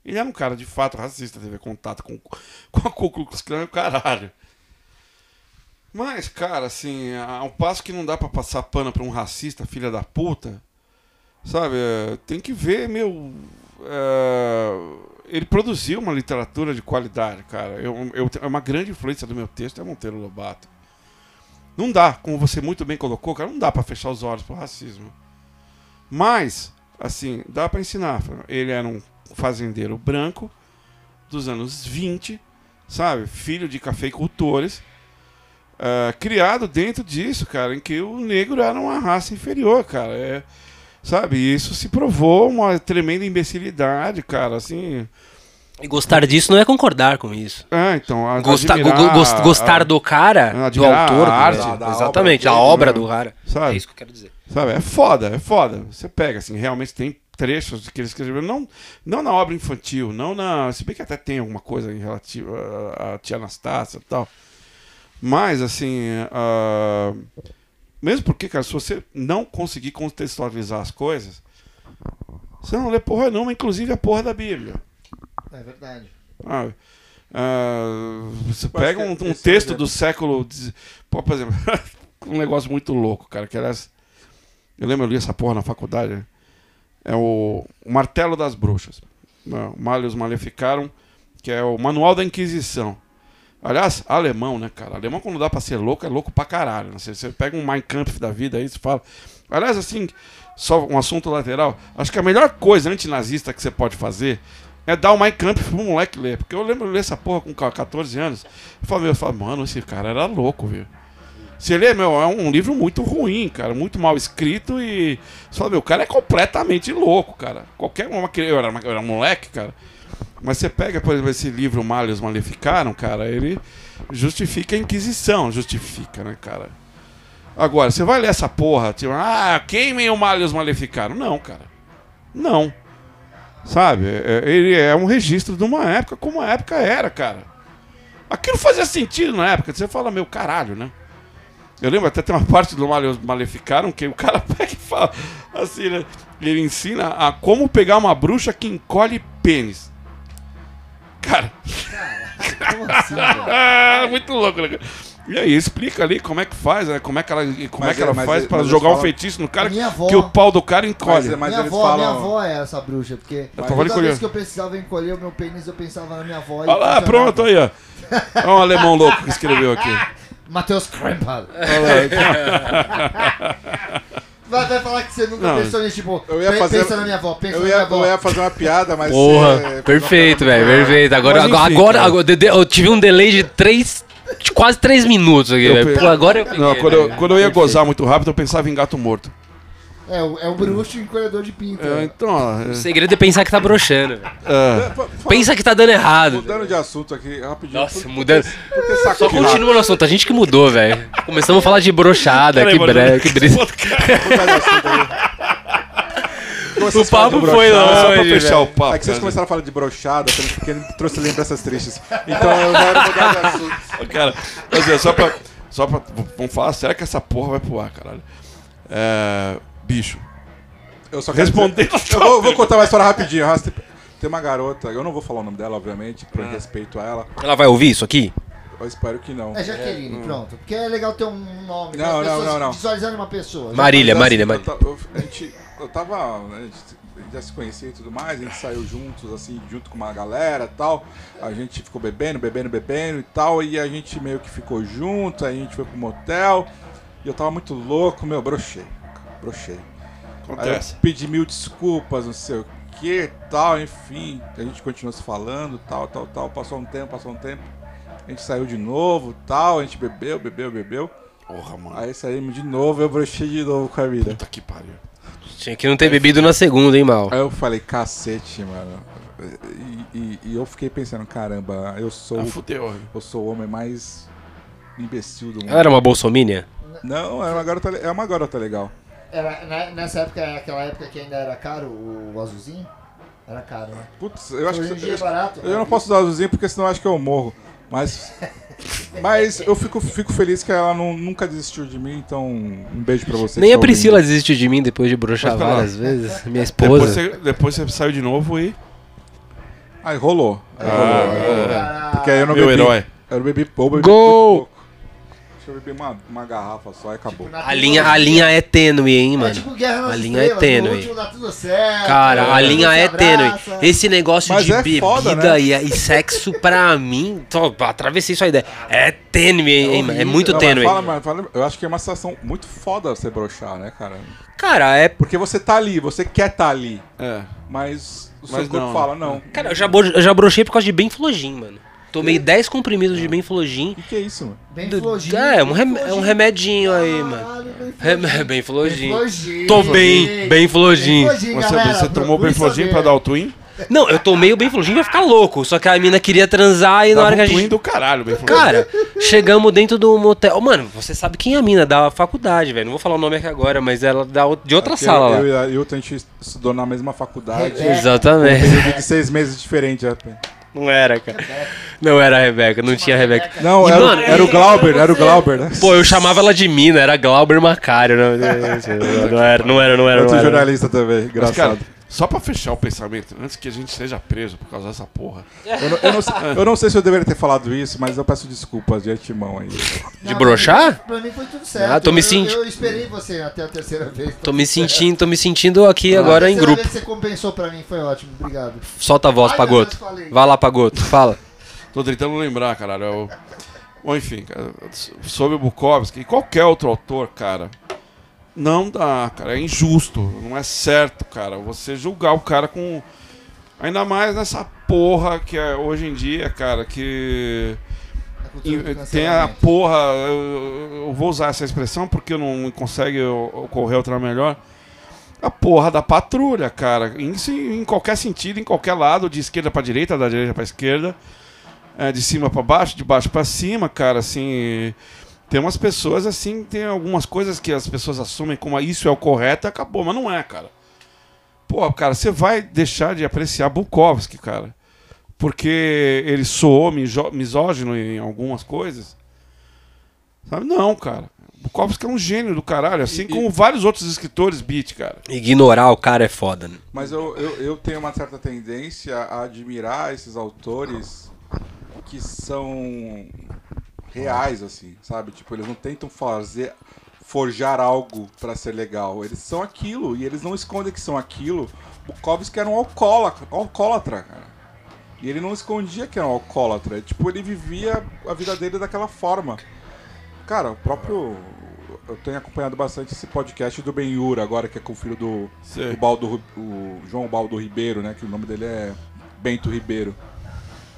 Ele era um cara de fato racista, teve contato com, com a Ku Klux Klan o caralho. Mas, cara, assim, ao passo que não dá pra passar pano pra um racista, filha da puta, sabe? é, Tem que ver, meu. É, ele produziu uma literatura de qualidade, cara. Eu, eu, é uma grande influência do meu texto é Monteiro Lobato. Não dá, como você muito bem colocou, cara, não dá pra fechar os olhos pro racismo. Mas, assim, dá pra ensinar. Ele era um fazendeiro branco dos anos 20, sabe? Filho de cafeicultores, ah, criado dentro disso, cara, em que o negro era uma raça inferior, cara. É, sabe? E isso se provou uma tremenda imbecilidade, cara, assim. E gostar disso não é concordar com isso. Ah, então. a- Gostar, admirar go- gost- a- gostar do cara, do autor, a do- arte. é, Da- da exatamente, obra a obra né? do cara. Sabe? É isso que eu quero dizer. Sabe? É foda, é foda. Você pega, assim, realmente tem trechos que ele escreveu, não, não na obra infantil, não na. Se bem que até tem alguma coisa em relativo à, à tia Anastácia e tal. Mas, assim. ah, mesmo porque, cara, se você não conseguir contextualizar as coisas, você não lê porra nenhuma, inclusive a porra da Bíblia. É verdade. sabe? Ah, você acho pega um, um é o texto exemplo. do século. Pô, por exemplo, um negócio muito louco, cara. Que aliás, eu lembro, eu li essa porra na faculdade. né? É o, o Martelo das Bruxas. Não, Malleus Maleficaram, que é o Manual da Inquisição. Aliás, alemão, né, cara? Alemão, quando dá pra ser louco, é louco pra caralho. Né? Você, você pega um Mein Kampf da vida aí, você fala. Aliás, assim, só um assunto lateral. Acho que a melhor coisa antinazista que você pode fazer é dar o Mein Kampf pro moleque ler. Porque eu lembro de ler essa porra com 14 anos. Eu falei, eu mano, esse cara era louco, viu? Ele é, meu, é um livro muito ruim, cara, muito mal escrito e. Você fala, meu, o cara é completamente louco, cara. Qualquer uma eu era, eu era moleque, cara. Mas você pega, por exemplo, esse livro Malhos Maleficaram, cara, ele justifica a Inquisição, justifica, né, cara? Agora, você vai ler essa porra, tipo, ah, queimem o Malhos Maleficaram. Não, cara. Não. Sabe? É- Ele é um registro de uma época como a época era, cara. Aquilo fazia sentido na época. Você fala, meu caralho, né? Eu lembro até tem uma parte do Male- Maleficaram que o cara pega e fala assim, né? Ele ensina a como pegar uma bruxa que encolhe pênis. Cara, Como assim, ah, muito louco, né? cara? E aí, explica ali como é que faz, né? Como é que ela, como Mas é que ela é- mas faz é- pra mas jogar um feitiço no cara avó- que o pau do cara encolhe. Mas- mas minha, eles avó, falam- minha avó é essa bruxa, porque Eu toda vez que eu precisava encolher o meu pênis, eu pensava na minha avó. Olha lá, pronto aí, ó. Olha um alemão louco que escreveu aqui. Matheus Krempel. Olha lá. Vai, vai falar que você nunca Não. pensou nisso, tipo, Eu ia pe- fazer- pensa na minha avó, pensa Eu na ia, minha avó. eu ia fazer uma piada, mas. Porra, você- perfeito, velho, perfeito. Agora, Mas agora, enfim, agora, cara. agora, de- de- eu tive um delay de três, de quase três minutos aqui, Eu velho. pe- Pô, agora eu Não, peguei, quando eu, velho. quando eu ia Perfeito. gozar muito rápido, eu pensava em gato morto. É, o, é o bruxo encolhedor de pinto. É, então, ó, O segredo é pensar que tá broxando, velho. é, Fa- fa- Pensa que tá dando errado. Mudando de assunto aqui, rapidinho. Nossa, por- mudando. Por que saco Só de rato? continua no assunto, a gente que mudou, velho. Começamos a falar de brochada, que breve, que brisa. Mudar de assunto aí. O papo de foi brochada. só pra longe, fechar velho. o papo. É que vocês cara. começaram a falar de brochada, porque ele trouxe lembranças tristes. Então eu quero mudar de assunto. Ô, Cara, quer dizer, só pra, só pra. Vamos falar, será que essa porra vai pro ar, caralho? É, bicho. Eu só quero Respondendo. dizer- Eu vou, vou contar uma história rapidinho. Tem uma garota, eu não vou falar o nome dela, obviamente, por Ah. respeito a ela. Ela vai ouvir isso aqui? Eu espero que não. É Jaqueline, pronto. Porque é legal ter um nome. Não, as não, pessoas não, não. Visualizando uma pessoa. Marília, Marília, assim, Marília. Eu, a gente, eu tava. né, A gente já se conhecia e tudo mais, a gente saiu juntos, assim, junto com uma galera e tal. A gente ficou bebendo, bebendo, bebendo e tal. E a gente meio que ficou junto, aí a gente foi pro motel. E eu tava muito louco, meu, brochei. Brochei. Aí eu Acontece. pedi mil desculpas, não sei o que tal, enfim. A gente continuou se falando, tal, tal, tal. Passou um tempo, passou um tempo. A gente saiu de novo, tal. A gente bebeu, bebeu, bebeu. Porra, mano. Aí saímos de novo, eu brochei de novo com a mina. Puta que pariu. Tinha que não ter bebido na segunda, hein, mal. Aí eu falei, cacete, mano. E, e- e eu fiquei pensando, caramba, eu sou, Ah, fudeu. eu sou o homem mais imbecil do mundo. Ela era uma bolsomínia? Não, é uma garota, é uma garota legal. Era, na- nessa época, aquela época que ainda era caro o azulzinho? Era caro, né? Putz, eu acho Hoje que. dia é Eu, barato. eu não posso dar azulzinho porque senão eu acho que eu morro. Mas. Mas eu fico, fico feliz que ela não- nunca desistiu de mim, então um beijo pra você. Nem a Priscila ouvindo. desistiu de mim depois de broxar lá. várias vezes. Minha Depois esposa. você, depois você saiu de novo e. Aí rolou. Aí rolou, aí rolou. Caralho. Porque aí eu não Meu bebi. herói. Eu não bebi, eu bebi Gol! Eu bebi uma, uma garrafa só e acabou. Na A linha, a linha é tênue, hein, É mano. tipo Guerra nas A linha é tênue. no último dá tudo certo, Cara, a todo linha é tênue. Esse negócio Mas de é bebida foda, né? e, e sexo, pra mim, tô, atravessei sua ideia. É tênue, hein, hein, mano? É muito Não, mas tênue. fala, mas fala- eu acho que é uma situação muito foda você broxar, né, cara? Cara, é. Porque você tá ali, você quer tá ali, É. mas o seu Mas corpo não. fala, não. Cara, eu já, eu já brochei por causa de Benflogin, mano. Tomei 10 comprimidos de Benflogin. O que, que é isso, mano? Flojinho. É, um, rem- é um remedinho aí, mano. Caralho, bem Rem- flojinho. Bem flojinho. Bem flojinho. Tô bem. Flojinho, Você, você tomou procure bem flojinho saber. pra dar o twin? Não, eu tomei o Benflogin pra ficar louco. Só que a mina queria transar e na Dava hora que um a twin gente. do caralho, bem flojinho. Cara, chegamos dentro do motel. Mano, você sabe quem é a mina da faculdade, velho. Não vou falar o nome aqui agora, mas ela da o- de outra Porque sala eu, lá. eu e a Hilton, a gente estudou na mesma faculdade. Exatamente. Período de seis meses diferente. é. Não era, cara. Não era a Rebeca, não tinha a Rebeca. Não, E, era, o- mano, era o Glauber, era o Glauber, né? Pô, eu chamava ela de mina, era Glauber Macário. Não, não era, não era, não era. Outro Não era. jornalista também, Mas, cara, engraçado. Só pra fechar o pensamento, antes que a gente seja preso por causa dessa porra. Eu não, eu não sei, eu não sei se eu deveria ter falado isso, mas eu peço desculpas de antemão aí. De broxar? Pra mim foi tudo certo. Ah, tô me Eu- senti- Eu, esperei você até a terceira vez. Tô me sentindo, tô me sentindo aqui agora em terceira grupo. vez que você compensou pra mim foi ótimo, obrigado. Solta a voz, Ai, Pagoto. meu Deus, falei. Vai lá, Pagoto, fala. Tô tentando lembrar, caralho. Eu... Bom, enfim, cara, sobre o Bukowski e qualquer outro autor, cara, não dá, cara. É injusto, não é certo, cara. Você julgar o cara com. Ainda mais nessa porra que é hoje em dia, cara, que. Tem a porra, eu, eu vou usar essa expressão porque não consegue ocorrer outra melhor. A porra da patrulha, cara. Em, em qualquer sentido, em qualquer lado, de esquerda pra direita, da direita pra esquerda, é, de cima pra baixo, de baixo pra cima, cara, assim. Tem umas pessoas assim, tem algumas coisas que as pessoas assumem como isso é o correto e acabou, mas não é, cara. Pô, cara, você vai deixar de apreciar Bukowski, cara porque ele soou misógino em algumas coisas. Sabe? Não, cara. Bukowski é um gênio do caralho, assim E- como vários outros escritores beat, cara. Ignorar o cara é foda, né? Mas eu, eu, eu tenho uma certa tendência a admirar esses autores que são reais, assim, sabe? Tipo, eles não tentam fazer, forjar algo pra ser legal. Eles são aquilo e eles não escondem que são aquilo. Bukowski era um alcoólatra, alcoólatra cara. E ele não escondia que era um alcoólatra. Tipo, ele vivia a vida dele daquela forma. Cara, o próprio. Eu tenho acompanhado bastante esse podcast do Benhur, agora que é com o filho do, Sei. o, Baldo, o João Baldo Ribeiro, né? Que o nome dele é Bento Ribeiro.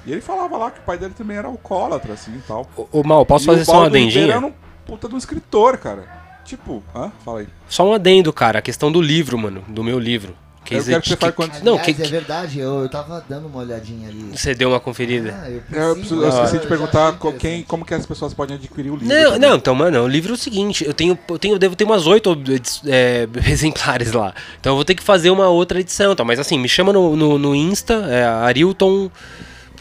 E ele falava lá que o pai dele também era alcoólatra, assim e tal. Ô, Mal, posso E fazer só um Ribeiro adendinho? era um puta de um escritor, cara. Tipo, hã? Fala aí. Só um adendo, cara. A questão do livro, mano. Do meu livro. Eu quero que você fale quantos- Não, Aliás, que- é verdade, eu, eu tava dando uma olhadinha ali. Você deu uma conferida. Ah, eu, É, Eu, preciso, eu preciso- esqueci de perguntar quem, como que as pessoas podem adquirir o livro. Não, também. não, então, mano, o livro é o seguinte, eu tenho, eu tenho, eu devo ter umas oito é, exemplares lá. Então eu vou ter que fazer uma outra edição, tá? Mas assim, me chama no, no, no Insta, é Arilton.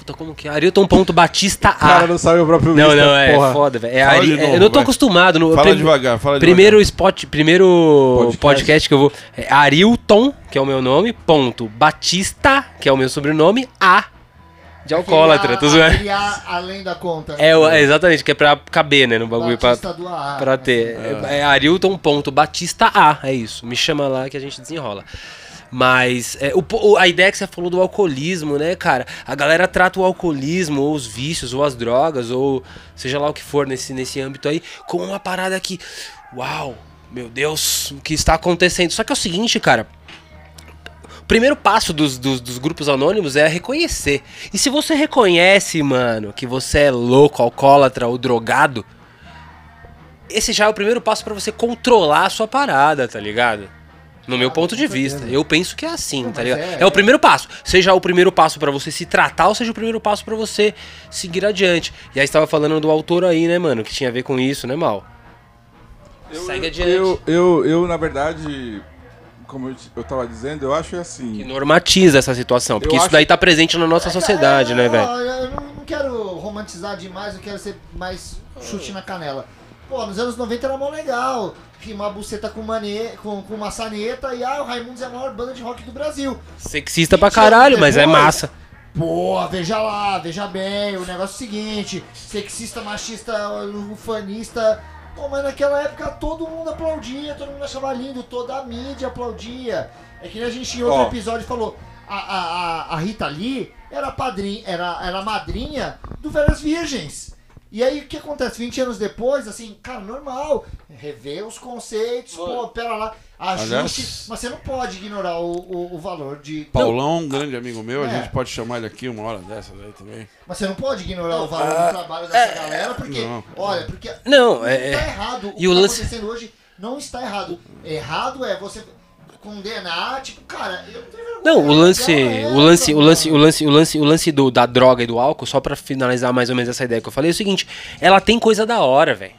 Puta, como que é? Arilton ponto Batista O cara A. não sabe o próprio Não, Insta, não, é porra. foda, velho. É Ari- é, novo, eu não tô vai. acostumado. No, Fala prim- devagar, fala Primeiro devagar. spot, primeiro podcast. Podcast. que eu vou. É Arilton, que é o meu nome, ponto. Batista, que é o meu sobrenome, A. De alcoólatra, tô Aquele zoando. A- A além da conta. É, o- é, exatamente, que é pra caber, né, no bagulho. Pra, Batista do AA. pra ter. É, é Arilton ponto Batista A, é isso. Me chama lá que a gente desenrola. Mas é, o a ideia que você falou do alcoolismo, né, cara? A galera trata o alcoolismo, ou os vícios, ou as drogas, ou seja lá o que for nesse, nesse âmbito aí, como uma parada que. Uau, meu Deus, o que está acontecendo? Só que é o seguinte, cara. O primeiro passo dos, dos, dos grupos anônimos é reconhecer. E se você reconhece, mano, que você é louco, alcoólatra ou drogado, esse já é o primeiro passo pra você controlar a sua parada, tá ligado? No meu ponto de vista. Eu penso que é assim, tá ligado? é- É, o primeiro passo. Seja o primeiro passo pra você se tratar ou seja o primeiro passo pra você seguir adiante. E aí você tava falando do autor aí, né, mano? Que tinha a ver com isso, né, Mal? Eu, Segue eu- adiante. Eu, eu, eu, na verdade, como eu, eu tava dizendo, eu acho Que assim. normatiza essa situação. Porque Eu isso acho- daí tá presente na nossa sociedade, É, né, ó, velho? Eu não, quero romantizar demais, não quero ser mais chute na canela. Pô, nos anos 90 era mó legal. Rimar buceta com, mane... com, com maçaneta e ah, o Raimundos é a maior banda de rock do Brasil. Sexista pra 20 anos caralho, mas é massa. Pô, veja lá, veja bem, o negócio é o seguinte, sexista, machista, ufanista. Pô, mas naquela época todo mundo aplaudia, todo mundo achava lindo, toda a mídia aplaudia. É que a gente em outro Ó. episódio falou, a, a, a, a Rita Lee era padrinha, era, era madrinha do Velhas Virgens. E aí o que acontece? 20 anos depois, assim, cara, normal. Rever os conceitos, pô, pera lá, ajuste, Aliás- mas você não pode ignorar o, o, o valor de. Paulão, um grande amigo meu, a É. gente pode chamar ele aqui uma hora dessas aí também. Mas você não pode ignorar o valor do trabalho dessa galera, porque, Não. olha, porque Não, não é- está errado. O e o que lance- está acontecendo hoje não está errado. Errado é você condenar, tipo, cara, eu não tenho vergonha. Não, o lance, o lance, o lance, o lance, o lance, o lance do, da droga e do álcool, só pra finalizar mais ou menos essa ideia que eu falei, é o seguinte, ela tem coisa da hora, velho.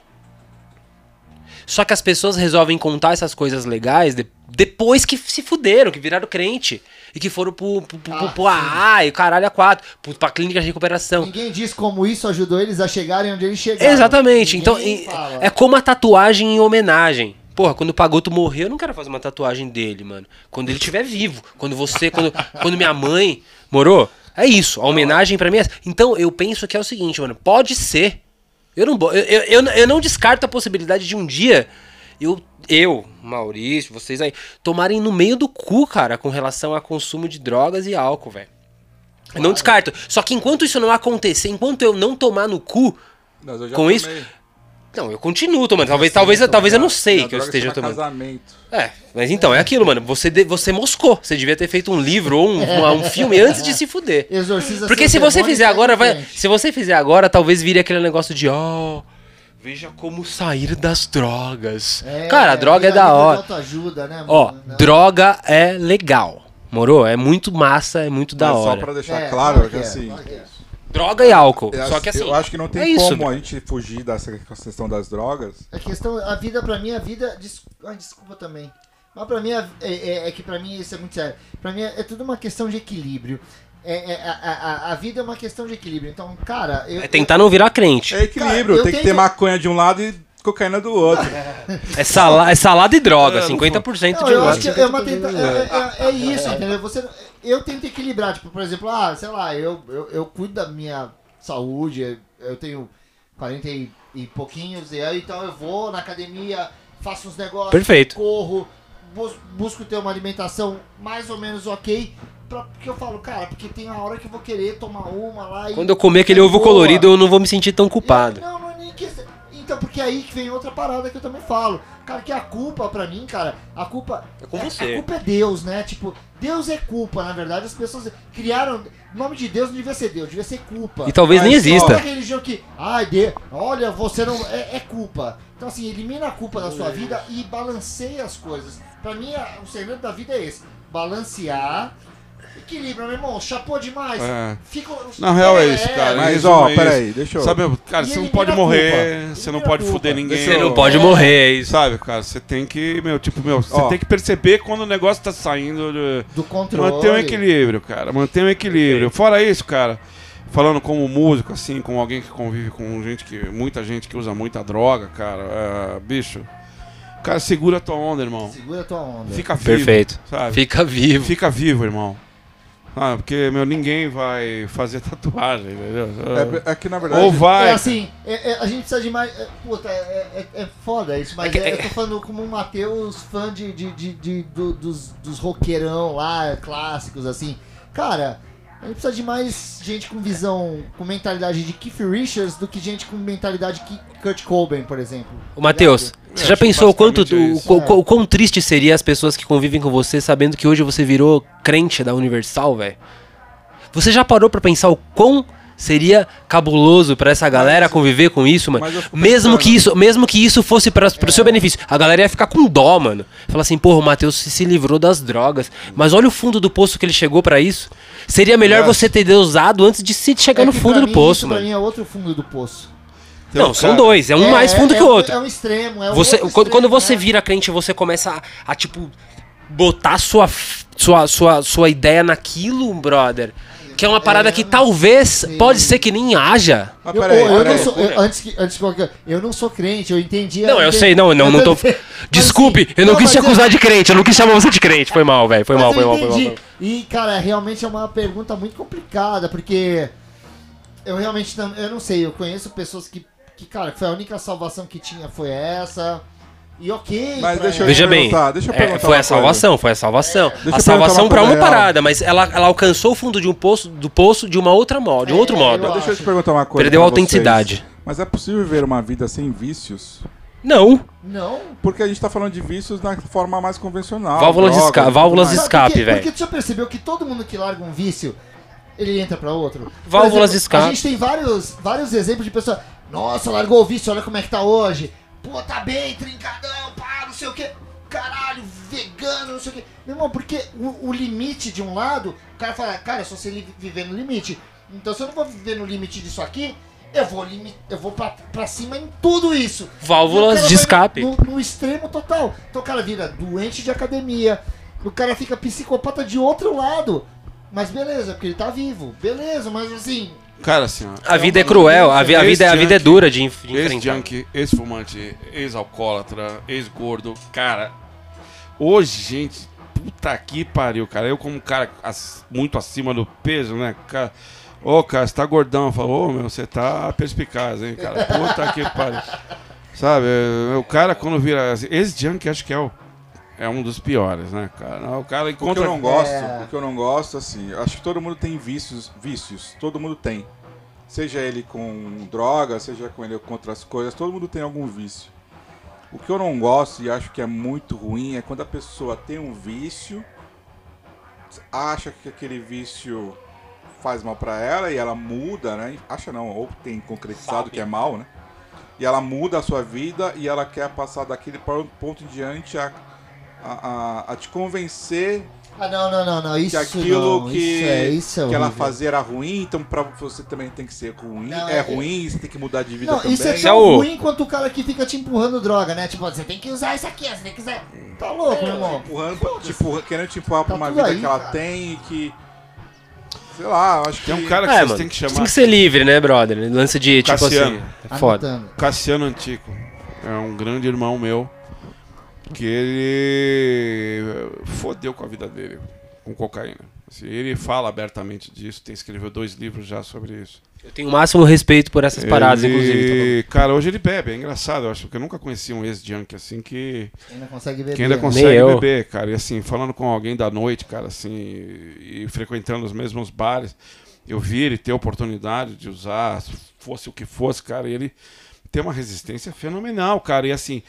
Só que as pessoas resolvem contar essas coisas legais de- depois que se fuderam, que viraram crente. E que foram pro, pro, pro, Ah, pro AA e o caralho a quatro, pro, pra clínica de recuperação. Ninguém diz como isso ajudou eles a chegarem onde eles chegaram. Exatamente. Então, Ninguém e- fala. é como a tatuagem em homenagem. Porra, quando o Pagoto morrer, eu não quero fazer uma tatuagem dele, mano. Quando ele estiver vivo. Quando você, quando, quando minha mãe morou. É isso. A homenagem pra mim é essa. Então, eu penso que é o seguinte, mano. Pode ser. Eu não, eu, eu, eu, não descarto a possibilidade de um dia eu, eu, Maurício, vocês aí, tomarem no meio do cu, cara, com relação a consumo de drogas e álcool, velho. Eu Não descarto. Só que enquanto isso não acontecer, enquanto eu não tomar no cu, Mas eu já Com isso- tomei. Não, eu continuo tomando. Talvez, talvez, talvez eu não sei que eu esteja tomando. casamento. É, mas então, é aquilo, mano. Você, de- você moscou. Você devia ter feito um livro ou um, uma- um filme antes de se fuder. Exorciza Porque se você fizer e agora, vai. Se você fizer agora, talvez vire aquele negócio de, ó. veja como sair das drogas. É, Cara, a droga é vira da hora. autoajuda, né, Ó? Não. droga é legal. Morou? É muito massa, é muito da Mas Só hora. pra deixar É, claro claro que é, assim. Que é. Droga e álcool. eu Só acho- que assim. Eu acho que não tem é isso, como né? a gente fugir dessa questão das drogas. A questão, a vida pra mim, a vida. Des... Ai, desculpa também. Mas pra mim, é, é- é que pra mim isso é muito sério. Pra mim é tudo uma questão de equilíbrio. É, é- a, a- a vida é uma questão de equilíbrio. Então, cara, eu. É tentar não virar crente. É equilíbrio, Cara, eu tem que tenho- ter maconha de um lado e cocaína do outro. É, sala, é salada e droga, É, não 50% Não, de eu droga. acho que é uma tenta... é, é- é isso, entendeu? Você, eu tento equilibrar, tipo, por exemplo, ah, sei lá, eu, eu, eu cuido da minha saúde, eu tenho 40 e, e pouquinhos, e aí então eu vou na academia, faço uns negócios, Perfeito. corro, bus- busco ter uma alimentação mais ou menos ok, pra, porque eu falo, cara, porque tem a hora que eu vou querer tomar uma lá e... Quando eu comer aquele é ovo boa. colorido, eu não vou me sentir tão culpado. Não, não é nem questão. Então, porque aí que vem outra parada que eu também falo. Cara, que a culpa pra mim, cara, a culpa. É com você. A culpa é Deus, né? Tipo, Deus é culpa, na verdade. As pessoas criaram. O nome de Deus não devia ser Deus, devia ser culpa. E talvez nem Mas só- exista. Toda religião que. Ai, de, olha, você não. É, é culpa. Então, assim, elimina a culpa da sua vida e balanceia as coisas. Pra mim, o segredo da vida é esse: balancear. Equilíbrio, meu irmão. Chapou demais. É. Fica, Na real é isso, cara. Mas, ó, é peraí, deixa eu- Sabe, cara, E você não pode morrer, você não pode fuder ninguém. Você não pode morrer, é isso. Sabe, cara, você tem que, meu, tipo, meu, você Ó. tem que perceber quando o negócio tá saindo de... Do controle. Manter um equilíbrio, cara. Manter um equilíbrio. Fora isso, cara, falando como músico, assim, como alguém que convive com gente que. muita gente que usa muita droga, cara. é, bicho. Cara, segura a tua onda, irmão. Segura a tua onda. Fica vivo. Perfeito. Sabe? Fica vivo. Fica vivo, irmão. Ah, porque, meu, ninguém vai fazer tatuagem, entendeu? É, é que na verdade. Ou vai. É assim, é- é- a gente precisa de mais. É, puta, é, é- é foda isso, mas É que- é- é- eu tô falando como um Matheus, fã de, de, de- de- do- dos, dos roqueirão lá, clássicos, assim. Cara, a gente precisa de mais gente com visão, com mentalidade de Keith Richards do que gente com mentalidade que Kurt Cobain, por exemplo. Ô, Matheus, você já pensou o quanto é o, isso. o, o- o quão triste seria as pessoas que convivem com você sabendo que hoje você virou crente da Universal, velho? Você já parou pra pensar o quão seria cabuloso pra essa galera conviver com isso, mano? Mesmo que isso, mesmo que isso fosse para pro seu benefício, a galera ia ficar com dó, mano. Falar assim, porra, o Matheus se, se livrou das drogas, mas olha o fundo do poço que ele chegou pra isso. Seria melhor É. você ter usado antes de se chegar É no fundo pra do mim, poço, isso pra mano. mim é outro fundo do poço. Então, Não, são cara, dois, é um mais fundo é, que o é outro. É um extremo, é um Você, outro quando, quando extremo, você né? vira crente, você começa a, a, tipo, botar sua, sua, sua, sua ideia naquilo, brother. Que é uma parada que talvez, pode ser que nem haja. Mas Eu, peraí, eu peraí. não sou, eu- antes que, antes que eu não sou crente, eu entendi. Não, eu entendi- sei, não, não, não tô. Desculpe, assim, eu não, quis te acusar de crente, eu não quis chamar você de crente. Foi mal, velho. Foi Mas mal, foi mal, foi mal. entendi. foi mal. E, cara, realmente é uma pergunta muito complicada, porque eu realmente não, eu não sei, eu conheço pessoas que, que, cara, foi a única salvação que tinha foi essa. E ok. Mas deixa eu. Veja bem, perguntar, deixa eu é, perguntar foi a coisa. salvação, foi a salvação. Eu a salvação pra uma parada, mas ela, ela alcançou o fundo de um poço, do poço de uma outra modo, de um outro É, modo. eu Deixa eu te perguntar uma coisa. Perdeu a pra vocês. autenticidade. Mas é possível viver uma vida sem vícios? Não. Não. Porque a gente tá falando de vícios na forma mais convencional. Válvulas de drogas esca- válvulas de escape, porque, velho. Porque tu já percebeu que todo mundo que larga um vício, ele entra pra outro? Válvulas de escape. A gente tem vários, vários exemplos de pessoas. Nossa, largou o vício, olha como é que tá hoje. Pô, tá bem, trincadão, pá, não sei o que. Caralho, vegano, não sei o que. Meu irmão, porque o, o limite de um lado, o cara fala, cara, eu só sei viver no limite. Então se eu não vou viver no limite disso aqui, eu vou, limi eu vou pra, pra cima em tudo isso. Válvulas de escape. No, no extremo total. Então o cara vira doente de academia. O cara fica psicopata de outro lado. Mas beleza, porque ele tá vivo. Beleza, mas assim. Cara, assim. A vida é cruel, a, vi- a vida, a vida é dura de, de enfrentar. Ex-junkie, ex-fumante, ex-alcoólatra, ex-gordo. Cara, hoje, gente, puta que pariu, cara. Eu, como um cara ac- muito acima do peso, né, cara. Ô, cara, você tá gordão. Falou, ô, meu, você tá perspicaz, hein, cara. Puta que pariu. Sabe, é, o cara quando vira. Ex-junkie, acho que é o. É um dos piores, né, cara? O cara O que encontra. eu não gosto, É. o que eu não gosto, assim, eu acho que todo mundo tem vícios, vícios, todo mundo tem. Seja ele com droga, seja com ele com outras coisas, todo mundo tem algum vício. O que eu não gosto e acho que é muito ruim é quando a pessoa tem um vício, acha que aquele vício faz mal pra ela e ela muda, né? Acha não, ou tem concretizado Sabe. que é mal, né? E ela muda a sua vida e ela quer passar daquele ponto em diante a, a, a, a te convencer Ah, não, não, não, não. Isso que aquilo não, que, isso é, isso é que ela fazia era ruim, então pra você também tem que ser ruim. Não, é é- ruim, você tem que mudar de vida Não, também. isso é é tão o- ruim quanto o cara que fica te empurrando droga, né? Tipo, você tem que usar isso aqui, você tem que usar. Tá louco, meu irmão. Empurrando, pra- tipo, querendo te empurrar pra Tá uma tudo vida aí, que ela cara. tem e que. Sei lá, acho que. Tem um cara que É, vocês mano, têm que tem chamar. que ser livre, né, brother? Lance de, tipo Cassiano. assim, é foda. Anotando. Cassiano Antico. É um grande irmão meu. Que ele fodeu com a vida dele com cocaína. Assim, ele fala abertamente disso, tem escreveu dois livros já sobre isso. Eu tenho o máximo respeito por essas paradas, Ele- inclusive. tá Cara, hoje ele bebe, é engraçado, eu acho, porque eu nunca conheci um ex-junk assim que, Ainda consegue beber. que ainda né? consegue Nem eu. beber, cara. E assim, falando com alguém da noite, cara, assim, e frequentando os mesmos bares, eu vi ele ter a oportunidade de usar, se fosse o que fosse, cara, e ele tem uma resistência fenomenal, cara. E assim,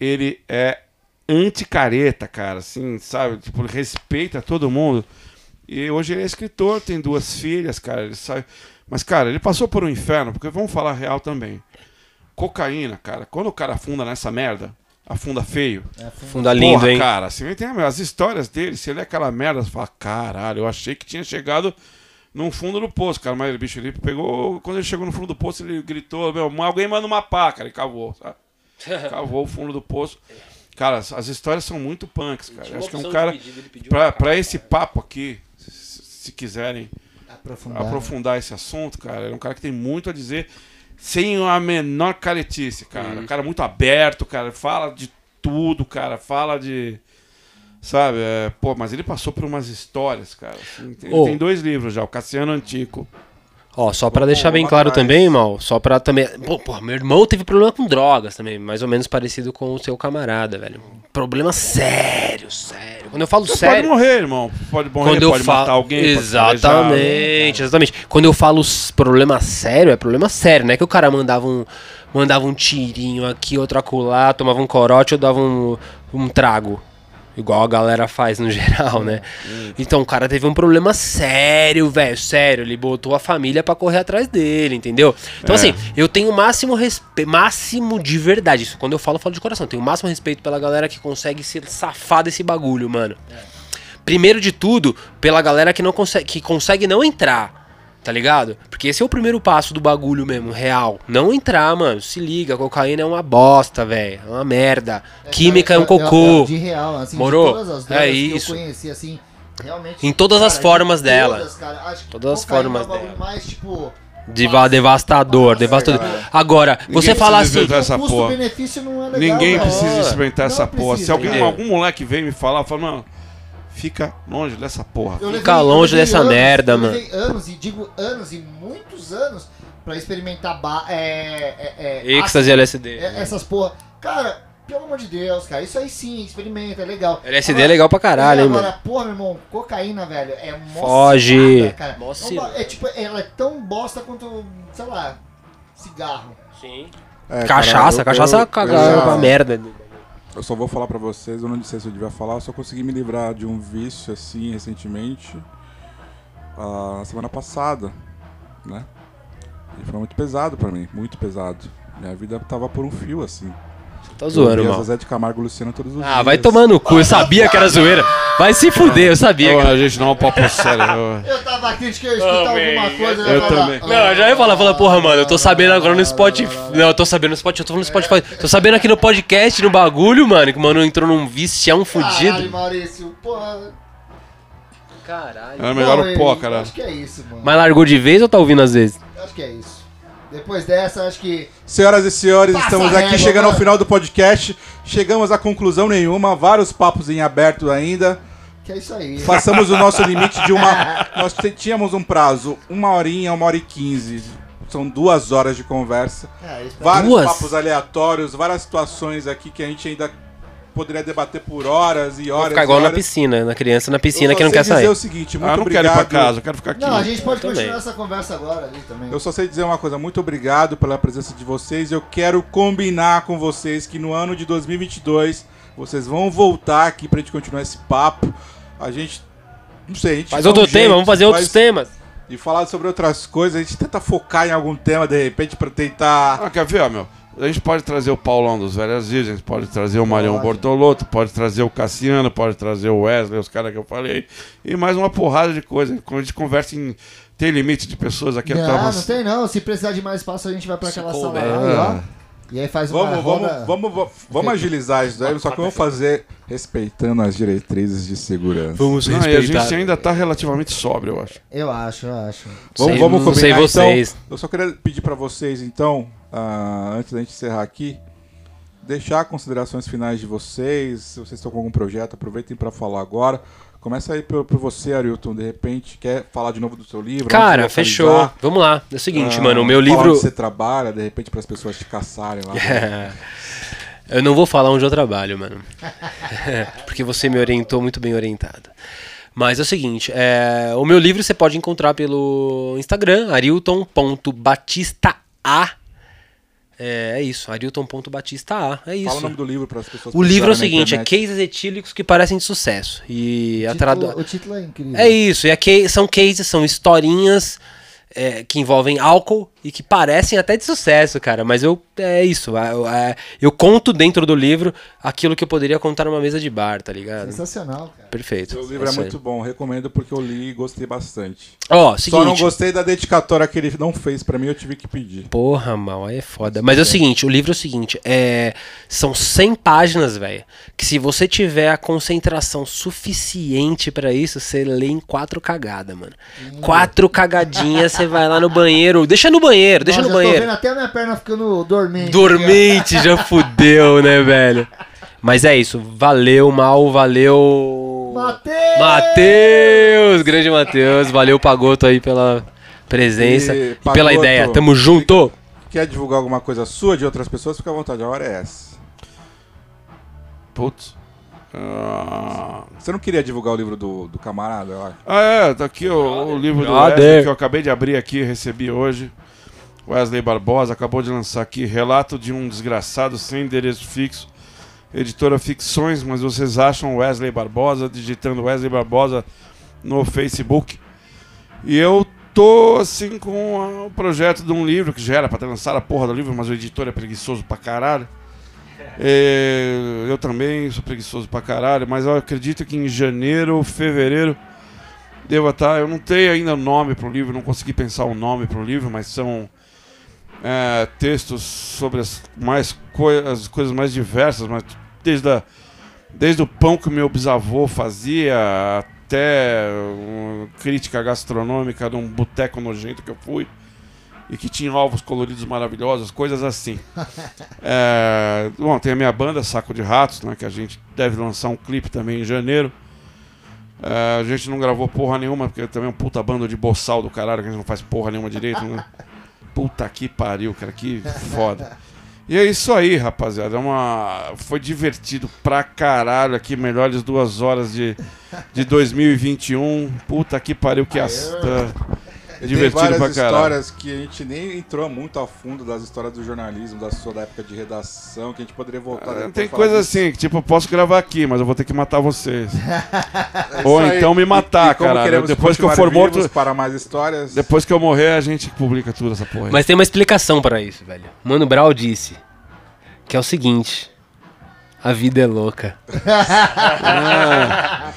ele é anti-careta, cara, assim, sabe? Tipo, ele respeita todo mundo. E hoje ele é escritor, tem duas filhas, cara, ele sai. Mas, cara, ele passou por um inferno, porque vamos falar real também. Cocaína, cara, quando o cara afunda nessa merda, afunda feio. É, fundo. Funda lindo, Porra, hein? cara, assim, tem as histórias dele, se ele é aquela merda, você fala, caralho, eu achei que tinha chegado no fundo do poço, cara, mas ele, bicho, ele pegou, quando ele chegou no fundo do poço, ele gritou, meu, alguém manda uma pá, cara, e cavou, sabe? Cavou o fundo do poço. Cara, as, as histórias são muito punks, cara. Acho que é um cara, pra, pra esse papo aqui, se, se quiserem Aprofundar. aprofundar esse assunto, cara. Ele é um cara que tem muito a dizer, sem a menor caretice, cara. Um cara muito aberto, cara. Fala de tudo, cara. Fala de. Sabe? é, pô, mas ele passou por umas histórias, cara. assim, tem, Ô. tem dois livros já, o Cassiano Antico. Ó, só pra Vamos deixar bem claro atrás. também, mal, só pra também. Pô, porra, meu irmão teve problema com drogas também, mais ou menos parecido com o seu camarada, velho. Problema sério, sério. Quando eu falo Você sério. pode morrer, irmão. Pode morrer, Quando eu pode falo. matar alguém. pode ser exatamente, exatamente. Quando eu falo problema sério, é problema sério. Não é que o cara mandava um, mandava um tirinho aqui, outro acolá, tomava um corote ou dava um, um trago. Igual a galera faz no geral, né? Então o cara teve um problema sério, velho, sério. Ele botou a família pra correr atrás dele, entendeu? Então, É. assim, eu tenho o máximo respeito, máximo de verdade. Isso, quando eu falo, eu falo de coração. Eu tenho o máximo respeito pela galera que consegue se safar desse bagulho, mano. Primeiro de tudo, pela galera que não consegue, que consegue não entrar. Tá ligado? Porque esse é o primeiro passo do bagulho mesmo, real. Não entrar, mano. Se liga, cocaína é uma bosta, velho. É uma merda. Química é um cocô. de real, assim, Morou? de todas as É isso. eu conheci, assim, realmente... Em todas as de formas dela. Todas, cara, acho que Todas as formas é bagulho dela. mais, tipo... Deva- devastador, devastador. cara. Agora, você Ninguém fala precisa assim. essa o porra. é legal, Ninguém velho. precisa experimentar Não essa porra. Se precisa, alguém, algum moleque vem me falar, fala, mano, fica longe dessa porra. Eu Fica levei- eu longe dessa anos, merda, eu mano. levei anos, e digo anos, e muitos anos, pra experimentar ba é, é, é, Êxtase e LSD. É, essas porra. Cara, pelo amor de Deus, cara, isso aí sim, experimenta, é legal. LSD é legal pra caralho, é, hein, agora, mano. porra, meu irmão, cocaína, velho, é mó Foge. cara. Mó Não ba- é tipo, ela é tão bosta quanto, sei lá, cigarro. Sim. É, Cachaça, cara, eu- cachaça eu- é eu pra merda. Eu só vou falar pra vocês, eu não sei se eu devia falar, eu só consegui me livrar de um vício assim recentemente, na semana passada, né? E foi muito pesado pra mim, muito pesado. Minha vida tava por um fio assim. Tá Eu zoando, mano. Zezé de Camargo Luciano todos os dias. Ah, vai tomar no cu. Eu sabia que era zoeira. Vai se fuder, eu sabia. Eu, cara. a gente não é um papo sério. eu- Eu tava aqui, acho que eu ia escutar Também, alguma coisa. eu ia falar, também. "Ah, Não, eu já ia falar, falar, porra, mano, eu tô sabendo agora no Spotify. Não, eu tô sabendo no Spotify, eu tô falando no Spotify. Tô sabendo aqui no podcast, no bagulho, mano, que o mano entrou num vicião Caralho, fudido. Maurício, porra. Caralho. Era melhor o pó, eu cara. Acho que é isso, mano. Mas largou de vez ou tá ouvindo às vezes? Acho que é isso. Depois dessa, acho que. Senhoras e senhores, Passa estamos aqui régua, chegando ao mano. final do podcast. Chegamos a conclusão nenhuma, vários papos em aberto ainda. Que é isso aí. Passamos o nosso limite de uma. Nós tínhamos um prazo, uma horinha, uma hora e quinze. São duas horas de conversa. É, isso Vários Duas? papos aleatórios, várias situações aqui que a gente ainda poderia debater por horas e horas. ficar igual na horas. piscina, na criança na Eu piscina que não sei quer dizer sair. o seguinte, muito Ah, eu não quero ir obrigado. pra casa, eu quero ficar aqui. Não, a gente pode também. continuar essa conversa agora ali também. Eu só sei dizer uma coisa, muito obrigado pela presença de vocês. Eu quero combinar com vocês que no ano de 2022 vocês vão voltar aqui pra gente continuar esse papo. A gente não sei, a gente Faz dá um outro tema, jeito, vamos fazer outros faz- temas. E falar sobre outras coisas, a gente tenta focar em algum tema de repente pra tentar Ah, quer ver, ó, meu? A gente pode trazer o Paulão dos Velhas Virgens, pode trazer o Marião. Bortolotto, pode trazer o Cassiano, pode trazer o Wesley, os caras que eu falei. E mais uma porrada de coisa. Quando a gente conversa em. Tem limite de pessoas aqui Não, até não tem não. Se precisar de mais espaço, a gente vai pra Se aquela couber. sala lá, e, ó. E aí faz uma Vamos, roda... vamos, vamos, vamos, vamos agilizar isso daí, só que vamos fazer respeitando as diretrizes de segurança. Vamos Não, e a gente ainda tá relativamente sóbrio, eu acho. Eu acho, eu acho. Vamos, Sei- vamos não sei combinar vocês. então. Eu só queria pedir pra vocês então, ah, antes da gente encerrar aqui, deixar considerações finais de vocês. Se vocês estão com algum projeto, aproveitem pra falar agora. Começa aí por, por você, Arilton. De repente, quer falar de novo do seu livro? Cara, fechou. Vamos lá. É o seguinte, Ah, mano, o meu livro. onde você trabalha, de repente, para as pessoas te caçarem lá. Eu não vou falar onde eu trabalho, mano. Porque você me orientou muito bem orientado. Mas é o seguinte, é, o meu livro você pode encontrar pelo Instagram, arilton.batistaa. É, é isso, arilton.batistaa. É isso. Fala o nome do livro para as pessoas O livro é o seguinte, é cases etílicos que parecem de sucesso. E a tradu... Título- O título é incrível. É isso, e aqui são cases, são historinhas é, que envolvem álcool e que parecem até de sucesso, cara. Mas eu é isso. Eu, é, eu conto dentro do livro aquilo que eu poderia contar numa mesa de bar, tá ligado? Sensacional, cara. Perfeito. Seu livro é, aí. muito bom, recomendo porque eu li e gostei bastante. Ó, seguinte. Só não gostei da dedicatória que ele não fez pra mim, eu tive que pedir. Porra, mal, aí é foda. Mas é o seguinte, o livro é o seguinte, é... são 100 páginas, velho, que se você tiver a concentração suficiente pra isso, você lê em quatro cagadas, mano. Quatro cagadinhas, você vai lá no banheiro, deixa no banheiro, deixa Nossa, no já Tô banheiro. vendo até a minha perna ficando dormente. Dormente, já fudeu, né, velho? Mas é isso, valeu, mal, valeu... Matheus! Matheus! Grande Matheus, valeu, Pagoto aí pela presença E, e, pela ideia. Tamo junto! Quer divulgar alguma coisa sua de outras pessoas? Fica à vontade, a hora é essa. Putz. Ah, Você não queria divulgar o livro do, do camarada? acho? Ah, é, tá aqui o, o livro do Brother. Wesley que eu acabei de abrir aqui, recebi hoje. Wesley Barbosa acabou de lançar aqui Relato de um Desgraçado Sem Endereço Fixo. Editora Ficções, mas vocês acham Wesley Barbosa, digitando Wesley Barbosa no Facebook. E eu tô assim com o projeto de um livro que já era pra ter lançado a porra do livro, mas o editor é preguiçoso pra caralho. É, eu também sou preguiçoso pra caralho, mas eu acredito que em janeiro, fevereiro, deva estar. Eu não tenho ainda nome pro livro, não consegui pensar um nome pro livro, mas são é, textos sobre as, mais coi as coisas mais diversas, mas desde, a, desde o pão que meu bisavô fazia até crítica gastronômica de um boteco nojento que eu fui e que tinha ovos coloridos maravilhosos, coisas assim. É, bom, tem a minha banda Saco de Ratos, né, que a gente deve lançar um clipe também em janeiro. É, a gente não gravou porra nenhuma, porque também é um puta bando de boçal do caralho, que a gente não faz porra nenhuma direito, né? Puta que pariu, cara, que foda. E é isso aí, rapaziada. É uma... Foi divertido pra caralho aqui, melhores duas horas de, de 2021. Puta que pariu, que E Divertido tem várias pra caralho. histórias que a gente nem entrou muito a fundo das histórias do jornalismo, da sua da época de redação, que a gente poderia voltar Ah, Tem coisa disso. assim, que tipo, eu posso gravar aqui, mas eu vou ter que matar vocês. É Ou aí. então me matar, queremos Depois que eu for morto- Para mais histórias. Depois que eu morrer, a gente publica tudo essa porra. aí. Mas tem uma explicação pra isso, velho. Mano Brown disse que é o seguinte: a vida é louca.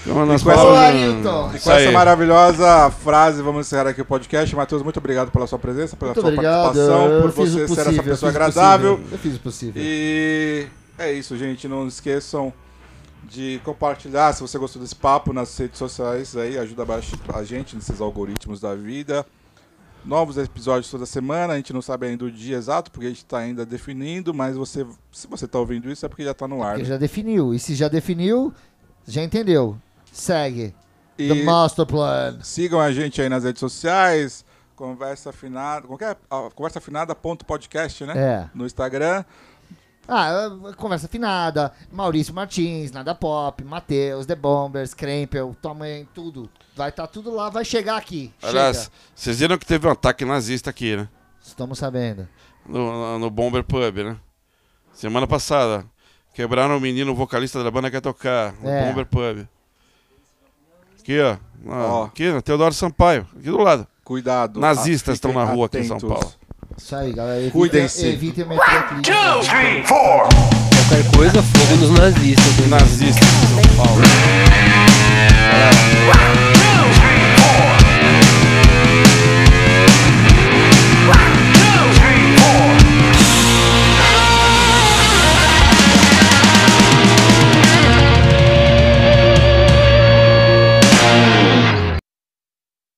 Então, nós com essa- falamos-. E com essa maravilhosa frase, vamos encerrar aqui o podcast. Matheus, muito obrigado pela sua presença, pela Muito sua obrigado. participação, Eu por você o ser possível. essa eu pessoa o agradável. possível, Eu fiz o possível. E é isso, gente. Não esqueçam de compartilhar se você gostou desse papo nas redes sociais aí, ajuda bastante a gente nesses algoritmos da vida. Novos episódios toda semana, a gente não sabe ainda o dia exato, porque a gente está ainda definindo, mas você, se você está ouvindo isso é porque já está no ar. Porque né? já definiu. E se já definiu, já entendeu. Segue. E The Master Plan. sigam a gente aí nas redes sociais, conversa afinada, que é? Ah, conversa afinada ponto podcast, né? É. No Instagram. Ah, é, conversa afinada. Maurício Martins, Nada Pop, Matheus, The Bombers, Krempel, tua mãe, tudo. Vai estar tudo lá, vai chegar aqui. Aliás, vocês viram que teve um ataque nazista aqui, né? Estamos sabendo. No, no Bomber Pub, né? Semana passada. Quebraram o menino, vocalista da banda que quer tocar. No É. Bomber Pub. Aqui, ó. Ó. Aqui, Teodoro Sampaio. Aqui do lado. Cuidado. Nazistas Ah, estão na rua aqui em São atentos. Paulo. Isso aí, galera. Cuidem-se. Evitem o metrô clínico. Qualquer coisa, fogo nos nazistas. Nazistas de São Paulo.